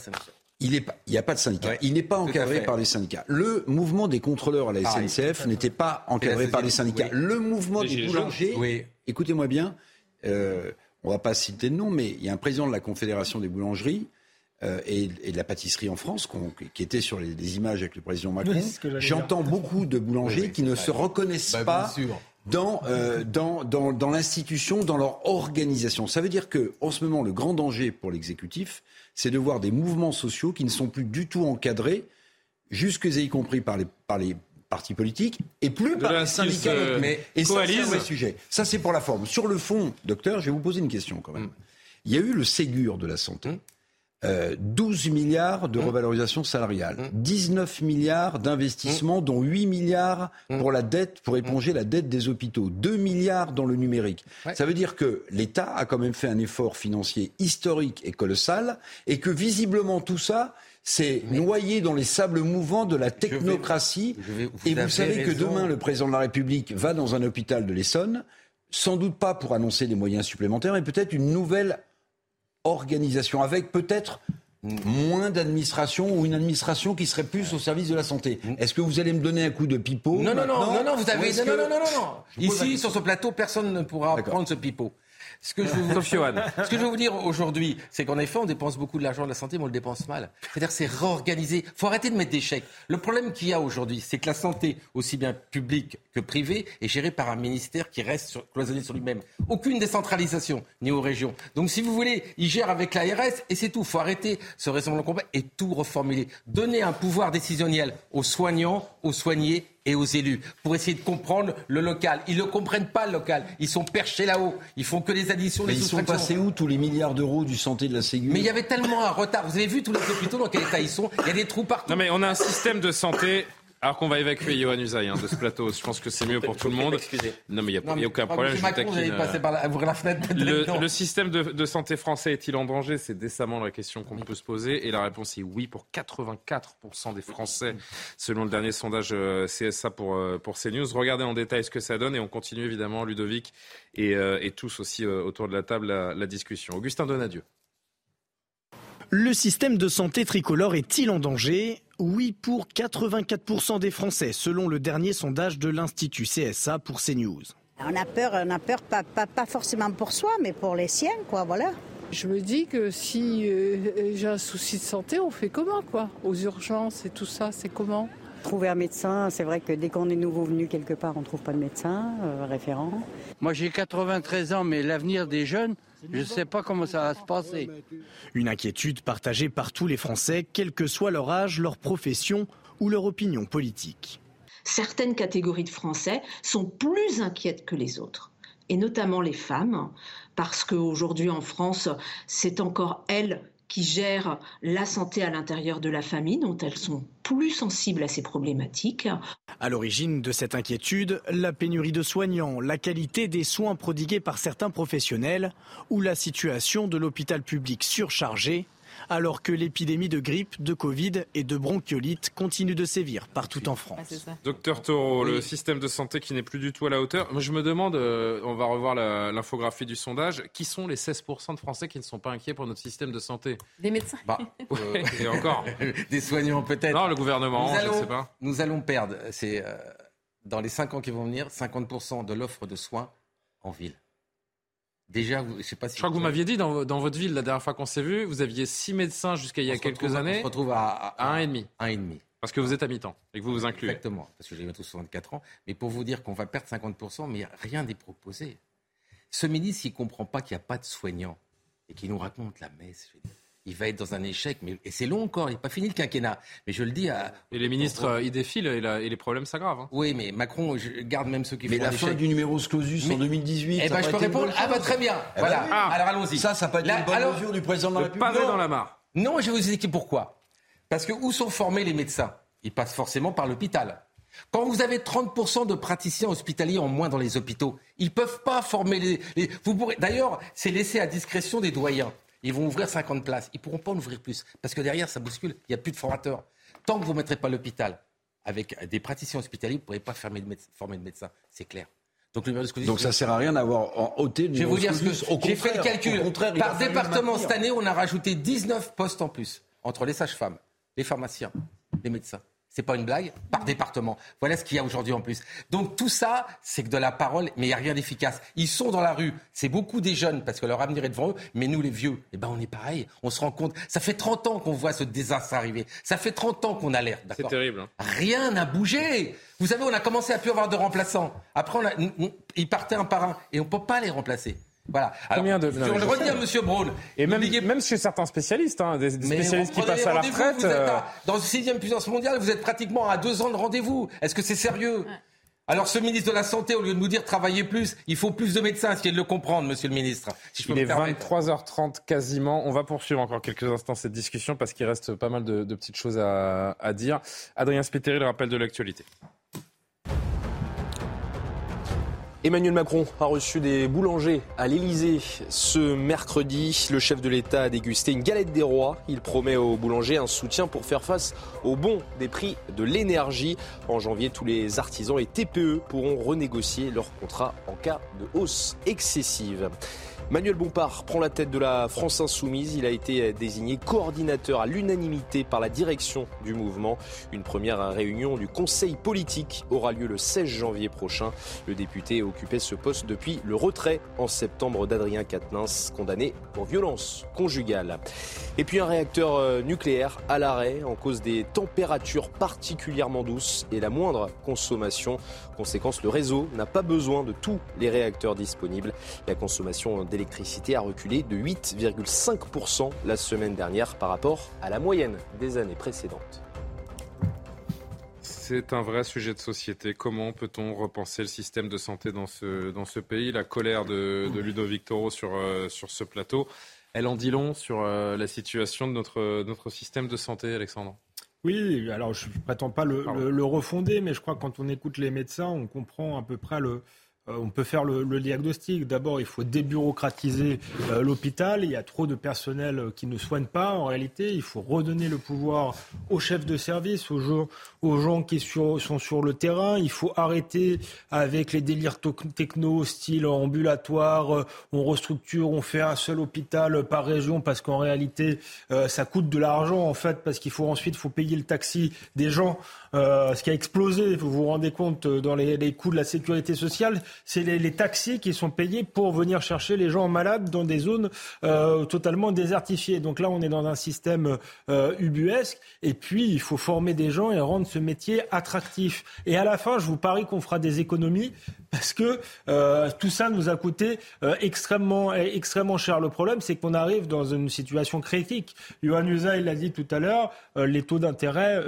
il n'y a pas de syndicat. il n'est pas encadré par les syndicats. Le mouvement des contrôleurs à la SNCF n'était pas encadré par les syndicats. Le mouvement des boulangers, écoutez-moi bien, euh, on ne va pas citer de nom, mais il y a un président de la Confédération des boulangeries euh, et, de la pâtisserie en France, qui était sur les, images avec le président Macron. J'entends beaucoup de boulangers qui ne se reconnaissent bah, pas euh, dans, dans, dans, l'institution, dans leur organisation. Ça veut dire que, en ce moment, le grand danger pour l'exécutif, c'est de voir des mouvements sociaux qui ne sont plus du tout encadrés, jusque y compris par les, par les partis politiques, et plus par les syndicats. Euh, mais, et ça, c'est un vrai sujet. Ça, c'est pour la forme. Sur le fond, docteur, je vais vous poser une question quand même. Mm. Il y a eu le Ségur de la santé. Mm. 12 euh, milliards de mmh. revalorisation salariale, 19 mmh. milliards d'investissements, dont 8 milliards pour la dette, pour éponger la dette des hôpitaux, 2 milliards dans le numérique. Ça veut dire que l'État a quand même fait un effort financier historique et colossal, et que visiblement tout ça, c'est noyé dans les sables mouvants de la technocratie. et vous savez que demain, le président de la République va dans un hôpital de l'Essonne, sans doute pas pour annoncer des moyens supplémentaires, mais peut-être une nouvelle organisation, avec peut-être moins d'administration ou une administration qui serait plus au service de la santé. Est-ce que vous allez me donner un coup de pipeau Non, non, non, non, non, vous avez... Non, non, non, non, non. Ici, sur ce plateau, personne ne pourra prendre ce pipeau. Ce que je veux vous, ce que je veux vous dire aujourd'hui, c'est qu'en effet, on dépense beaucoup de l'argent de la santé, mais on le dépense mal. C'est-à-dire, c'est réorganiser. faut arrêter de mettre des chèques. Le problème qu'il y a aujourd'hui, c'est que la santé, aussi bien publique que privée, est gérée par un ministère qui reste sur, cloisonné sur lui-même. Aucune décentralisation, ni aux régions. Donc, si vous voulez, il gère avec l'ARS et c'est tout. faut arrêter ce raisonnement combat et tout reformuler. Donner un pouvoir décisionnel aux soignants, aux soignés et aux élus pour essayer de comprendre le local. Ils ne comprennent pas le local. Ils sont perchés là-haut. Ils font que les additions, Mais ils sont passés où tous les milliards d'euros du santé de la Sécurité Mais il y avait tellement un retard. Vous avez vu tous les hôpitaux dans quel état ils sont? Il y a des trous partout. Non mais on a un système de santé alors qu'on va évacuer Johan Usaï hein, de ce plateau, je pense que c'est mieux pour tout le monde. Non, mais il n'y a, aucun problème. Je Macron, vous passer par la, la fenêtre. Le, le, système de, de, santé français est-il en danger? C'est décemment la question qu'on peut se poser. Et la réponse est oui pour 84% des Français, selon le dernier sondage euh, CSA pour, euh, pour CNews. Regardez en détail ce que ça donne et on continue évidemment, Ludovic et, euh, et tous aussi autour de la table, la, la discussion. Augustin Donadieu. Le système de santé tricolore est-il en danger? Oui pour 84% des Français, selon le dernier sondage de l'Institut CSA pour CNews. On a peur, on a peur pas, pas, forcément pour soi, mais pour les siens, quoi, voilà. Je me dis que si euh, j'ai un souci de santé, on fait comment, quoi? Aux urgences et tout ça, c'est comment? Trouver un médecin, c'est vrai que dès qu'on est nouveau venu quelque part, on ne trouve pas de médecin euh, référent. Moi j'ai 93 ans, mais l'avenir des jeunes, je ne sais pas comment ça va se passer. Une inquiétude partagée par tous les Français, quel que soit leur âge, leur profession ou leur opinion politique. Certaines catégories de Français sont plus inquiètes que les autres, et notamment les femmes, parce qu'aujourd'hui en France, c'est encore elles qui gèrent la santé à l'intérieur de la famille, dont elles sont plus sensibles à ces problématiques. À l'origine de cette inquiétude, la pénurie de soignants, la qualité des soins prodigués par certains professionnels ou la situation de l'hôpital public surchargé alors que l'épidémie de grippe, de Covid et de bronchiolite continue de sévir partout en France. Docteur Taureau, le système de santé qui n'est plus du tout à la hauteur. Moi, je me demande, euh, on va revoir l'infographie du sondage, qui sont les 16% de Français qui ne sont pas inquiets pour notre système de santé? Des médecins. Bah, et encore. Des soignants peut-être. Non, le gouvernement, je ne sais pas. Nous allons perdre, c'est euh, dans les 5 ans qui vont venir, 50% de l'offre de soins en ville. Déjà, je sais pas si. Je crois que vous m'aviez dit dans, votre ville la dernière fois qu'on s'est vu, vous aviez six médecins jusqu'à il y a quelques années. On se retrouve à, un et demi. Un et demi. Parce que vous êtes à mi-temps et que vous vous incluez. Exactement, parce que j'ai bientôt 64 ans. Mais pour vous dire qu'on va perdre 50%, mais rien n'est proposé. Ce ministre, il ne comprend pas qu'il n'y a pas de soignants et qu'il nous raconte la messe. Je il va être dans un échec. Mais, et c'est long encore, il n'est pas fini le quinquennat. Mais je le dis à. Et les ministres, euh, ils défilent et, les problèmes s'aggravent. Hein. Oui, mais Macron je garde même ceux qui mais font la fin du numéro clausus en 2018. Eh ben, je peux répondre. Ah, bah très bien. Eh ben voilà. Ah. Alors allons-y. Ça, ça peut être une bonne mesure du président de la République. Pavé dans la mare. Non, je vais vous expliquer pourquoi. Parce que où sont formés les médecins? Ils passent forcément par l'hôpital. Quand vous avez 30% de praticiens hospitaliers en moins dans les hôpitaux, ils ne peuvent pas former les. les... Vous pourrez... D'ailleurs, c'est laissé à discrétion des doyens. Ils vont ouvrir 50 places. Ils ne pourront pas en ouvrir plus. Parce que derrière, ça bouscule. Il n'y a plus de formateurs. Tant que vous ne mettrez pas l'hôpital avec des praticiens hospitaliers, vous ne pourrez pas former de médecins. C'est clair. Donc, le Donc ça ne sert à rien d'avoir ôté le Je vais vous dire ce que j'ai fait le calcul. Par département, cette année, on a rajouté 19 postes en plus. entre les sages-femmes, les pharmaciens, les médecins. C'est pas une blague, par département. Voilà ce qu'il y a aujourd'hui en plus. Donc tout ça, c'est que de la parole, mais il n'y a rien d'efficace. Ils sont dans la rue. C'est beaucoup des jeunes parce que leur avenir est devant eux. Mais nous, les vieux, eh ben, on est pareil. On se rend compte. Ça fait 30 ans qu'on voit ce désastre arriver. Ça fait 30 ans qu'on alerte. C'est terrible. Hein. Rien n'a bougé. Vous savez, on a commencé à plus avoir de remplaçants. Après, ils partaient un par un et on ne peut pas les remplacer. Voilà. Combien de... je, je redis à M. Braun. Et même, même chez certains spécialistes, hein, des, spécialistes qui passent à la retraite. Euh, dans une sixième puissance mondiale, vous êtes pratiquement à deux ans de rendez-vous. Est-ce que c'est sérieux Alors, ce ministre de la Santé, au lieu de nous dire travailler plus, il faut plus de médecins. Essayez de le comprendre, monsieur le ministre. Si il est 23h30 quasiment. On va poursuivre encore quelques instants cette discussion parce qu'il reste pas mal de, petites choses à, à dire. Adrien Spiteri, le rappel de l'actualité. Emmanuel Macron a reçu des boulangers à l'Elysée ce mercredi. Le chef de l'État a dégusté une galette des rois. Il promet aux boulangers un soutien pour faire face au bond des prix de l'énergie. En janvier, tous les artisans et TPE pourront renégocier leur contrat en cas de hausse excessive. Manuel Bompard prend la tête de la France Insoumise. Il a été désigné coordinateur à l'unanimité par la direction du mouvement. Une première réunion du Conseil politique aura lieu le 16 janvier prochain. Le député occupait ce poste depuis le retrait en septembre d'Adrien Quatennens, condamné pour violence conjugale. Et puis un réacteur euh, nucléaire à l'arrêt en cause des températures particulièrement douces et la moindre consommation. Conséquence, le réseau n'a pas besoin de tous les réacteurs disponibles. La consommation l'électricité a reculé de 8,5% la semaine dernière par rapport à la moyenne des années précédentes. C'est un vrai sujet de société. Comment peut-on repenser le système de santé dans ce, dans ce pays? La colère de, de Ludovic Toro sur, euh, sur ce plateau, elle en dit long sur euh, la situation de notre, notre système de santé, Alexandre oui, alors je ne prétends pas le, le, refonder, mais je crois que quand on écoute les médecins, on comprend à peu près le, euh, on peut faire le, diagnostic. D'abord, il faut débureaucratiser euh, l'hôpital. Il y a trop de personnel euh, qui ne soigne pas. En réalité, il faut redonner le pouvoir aux chefs de service, aux gens, aux gens qui sont sur le terrain. Il faut arrêter avec les délires techno, style ambulatoire. On restructure, on fait un seul hôpital par région parce qu'en réalité, ça coûte de l'argent en fait parce qu'il faut ensuite faut payer le taxi des gens. Ce qui a explosé, vous vous rendez compte dans les, coûts de la sécurité sociale c'est les, taxis qui sont payés pour venir chercher les gens malades dans des zones euh, totalement désertifiées. Donc là, on est dans un système euh, ubuesque. Et puis, il faut former des gens et rendre ce métier attractif. Et à la fin, je vous parie qu'on fera des économies parce que euh, tout ça nous a coûté extrêmement, extrêmement cher. Le problème, c'est qu'on arrive dans une situation critique. Johan Usa, il l'a dit tout à l'heure, les taux d'intérêt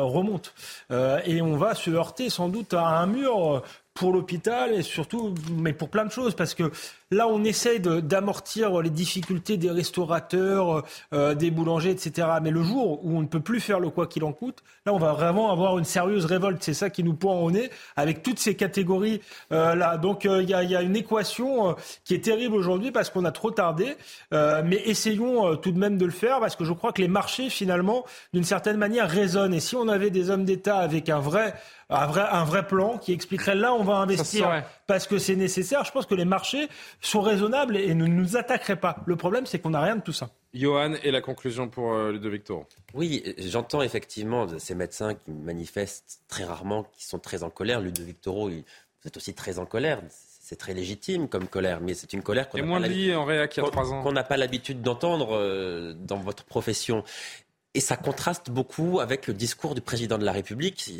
remontent. Et on va se heurter sans doute à un mur pour l'hôpital et surtout, mais pour plein de choses, parce que là, on essaye d'amortir les difficultés des restaurateurs, euh, des boulangers, etc. Mais le jour où on ne peut plus faire le quoi qu'il en coûte, là, on va vraiment avoir une sérieuse révolte. C'est ça qui nous pointe au nez avec toutes ces catégories euh, là. Donc, euh, il y, a, y, a, une équation qui est terrible aujourd'hui parce qu'on a trop tardé. mais essayons tout de même de le faire parce que je crois que les marchés, finalement, d'une certaine manière, résonnent. Et si on avait des hommes d'État avec un vrai un vrai, un vrai plan qui expliquerait là on va investir parce que c'est nécessaire. Je pense que les marchés sont raisonnables et ne nous attaqueraient pas. Le problème, c'est qu'on n'a rien de tout ça. Johan, et la conclusion pour euh, Ludovic Toro Oui, j'entends effectivement ces médecins qui manifestent très rarement, qui sont très en colère. Ludovic Toro, vous êtes aussi très en colère. C'est très légitime comme colère, mais c'est une colère qu'on n'a pas l'habitude d'entendre euh, dans votre profession. Et ça contraste beaucoup avec le discours du président de la République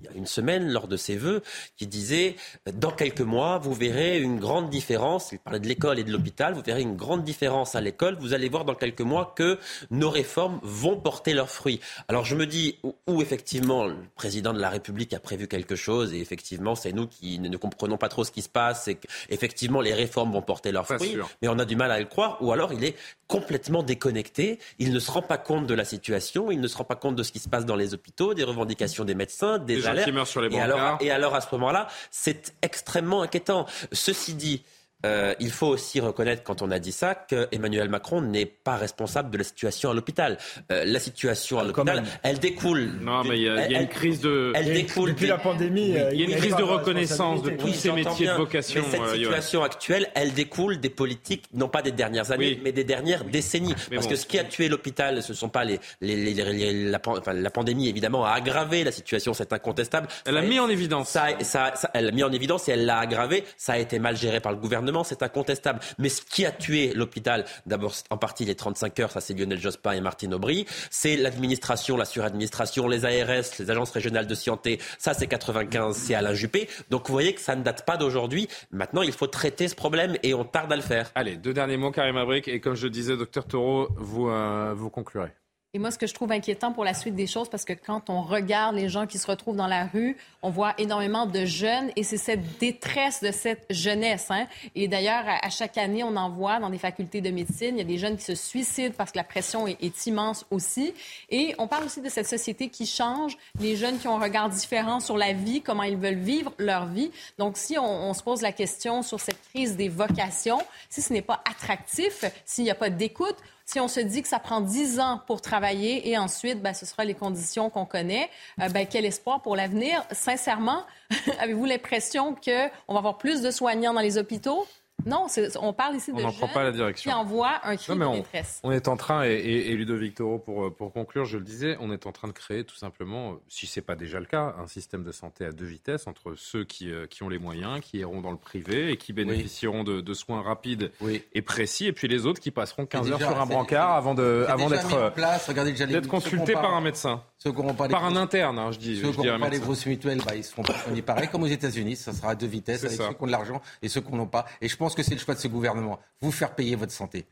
il y a une semaine lors de ses vœux qui disait dans quelques mois vous verrez une grande différence. Il parlait de l'école et de l'hôpital. Vous verrez une grande différence à l'école. Vous allez voir dans quelques mois que nos réformes vont porter leurs fruits. Alors je me dis où, effectivement le président de la République a prévu quelque chose et effectivement c'est nous qui ne, comprenons pas trop ce qui se passe et qu'effectivement les réformes vont porter leurs fruits. mais on a du mal à le croire. Ou alors il est complètement déconnecté. Il ne se rend pas compte de la situation. Il ne se rend pas compte de ce qui se passe dans les hôpitaux des revendications des médecins des sur les et alors, et alors, à ce moment-là, c'est extrêmement inquiétant. Ceci dit, euh, il faut aussi reconnaître, quand on a dit ça, que Emmanuel Macron n'est pas responsable de la situation à l'hôpital. Euh, la situation à l'hôpital, elle découle. Non, mais il y, a, une crise de. Elle découle. Depuis la pandémie, il y a une crise de reconnaissance de tous ces métiers de vocation. Mais cette euh, situation actuelle, elle découle des politiques, non pas des dernières années, mais des dernières décennies. Parce que ce qui a tué l'hôpital, ce ne sont pas les, les, les, la, enfin, la, pandémie, évidemment, a aggravé la situation, c'est incontestable. Elle a mis en évidence. Ça, ça, ça, elle a mis en évidence et elle l'a aggravé. Ça a été mal géré par le gouvernement c'est incontestable. Mais ce qui a tué l'hôpital, d'abord en partie les 35 heures, ça c'est Lionel Jospin et Martine Aubry, c'est l'administration, la suradministration, les ARS, les agences régionales de santé, ça c'est 95, c'est Alain Juppé. Donc vous voyez que ça ne date pas d'aujourd'hui. Maintenant, il faut traiter ce problème et on tarde à le faire. Allez, deux derniers mots, Karim Abric, et comme je disais, docteur Taureau, vous, euh, vous conclurez. Et moi, ce que je trouve inquiétant pour la suite des choses, parce que quand on regarde les gens qui se retrouvent dans la rue, on voit énormément de jeunes et c'est cette détresse de cette jeunesse. Hein. Et d'ailleurs, à, chaque année, on en voit dans des facultés de médecine. Il y a des jeunes qui se suicident parce que la pression est, immense aussi. Et on parle aussi de cette société qui change, les jeunes qui ont un regard différent sur la vie, comment ils veulent vivre leur vie. Donc, si on, on se pose la question sur cette crise des vocations, si ce n'est pas attractif, s'il n'y a pas d'écoute, si on se dit que ça prend 10 ans pour travailler et ensuite, ben, ce sera les conditions qu'on connaît, euh, ben, quel espoir pour l'avenir? Sincèrement, avez-vous l'impression qu'on va avoir plus de soignants dans les hôpitaux? Non, on parle ici de jeunes pas la direction. qui envoient un cri de détresse. On est en train, et, et, Ludovic Toro, pour, pour conclure, je le disais, on est en train de créer tout simplement, si ce n'est pas déjà le cas, un système de santé à deux vitesses entre ceux qui, euh, qui ont les moyens, qui iront dans le privé et qui bénéficieront de, de, soins rapides et précis, et puis les autres qui passeront 15 heures sur un brancard avant d'être consultés par un médecin. Ceux pas par un interne, hein, je dis. Ceux qui n'ont pas les grosses mutuelles, bah, ils se font soigner pareil, comme aux États-Unis. Ça sera à deux vitesses, avec ceux qui ont de l'argent et ceux qui n'ont pas. Et je pense que c'est le choix de ce gouvernement. Vous faire payer votre santé.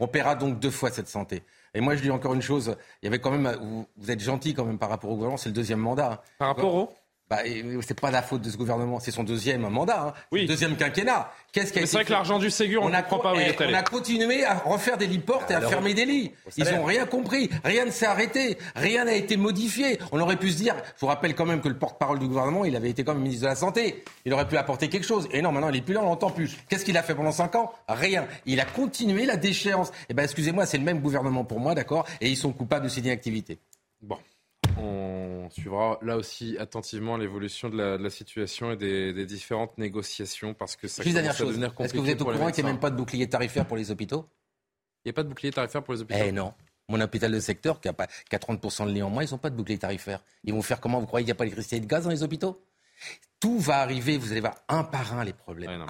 On paiera donc deux fois cette santé. Et moi, je dis encore une chose. Il y avait quand même, vous, êtes gentil quand même par rapport au gouvernement. C'est le deuxième mandat. Par rapport au? Bah, c'est pas la faute de ce gouvernement, c'est son deuxième mandat, hein. oui. deuxième quinquennat. Qu'est-ce qui C'est vrai que l'argent du Ségur, on, ne comprend pas où il est On a continué à refaire des lits portes et à fermer des lits. Ils n'ont rien compris, rien ne s'est arrêté, rien n'a été modifié. On aurait pu se dire, je vous rappelle quand même que le porte-parole du gouvernement, il avait été comme ministre de la Santé. Il aurait pu apporter quelque chose. Et non, maintenant il est plus là, on l'entend plus. Qu'est-ce qu'il a fait pendant cinq ans? Rien. Il a continué la déchéance. Eh ben, excusez-moi, c'est le même gouvernement pour moi, d'accord? Et ils sont coupables de cette inactivité. Bon. On suivra là aussi attentivement l'évolution de, la, situation et des, différentes négociations parce que ça commence à devenir compliqué. Est-ce que vous êtes au courant qu'il n'y a même pas de bouclier tarifaire pour les hôpitaux? Il n'y a pas de bouclier tarifaire pour les hôpitaux Eh non. Mon hôpital de secteur, qui a, pas, 30% de lits en moins, ils n'ont pas de bouclier tarifaire. Ils vont faire comment? Vous croyez qu'il n'y a pas d'électricité et de gaz dans les hôpitaux? Tout va arriver, vous allez voir un par un les problèmes.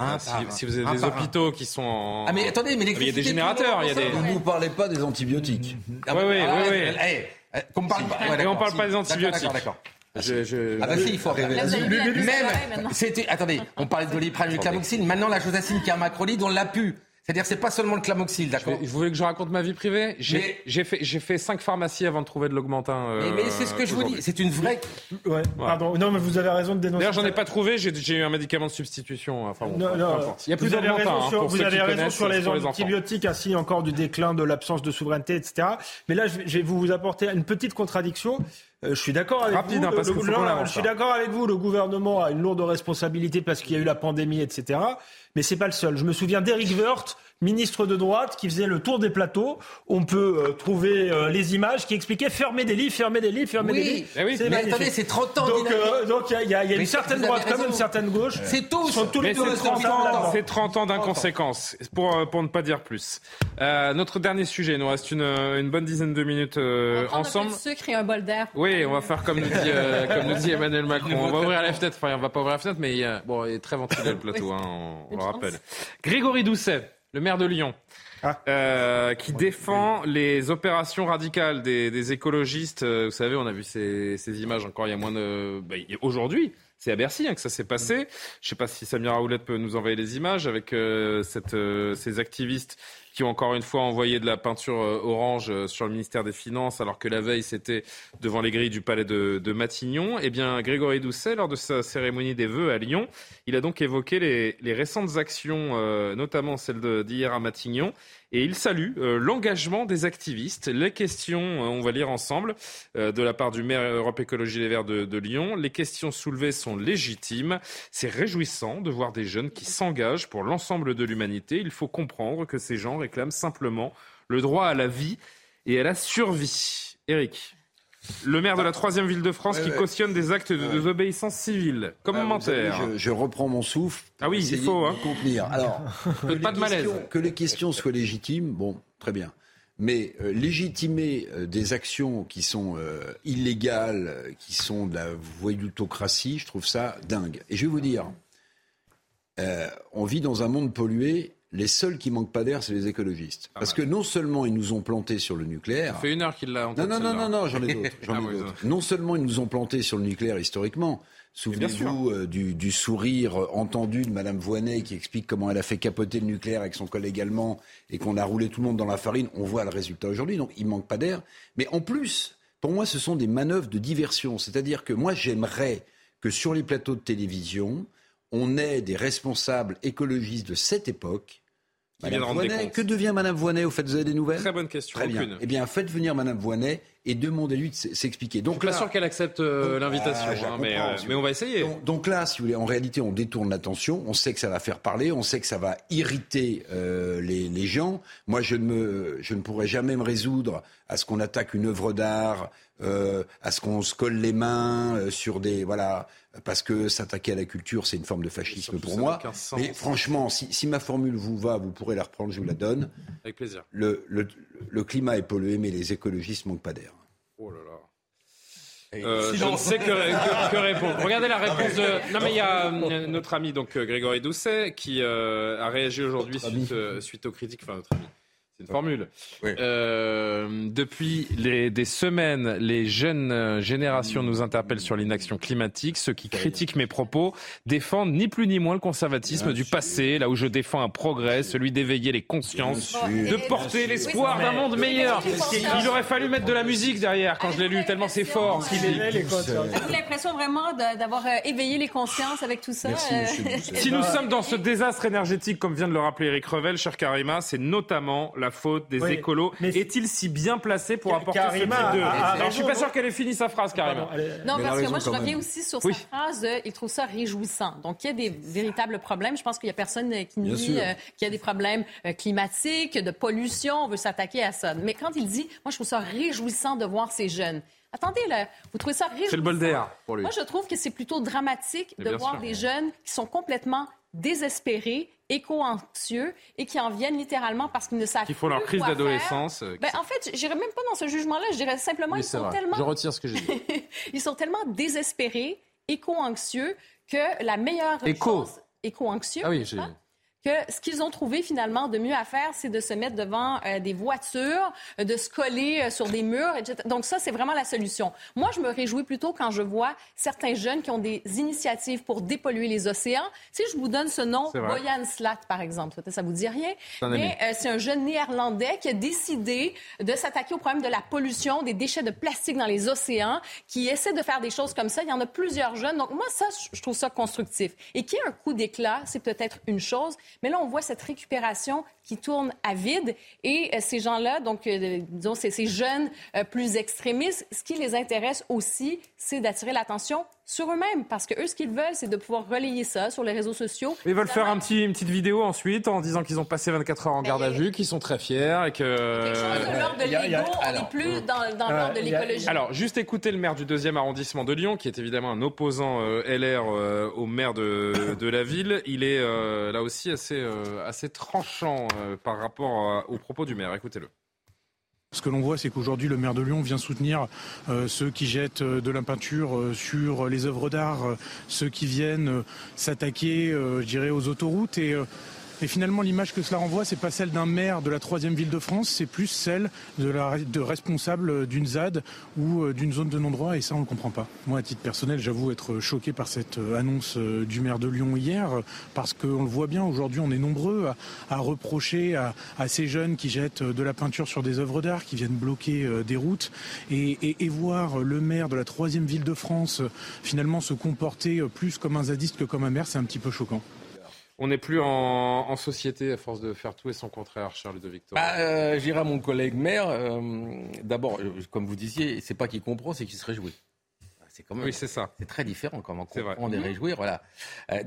si, vous avez des hôpitaux qui sont en... Ah mais attendez, mais il y a des générateurs, il y a des... Ne nous parlez pas des antibiotiques. Ah, oui, oui, oui. oui. Eh, eh, on parle pas, on parle pas des antibiotiques. D'accord, Ah bah si, il faut rêver. Même, c'était, attendez, on parlait de doliprane du clamoxyl. Maintenant, la chosacine qui a macrolide, on l'a pu. C'est-à-dire, c'est pas seulement le clamoxyl, d'accord Vous voulez que je raconte ma vie privée J'ai fait, fait cinq pharmacies avant de trouver de l'augmentin. Euh, mais, c'est ce que je vous dis, c'est une vraie. Ouais, pardon. Non, mais vous avez raison de dénoncer. D'ailleurs, j'en ai pas trouvé. J'ai eu un médicament de substitution. Enfin, bon, non, non, Il y a plus d'augmentin. Hein, sur, vous avez raison sur les antibiotiques, ainsi encore du déclin de l'absence de souveraineté, etc. Mais là, je vais vous apporter une petite contradiction. Euh, je suis d'accord avec vous. Hein, parce je suis d'accord avec vous. Le gouvernement a une lourde responsabilité parce qu'il y a eu la pandémie, etc. Mais c'est pas le seul. Je me souviens d'Éric Woerth ministre de droite qui faisait le tour des plateaux. On peut euh, trouver euh, les images qui expliquaient fermer des lits, fermer des lits, fermer des lits. Eh oui. Mais attendez, c'est 30 ans. Donc il y, a, une certaine droite comme une certaine gauche. C'est tous. Sont tous les 30 ans. C'est 30 ans d'inconséquences, pour, euh, pour ne pas dire plus. notre dernier sujet, il nous reste une, une bonne dizaine de minutes ensemble. Un peu de sucre et un bol d'air. Oui, on va faire comme nous dit, comme nous dit Emmanuel Macron. On va ouvrir la fenêtre. Enfin, on va pas ouvrir la fenêtre, mais il, bon, il est très ventilé le plateau, hein, on, le rappelle. Grégory Doucet le maire de Lyon, ah. euh, qui défend les opérations radicales des, écologistes. Euh, vous savez, on a vu ces, images encore il y a moins de... Bah, aujourd'hui, c'est à Bercy hein, que ça s'est passé. Je ne sais pas si Samira Roulette peut nous envoyer les images avec euh, cette, ces activistes qui ont encore une fois envoyé de la peinture orange sur le ministère des Finances, alors que la veille, c'était devant les grilles du palais de, Matignon. Eh bien, Grégory Doucet, lors de sa cérémonie des vœux à Lyon, il a donc évoqué les, les récentes actions, notamment celle d'hier à Matignon, et il salue euh, l'engagement des activistes. Les questions, euh, on va lire ensemble, euh, de la part du maire Europe Écologie Les Verts de, de Lyon. Les questions soulevées sont légitimes. C'est réjouissant de voir des jeunes qui s'engagent pour l'ensemble de l'humanité. Il faut comprendre que ces gens réclament simplement le droit à la vie et à la survie. Eric. Le maire de la troisième ville de France qui cautionne des actes de désobéissance civile. Commentaire. je, je, reprends mon souffle. Ah oui, il faut. Hein. contenir. Alors, pas de malaise. que les questions soient légitimes, bon, très bien. Mais euh, légitimer euh, des actions qui sont euh, illégales, qui sont de la voyoutocratie, je trouve ça dingue. Et je vais vous dire, on vit dans un monde pollué les seuls qui manquent pas d'air, c'est les écologistes. Parce que non seulement ils nous ont plantés sur le nucléaire. Ça fait une heure qu'il l'a entendu. Non, non, non, non, j'en ai d'autres. Ah non seulement ils nous ont plantés sur le nucléaire historiquement. Souvenez-vous euh, du, sourire entendu de Mme Voinet qui explique comment elle a fait capoter le nucléaire avec son collègue allemand et qu'on a roulé tout le monde dans la farine. On voit le résultat aujourd'hui. Donc il manque pas d'air. Mais en plus, pour moi, ce sont des manœuvres de diversion. C'est-à-dire que moi, j'aimerais que sur les plateaux de télévision, on ait des responsables écologistes de cette époque que devient Madame Voinet Au fait, vous avez des nouvelles? Très bonne question. Très bien. Eh bien, faites venir Madame Voinet et demandez-lui de s'expliquer. Donc, je suis pas sûr qu'elle accepte euh, l'invitation, ah, hein, mais, euh, mais, on va essayer. Donc, là, si vous voulez, en réalité, on détourne l'attention. On sait que ça va faire parler. On sait que ça va irriter euh, les, les, gens. Moi, je ne, me, je ne pourrais jamais me résoudre à ce qu'on attaque une œuvre d'art, à ce qu'on se colle les mains sur des voilà parce que s'attaquer à la culture, c'est une forme de fascisme pour moi. Mais franchement, si, ma formule vous va, vous pourrez la reprendre, je vous la donne. Avec plaisir. Le, le, climat est pollué, mais les écologistes manquent pas d'air. Oh là là. Euh, je ne sais que, que, répondre. Regardez la réponse de. Non, mais il y a euh, notre ami donc Grégory Doucet qui euh, a réagi aujourd'hui suite, suite, aux critiques. Enfin, notre ami c'est une formule. Euh, depuis les, des semaines, les jeunes euh, générations nous interpellent sur l'inaction climatique. Ceux qui critiquent mes propos défendent ni plus ni moins le conservatisme du passé, là où je défends un progrès, celui d'éveiller les consciences, de porter l'espoir d'un monde meilleur. Il aurait fallu mettre de la musique derrière quand je l'ai lu, tellement c'est fort ce. Avez-vous l'impression vraiment d'avoir euh, éveillé les consciences avec tout ça? Si nous sommes dans ce désastre énergétique, comme vient de le rappeler Eric Revel, cher Karima, c'est notamment la la faute des écolos. Est-il si bien placé pour apporter ce type de... je suis pas sûr qu'elle ait fini sa phrase, carrément. Non, parce que moi, je reviens aussi sur sa phrase de, il trouve ça réjouissant. Donc, il y a des véritables problèmes. Je pense qu'il y a personne qui nie euh, qu'il y a des problèmes euh, climatiques, de pollution. On veut s'attaquer à ça. Mais quand il dit, moi, je trouve ça réjouissant de voir ces jeunes. Attendez, là, vous trouvez ça réjouissant? C'est le bol d'air pour lui. Moi, je trouve que c'est plutôt dramatique de voir des jeunes qui sont complètement désespérés, éco-anxieux et qui en viennent littéralement parce qu'ils ne savent Qui font leur crise d'adolescence. Euh, ben, en fait, je n'irais même pas dans ce jugement-là. Je dirais simplement qu'ils sont tellement... Je retire ce que j'ai dit. ils sont tellement désespérés, éco-anxieux, que la meilleure éco. chose... Éco-anxieux. Ah oui, j'ai... Hein? Que ce qu'ils ont trouvé finalement de mieux à faire, c'est de se mettre devant euh, des voitures, de se coller euh, sur des murs, etc. Donc ça, c'est vraiment la solution. Moi, je me réjouis plutôt quand je vois certains jeunes qui ont des initiatives pour dépolluer les océans. Si je vous donne ce nom, Boyan Slat, par exemple, ça vous dit rien, mais euh, c'est un jeune néerlandais qui a décidé de s'attaquer au problème de la pollution, des déchets de plastique dans les océans, qui essaie de faire des choses comme ça. Il y en a plusieurs jeunes. Donc moi, ça, je trouve ça constructif. Et qui a un coup d'éclat, c'est peut-être une chose, mais là, on voit cette récupération qui tourne à vide. Et euh, ces gens-là, donc, euh, disons, ces, ces jeunes euh, plus extrémistes, ce qui les intéresse aussi, c'est d'attirer l'attention sur eux-mêmes. Parce que eux, ce qu'ils veulent, c'est de pouvoir relayer ça sur les réseaux sociaux. Ils veulent faire un petit, une petite vidéo ensuite en disant qu'ils ont passé 24 heures en garde à vue, qu'ils sont très fiers et que. l'ordre de l'ego, on n'est plus dans, dans l'ordre de l'écologie. Alors, juste écouter le maire du deuxième arrondissement de Lyon, qui est évidemment un opposant LR au maire de, de, la ville. Il est là aussi assez, assez tranchant euh, par rapport aux propos du maire. Écoutez-le. Ce que l'on voit, c'est qu'aujourd'hui, le maire de Lyon vient soutenir euh, ceux qui jettent euh, de la peinture sur les œuvres d'art, ceux qui viennent s'attaquer, je dirais, aux autoroutes. Et Et finalement, l'image que cela renvoie, c'est pas celle d'un maire de la troisième ville de France, c'est plus celle de, responsable d'une ZAD ou euh, d'une zone de non-droit, et ça, on le comprend pas. Moi, à titre personnel, j'avoue être choqué par cette euh, annonce euh, du maire de Lyon hier, parce qu'on le voit bien, aujourd'hui, on est nombreux à, reprocher à, ces jeunes qui jettent de la peinture sur des œuvres d'art, qui viennent bloquer des routes, et voir le maire de la troisième ville de France finalement se comporter plus comme un zadiste que comme un maire, c'est un petit peu choquant. On n'est plus en, société à force de faire tout et son contraire, Charles de Victor. Bah, euh, J'irai à mon collègue maire. Euh, d'abord, euh, comme vous disiez, c'est pas qu'il comprend, c'est qu'il se réjouit. C'est quand même, oui, c'est ça. C'est très différent comment comprendre et réjouir. Voilà.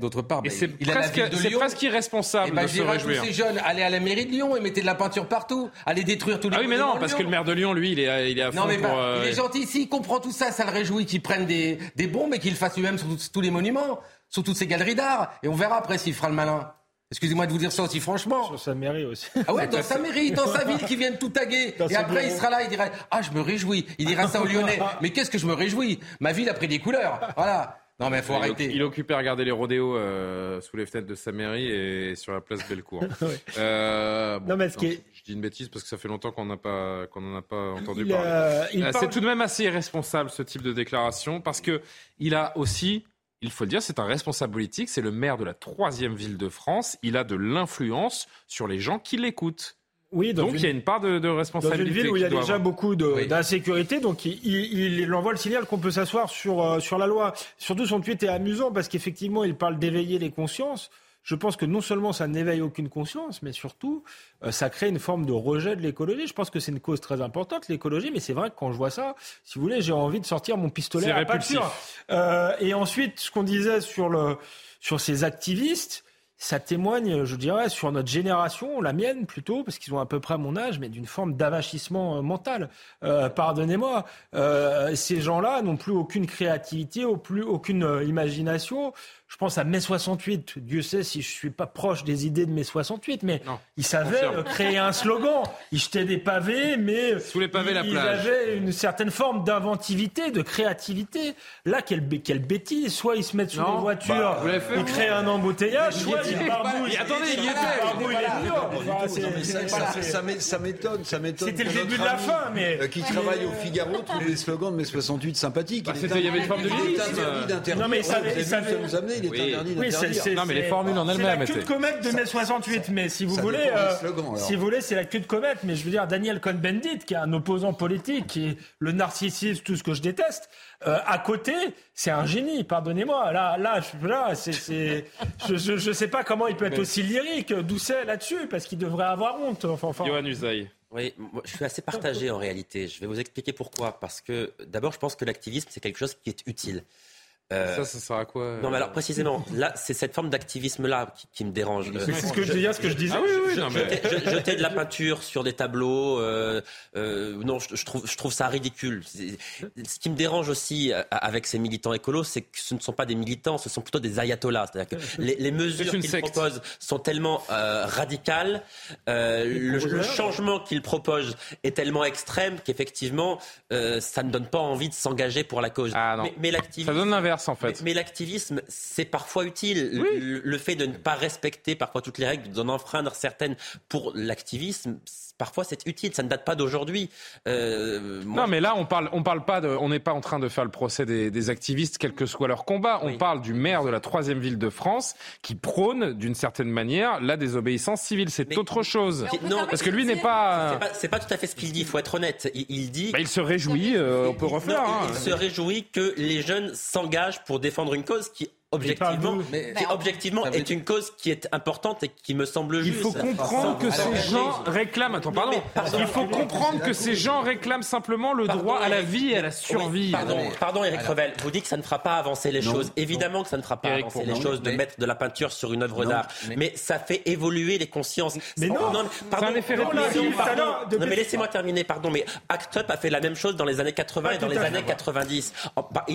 D'autre part, bah, c'est presque, presque, irresponsable et ben, de se réjouir. tous ces jeunes, allez à la mairie de Lyon et mettez de la peinture partout, allez détruire tous les. Ah oui, mais non, parce que le maire de Lyon, lui, il est, il est à fond non, mais pour, il est gentil. S'il comprend tout ça, ça le réjouit qu'il prenne des, des bombes et qu'il le fasse lui-même sur tous les monuments, sur toutes ces galeries d'art. Et on verra après s'il fera le malin. Excusez-moi de vous dire ça aussi franchement. Sur sa mairie aussi. Ah ouais, dans sa mairie, dans sa ville, qui viennent tout taguer. et après, il sera là, il dirait Ah, je me réjouis. Il dira ça aux Lyonnais. Mais qu'est-ce que je me réjouis? Ma ville a pris des couleurs. Voilà. Non, mais il faut arrêter. Il occupait à regarder les rodéos euh, sous les fenêtres de sa mairie et sur la place Bellecour. euh, non, mais ce qui est... Je dis une bêtise parce que ça fait longtemps qu'on n'a pas qu'on n'en a pas entendu parler. Euh, c'est tout de même assez irresponsable ce type de déclaration parce que il a aussi il faut le dire, c'est un responsable politique, c'est le maire de la troisième ville de France. Il a de l'influence sur les gens qui l'écoutent. Oui, donc il y a une part de, responsabilité. Dans une ville où il y a déjà beaucoup d'insécurité, donc il, il, envoie le signal qu'on peut s'asseoir sur, euh, sur la loi. Surtout son tweet est amusant parce qu'effectivement, il parle d'éveiller les consciences je pense que non seulement ça n'éveille aucune conscience, mais surtout, euh, ça crée une forme de rejet de l'écologie. Je pense que c'est une cause très importante, l'écologie, mais c'est vrai que quand je vois ça, si vous voulez, j'ai envie de sortir mon pistolet à peinture. Euh, et ensuite, ce qu'on disait sur, le, sur ces activistes, ça témoigne, je dirais, sur notre génération, la mienne plutôt, parce qu'ils ont à peu près mon âge, mais d'une forme d'avachissement euh, mental. Euh, pardonnez-moi, euh, ces gens-là n'ont plus aucune créativité, plus aucune imagination. Je pense à mai 68. Dieu sait si je suis pas proche des idées de mai 68, mais ils savaient créer un slogan. Ils jetaient des pavés, mais sous les pavés la plage. Ils avaient une certaine forme d'inventivité, de créativité. Là, quelle, quelle bêtise Soit ils se mettent sur les voitures, bah, ils créent un embouteillage, soit ils barbouillent. Attendez, il y était. Ça m'étonne, ça m'étonne. C'était le début de la fin, mais euh, qui travaille au Figaro trouvent les slogans de mai 68 sympathiques. Bah, il y avait une forme de limite. Non, mais ça nous amenait il est interdit d'interdire. Non, mais les formules en elles-mêmes C'est la queue de comète de mai 68, mais si vous voulez, euh, si vous voulez, c'est la queue de comète. Mais je veux dire, Daniel Cohn-Bendit, qui est un opposant politique, qui est le narcissisme, tout ce que je déteste, euh, à côté, c'est un génie. Pardonnez-moi. Là, là, là, c'est, je, je, sais pas comment il peut être aussi lyrique, Doucet là-dessus, parce qu'il devrait avoir honte. Enfin, enfin. Oui, je suis assez partagé en réalité. Je vais vous expliquer pourquoi. Parce que d'abord, je pense que l'activisme, c'est quelque chose qui est utile. Euh, ça, ça sert à quoi Non, mais alors précisément, là, c'est cette forme d'activisme-là qui, me dérange. C'est ce que je, disais, ce que je disais. Ah, oui, oui, non, mais... jeter, de la peinture sur des tableaux, euh, euh, non, je, trouve, je trouve ça ridicule. Ce qui me dérange aussi euh, avec ces militants écolos, c'est que ce ne sont pas des militants, ce sont plutôt des ayatollahs. C'est-à-dire que les, les mesures qu'ils proposent sont tellement euh, radicales, euh, le, le, changement qu'ils proposent est tellement extrême qu'effectivement, ça ne donne pas envie de s'engager pour la cause. Ah, non. Mais, mais l'activisme... Ça donne l'inverse en fait. Mais, l'activisme, c'est parfois utile. Le, fait de ne pas respecter parfois toutes les règles, d'en enfreindre certaines pour l'activisme, parfois c'est utile. Ça ne date pas d'aujourd'hui. Euh, non, mais là on parle, on parle pas de, on n'est pas en train de faire le procès des, activistes, quel que soit leur combat. On parle du maire de la troisième ville de France qui prône d'une certaine manière la désobéissance civile. C'est autre chose. Non, parce que lui n'est pas. C'est pas, tout à fait ce qu'il dit. Il faut être honnête. Il, dit. Bah, il se réjouit. Euh, on peut refaire. Hein. il se réjouit que les jeunes s'engagent pour défendre une cause qui objectivement, mais qui objectivement est une cause qui est importante et qui me semble juste. Il faut comprendre que ces gens réclament. Attends, pardon. Il faut comprendre que ces gens réclament simplement le droit à la vie et à la survie. pardon, pardon, Eric Revel. Vous dites que ça ne fera pas avancer les choses. Évidemment que ça ne fera pas avancer les choses de mettre de la peinture sur une œuvre d'art. Mais ça fait évoluer les consciences. Mais non, pardon. Non, mais laissez-moi terminer. Pardon, mais Act Up a fait la même chose dans les années 80 et dans les années 90.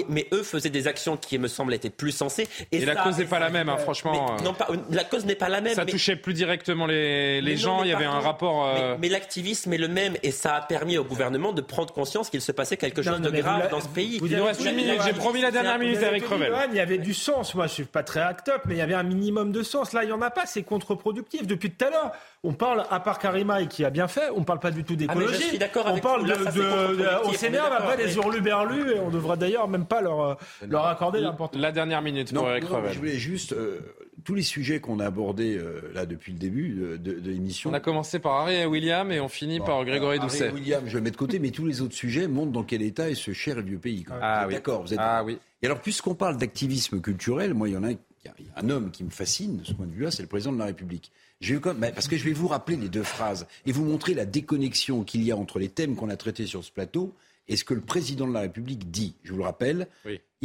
Mais eux faisaient des actions qui, me semble, étaient plus sensées passé. Et, la cause n'est pas la même, hein, franchement. non, pas, la cause n'est pas la même. Ça touchait plus directement les, les gens. il y avait un rapport. Euh, mais, l'activisme est le même, et ça a permis au gouvernement de prendre conscience qu'il se passait quelque chose de grave dans ce pays. Vous, J'ai promis la dernière minute avec Revel. Il y avait du sens. Moi, je suis pas très act-up, mais il y avait un minimum de sens. Là, il y en a pas. C'est contre-productif. Depuis tout à l'heure, on parle, à part Karima qui a bien fait, on parle pas du tout ah, d'écologie. je suis d'accord On parle de, on s'énerve après des hurluberlus et on devrait d'ailleurs même pas leur, euh, leur accorder l'importance. La dernière minute Eric Revel. Je voulais juste euh, tous les sujets qu'on a abordés euh, là depuis le début de, l'émission. On a commencé par Harry et William et on finit par Grégory Doucet. Harry et William, je vais mettre de côté, mais tous les autres sujets montrent dans quel état est ce cher et vieux pays. Ah, oui. D'accord, vous êtes. Ah oui. Et alors, puisqu'on parle d'activisme culturel, moi, il y en a un homme qui me fascine de ce point de vue-là, c'est le président de la République. Parce que je vais vous rappeler les deux phrases et vous montrer la déconnexion qu'il y a entre les thèmes qu'on a traités sur ce plateau et ce que le président de la République dit. Je vous le rappelle,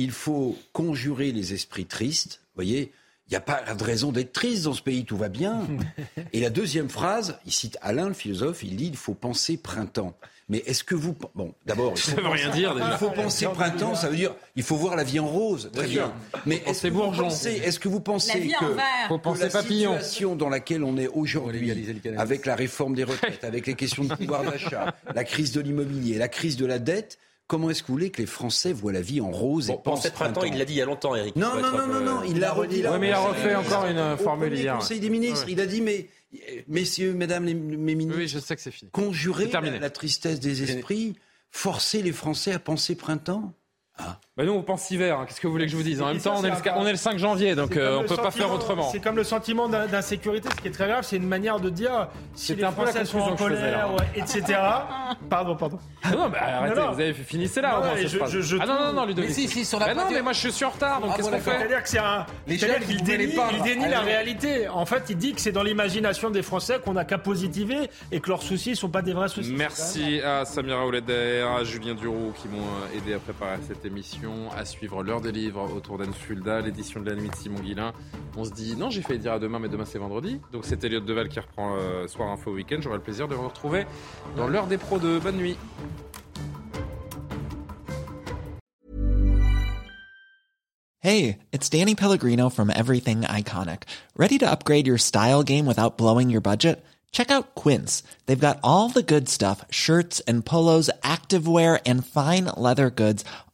il faut conjurer les esprits tristes. Vous voyez, il n'y a pas de raison d'être triste dans ce pays, tout va bien. et la deuxième phrase, il cite Alain, le philosophe, il dit il faut penser printemps. Mais est-ce que vous. Bon, d'abord. Ça veut rien dire déjà. Il faut penser printemps, ça veut dire il faut voir la vie en rose. Très bien. Mais est-ce que, vous pensez, est-ce que vous pensez que, faut penser la situation dans laquelle on est aujourd'hui, avec la réforme des retraites, avec les questions de pouvoir d'achat, la crise de l'immobilier, la crise de la dette, Comment est-ce que vous voulez que les Français voient la vie en rose bon, et pensent printemps, printemps il l'a dit il y a longtemps, Eric. Non, non, non, non, non, il l'a redit là. Oui, mais il a refait encore une formule hier. Conseil des ministres, il a dit mais messieurs, mesdames les, mes ministres, oui, je sais que c'est fini. Conjurer la, tristesse des esprits, forcer les Français à penser printemps. Ah. Bah nous, on pense hiver. Hein. Qu'est-ce que vous voulez que je vous dise En même temps, on, est le, on est le 5 janvier, donc euh, on ne peut pas faire autrement. C'est comme le sentiment d'insécurité. Ce qui est très grave, c'est une manière de dire si les Français sont en colère, etc. pardon, pardon. Ah non, mais arrêtez, vous avez fini, c'est là. Non, je, je, ah non, non, non, Ludovic. Mais si, si, sur la bah non, mais moi je suis en retard, donc ah, qu'est-ce qu'on fait C'est-à-dire que c'est un. C'est-à-dire qu'il dénie, il dénie la réalité. En fait, il dit que c'est dans l'imagination des Français qu'on n'a qu'à positiver et que leurs soucis ne sont pas des vrais soucis. Merci à Samira Ouleder, à Julien Duroux qui m'ont aidé à préparer cette émission, à suivre l'heure des livres autour d'Anne Fulda, l'édition de la nuit de Simon Guillain. On se dit, non, j'ai failli dire à demain, mais demain c'est vendredi. Donc c'est Elliot Deval qui reprend euh, Soir Info Week-end. J'aurai le plaisir de vous retrouver dans l'heure des pros de Bonne nuit. Hey, it's Danny Pellegrino from Everything Iconic. Ready to upgrade your style game without blowing your budget? Check out Quince. They've got all the good stuff shirts and polos, activewear, and fine leather goods